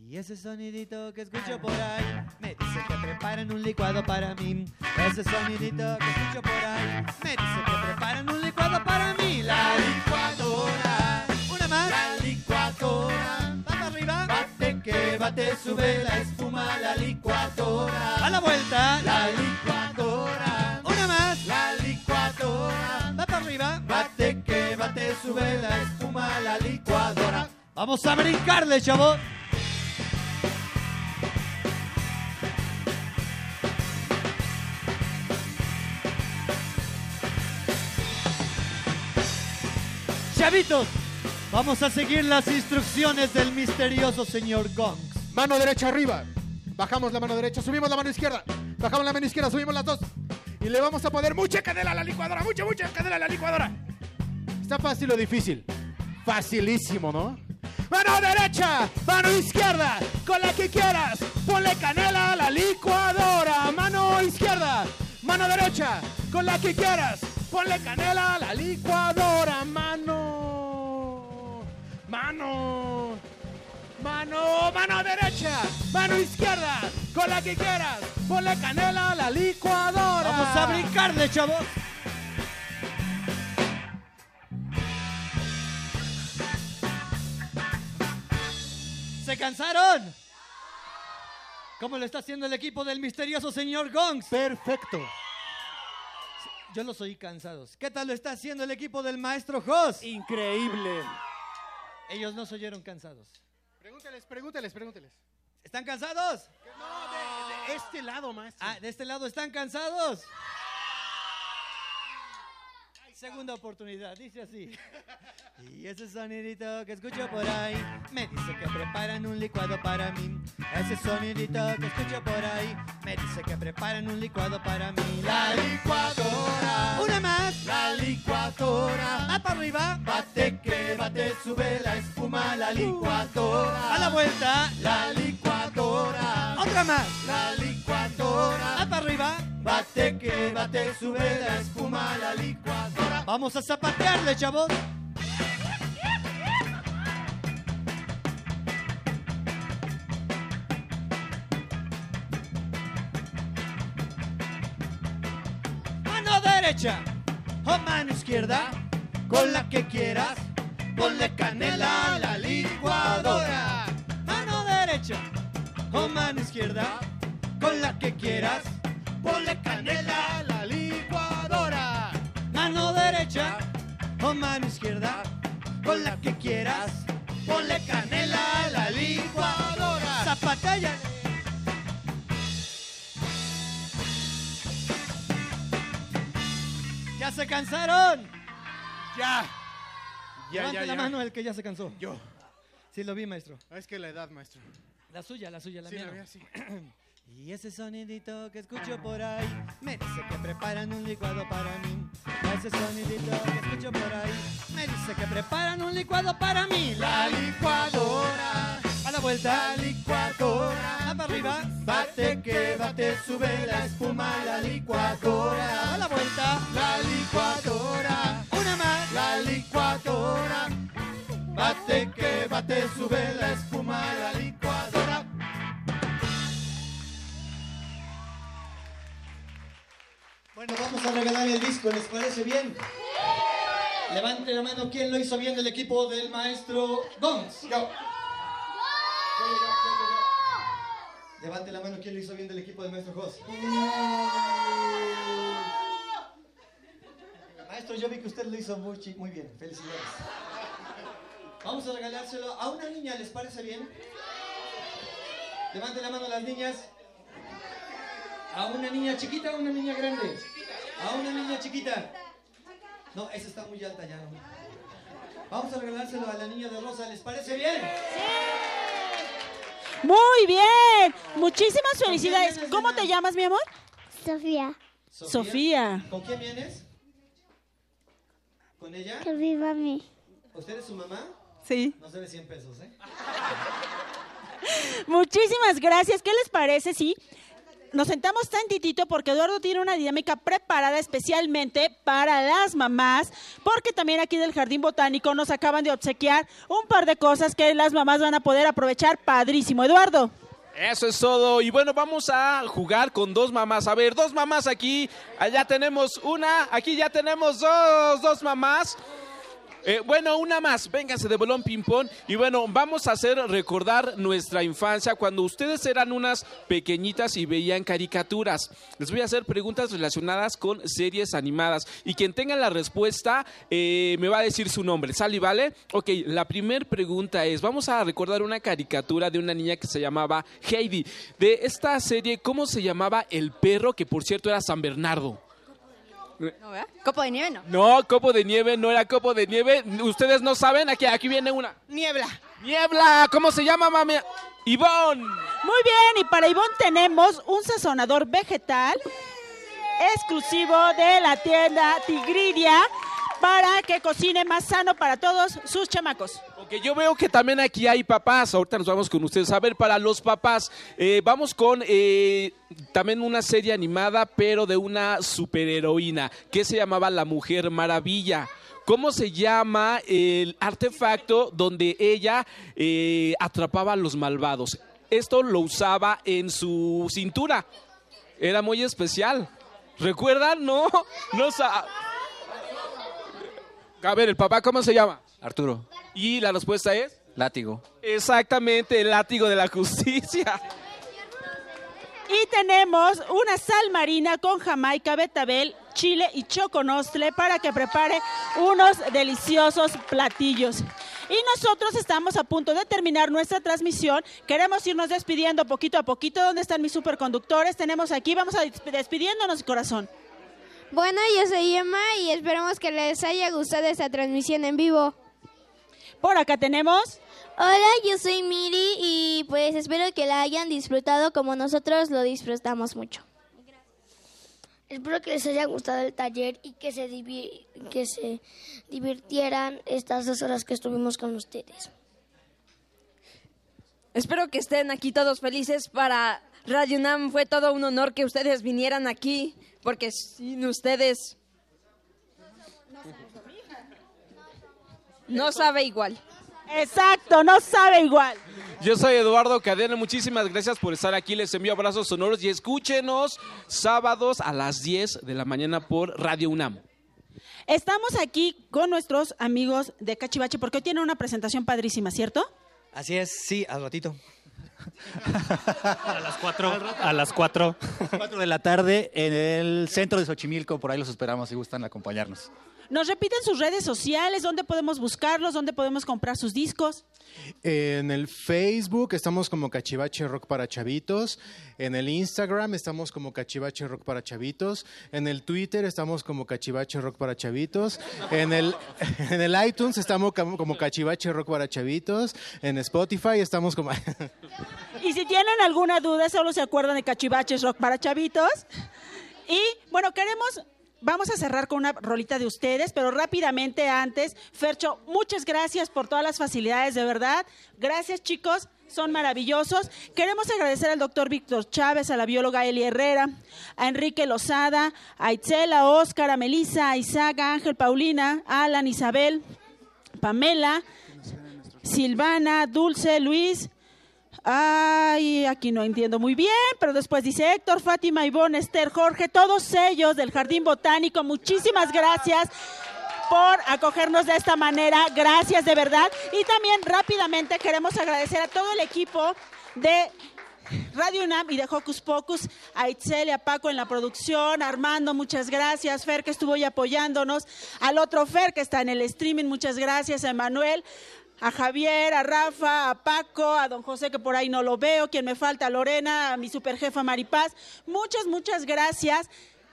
Y ese sonidito que escucho por ahí me dice que preparan un licuado para mí. Ese sonidito que escucho por ahí me dice que preparan un licuado para mí. La licuadora. Una más. La licuadora. Va para arriba. Bate que bate, sube la espuma. La licuadora. A la vuelta. La licuadora. Una más. La licuadora. Va para arriba. Bate que bate, sube la espuma. La licuadora. Vamos a brincarle, chavos. Chavitos, Vamos a seguir las instrucciones del misterioso señor Gongs. Mano derecha arriba. Bajamos la mano derecha, subimos la mano izquierda. Bajamos la mano izquierda, subimos las dos. Y le vamos a poner mucha canela a la licuadora, mucha, mucha canela a la licuadora. ¿Está fácil o difícil? Facilísimo, ¿no? Mano derecha, mano izquierda, con la que quieras. Ponle canela a la licuadora. Mano izquierda, mano derecha, con la que quieras. Ponle canela a la licuadora. Mano, mano, mano, mano derecha, mano izquierda, con la que quieras. Ponle canela a la licuadora. Vamos a brincarle, chavos. ¿Se cansaron? ¿Cómo lo está haciendo el equipo del misterioso señor Gongs? Perfecto. Yo los oí cansados. ¿Qué tal lo está haciendo el equipo del maestro Jos? Increíble. Ellos no se oyeron cansados. Pregúnteles, pregúnteles, pregúnteles. ¿Están cansados? No, de, de este lado, maestro. Ah, de este lado están cansados. Segunda oportunidad, dice así. [laughs] Y ese sonidito que escucho por ahí me dice que preparan un licuado para mí. Ese sonidito que escucho por ahí me dice que preparan un licuado para mí. La licuadora. Una más. La licuadora. Va para arriba. Bate que bate, sube la espuma. La licuadora. A la vuelta. La licuadora. Otra más. La licuadora. Va para arriba. Bate que bate, sube la espuma. La licuadora. Vamos a zapatearle, chavos. Mano derecha o mano izquierda, con la que quieras, ponle canela a la licuadora. Mano derecha o mano izquierda, con la que quieras, ponle canela a la licuadora. Mano derecha o mano izquierda, con la que quieras, ponle canela a la licuadora. Zapatalla. ¿Ya se cansaron? Ya. Ya, Levante ya, la ya. mano el que ya se cansó. Yo. Sí, lo vi, maestro. Es que la edad, maestro. La suya, la suya, la Sí, mía. la no. mía sí. [clears throat] Y ese sonidito que escucho por ahí me dice que preparan un licuado para mí. Ese sonidito que escucho por ahí me dice que preparan un licuado para mí. La licuadora. A la vuelta. La licuadora. Va para arriba. Bate que bate, sube la espuma. La licuadora. A la vuelta. La licuadora. Una más. La licuadora. Bate que bate, sube la espuma. La licuadora. Bueno, vamos a regalar el disco, ¿les parece bien? Levante la mano, ¿quién lo hizo bien del equipo del maestro Gons? Yo. Levante la mano, ¿quién lo hizo bien del equipo del maestro Jos? Maestro, yo vi que usted lo hizo muy, muy bien. Felicidades. Vamos a regalárselo a una niña, ¿les parece bien? Levante la mano las niñas. ¿A una niña chiquita o una niña grande? A una niña chiquita. No, esa está muy alta ya, no. Vamos a regalárselo a la niña de rosa, ¿les parece bien? Muy bien. Muchísimas felicidades. ¿Cómo te llamas, mi amor? Sofía. Sofía. ¿Con quién vienes? ¿Con ella? Que viva mí. ¿Usted es su mamá? Sí. No se ve 100 pesos, ¿eh? [laughs] Muchísimas gracias. ¿Qué les parece si nos sentamos tantitito porque Eduardo tiene una dinámica preparada especialmente para las mamás, porque también aquí del Jardín Botánico nos acaban de obsequiar un par de cosas que las mamás van a poder aprovechar padrísimo. Eduardo. Eso es todo. Y bueno, vamos a jugar con dos mamás. A ver, dos mamás aquí. Allá tenemos una. Aquí ya tenemos dos, dos mamás. Eh, bueno, una más, véngase de bolón ping-pong. Y bueno, vamos a hacer recordar nuestra infancia cuando ustedes eran unas pequeñitas y veían caricaturas. Les voy a hacer preguntas relacionadas con series animadas. Y quien tenga la respuesta eh, me va a decir su nombre. ¿Sale y vale? Ok, la primera pregunta es: vamos a recordar una caricatura de una niña que se llamaba Heidi. De esta serie, ¿cómo se llamaba el perro que por cierto era San Bernardo? No, ¿verdad? Copo de nieve no. No, copo de nieve, no era copo de nieve. Ustedes no saben, aquí, aquí viene una. Niebla. Niebla, ¿cómo se llama, mami? Ivonne. Muy bien, y para Ivonne tenemos un sazonador vegetal exclusivo de la tienda Tigridia para que cocine más sano para todos sus chamacos. Ok, yo veo que también aquí hay papás. Ahorita nos vamos con ustedes. A ver, para los papás, eh, vamos con eh, también una serie animada, pero de una superheroína que se llamaba La Mujer Maravilla. ¿Cómo se llama el artefacto donde ella eh, atrapaba a los malvados? Esto lo usaba en su cintura. Era muy especial. ¿Recuerdan? No, no A ver, el papá, ¿cómo se llama? Arturo, Y la respuesta es látigo. exactamente el látigo de la justicia. Y tenemos una sal marina con jamaica, betabel, chile y choconostle para que prepare unos deliciosos platillos. Y nosotros estamos a punto de terminar nuestra transmisión. Queremos irnos despidiendo poquito a poquito. ¿Dónde están mis superconductores? Tenemos aquí, vamos a desp- despidiéndonos, corazón. Bueno, yo soy Emma y esperemos que les haya gustado esta transmisión en vivo. Por acá tenemos. Hola, yo soy Miri y pues espero que la hayan disfrutado como nosotros lo disfrutamos mucho. Espero que les haya gustado el taller y que se, divi- que se divirtieran estas dos horas que estuvimos con ustedes. Espero que estén aquí todos felices. Para Radio UNAM fue todo un honor que ustedes vinieran aquí, porque sin ustedes no sabe igual. Exacto, no sabe igual. Yo soy Eduardo Cadena, muchísimas gracias por estar aquí, les envío abrazos sonoros y escúchenos sábados a las 10 de la mañana por Radio UNAM. Estamos aquí con nuestros amigos de Cachivache porque hoy tienen una presentación padrísima, ¿cierto? Así es, sí, al ratito. A las 4. A las 4. 4 de la tarde en el centro de Xochimilco. Por ahí los esperamos si gustan acompañarnos. Nos repiten sus redes sociales, dónde podemos buscarlos, dónde podemos comprar sus discos. En el Facebook estamos como Cachivache Rock para Chavitos. En el Instagram estamos como Cachivache Rock para Chavitos. En el Twitter estamos como Cachivache Rock para Chavitos. En el, [laughs] en el iTunes estamos como, Cachivache Rock para Chavitos. En Spotify estamos como... [laughs] Y si tienen alguna duda, solo se acuerdan de Cachivaches Rock para Chavitos. Y bueno, queremos, vamos a cerrar con una rolita de ustedes, pero rápidamente antes, Fercho, muchas gracias por todas las facilidades, de verdad. Gracias chicos, son maravillosos. Queremos agradecer al doctor Víctor Chávez, a la bióloga Eli Herrera, a Enrique Lozada, a Itzel, a Óscar, a Melissa, a Isaac, a Ángel, Paulina, Alan, Isabel, Pamela, Silvana, Dulce, Luis, Ay, aquí no entiendo muy bien, pero después dice Héctor, Fátima, Ivonne, Esther, Jorge, todos ellos del Jardín Botánico, muchísimas gracias por acogernos de esta manera, gracias de verdad. Y también rápidamente queremos agradecer a todo el equipo de Radio UNAM y de Hocus Pocus, a Itzel y a Paco en la producción, Armando, muchas gracias, Fer que estuvo ahí apoyándonos, al otro Fer que está en el streaming, muchas gracias, a Emanuel, a Javier, a Rafa, a Paco, a don José que por ahí no lo veo, quien me falta, a Lorena, a mi superjefa Maripaz, muchas, muchas gracias.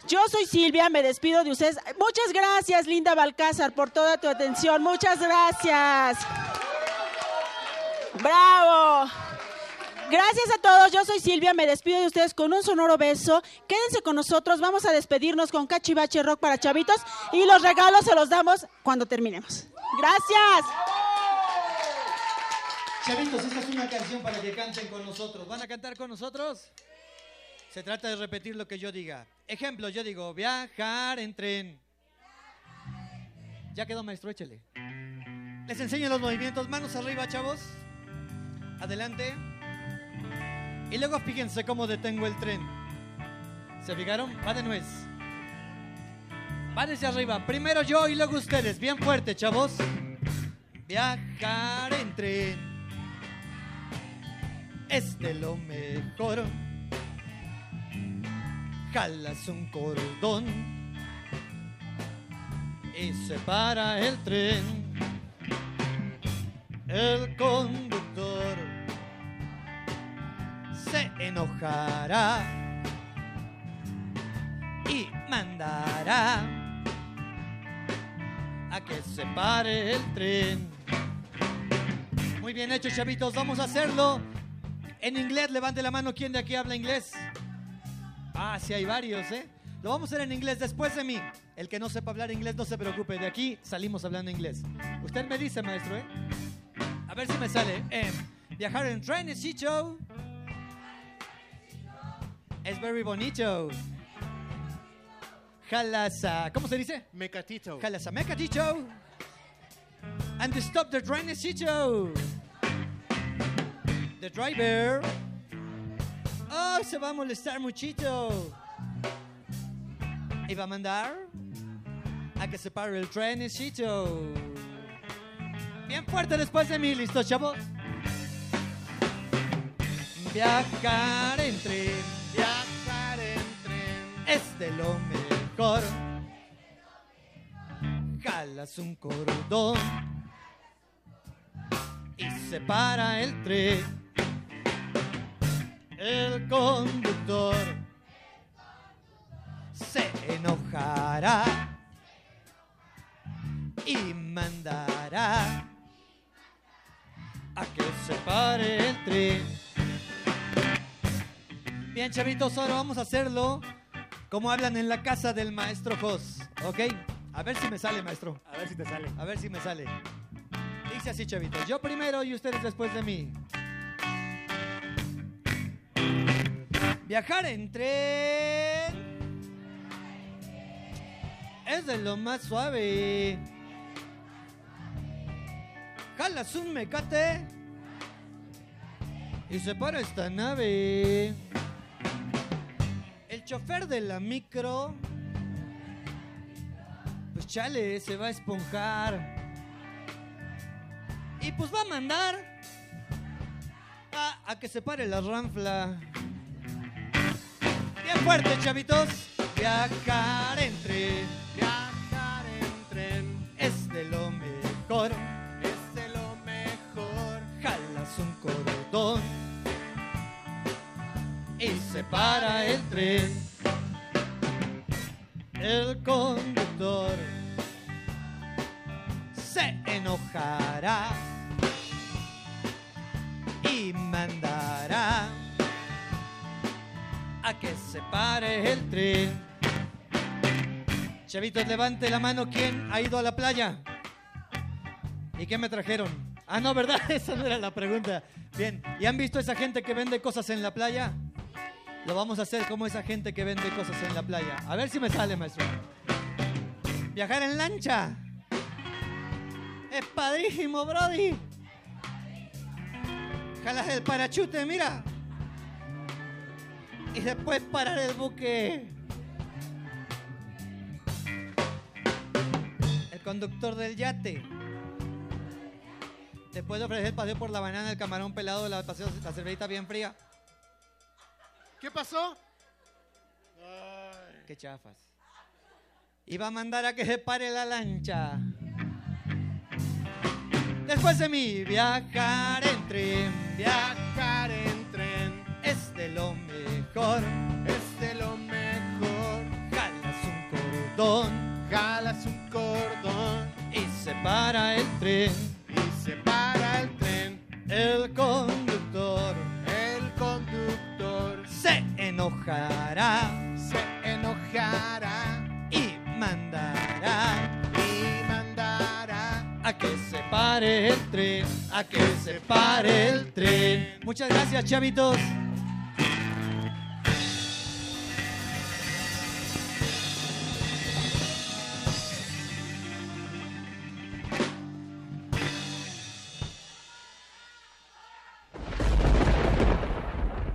Yo soy Silvia, me despido de ustedes. Muchas gracias, Linda Balcázar, por toda tu atención. Muchas gracias. Bravo. Gracias a todos, yo soy Silvia, me despido de ustedes con un sonoro beso. Quédense con nosotros, vamos a despedirnos con Cachivache Rock para chavitos y los regalos se los damos cuando terminemos. Gracias. Chavitos, esta es una canción para que canten con nosotros. ¿Van a cantar con nosotros? Se trata de repetir lo que yo diga. Ejemplo, yo digo, viajar en tren. Ya quedó, maestro, échele. Les enseño los movimientos. Manos arriba, chavos. Adelante. Y luego fíjense cómo detengo el tren. ¿Se fijaron? Va de nuez. Va desde arriba. Primero yo y luego ustedes. Bien fuerte, chavos. Viajar en tren es de lo mejor. Jalas un cordón y se para el tren. El conductor se enojará y mandará a que se pare el tren. Muy bien hecho, chavitos. Vamos a hacerlo en inglés. Levante la mano. ¿Quién de aquí habla inglés? Ah, sí, hay varios, ¿eh? Lo vamos a hacer en inglés después de mí. El que no sepa hablar inglés, no se preocupe. De aquí salimos hablando inglés. Usted me dice, maestro, ¿eh? A ver si me sale. Eh, viajar en tren es chicho. Es very bonito. Jalasa. ¿Cómo se dice? Mecatito. Jalasa mecatito. And to stop the train is chicho. The driver. Oh, se va a molestar muchito. Y va a mandar a que se pare el tren es chicho. Bien fuerte después de mí, ¿listo, chavos? Viajar en tren. Viajar en tren. Es de lo mejor. Jalas un cordón y se para el tren. El conductor se enojará y mandará a que se pare el tren. Bien, chavitos, ahora vamos a hacerlo como hablan en la casa del maestro Jos, ¿ok? A ver si me sale, maestro. A ver si te sale. A ver si me sale. Dice así, chavitos. Yo primero y ustedes después de mí. Viajar en tren es de lo más suave. Jalas un mecate y se para esta nave. El chofer de la micro, pues chale, se va a esponjar. Y pues va a mandar a, a que se pare la ranfla. Fuerte, chavitos. Viajar en tren. Viajar en tren. Es de lo mejor. Es de lo mejor. Jalas un cordón. Y se para el tren. El conductor se enojará y mandará a que se pare el tren. Chavitos, levante la mano. ¿Quién ha ido a la playa? ¿Y qué me trajeron? Ah, no, ¿verdad? [laughs] Esa no era la pregunta. Bien, ¿y han visto esa gente que vende cosas en la playa? Lo vamos a hacer como esa gente que vende cosas en la playa. A ver si me sale, maestro. Viajar en lancha. Es padrísimo, Brody. Jalas el parachute, mira. Y después parar el buque. El conductor del yate. Después de ofrecer el paseo por la banana, el camarón pelado, la, paseo, la cervecita bien fría. ¿Qué pasó? Qué chafas. Y va a mandar a que se pare la lancha. Después de mí, viajar en tren. Viajar en tren. Es de lo mejor. Es de lo mejor. Jalas un cordón. Jalas un cordón. Y se para el tren. Y se para el tren. El conductor El conductor se enojará se enojará y mandará y mandará a que se pare el tren, a que se pare el tren. Muchas gracias, chavitos.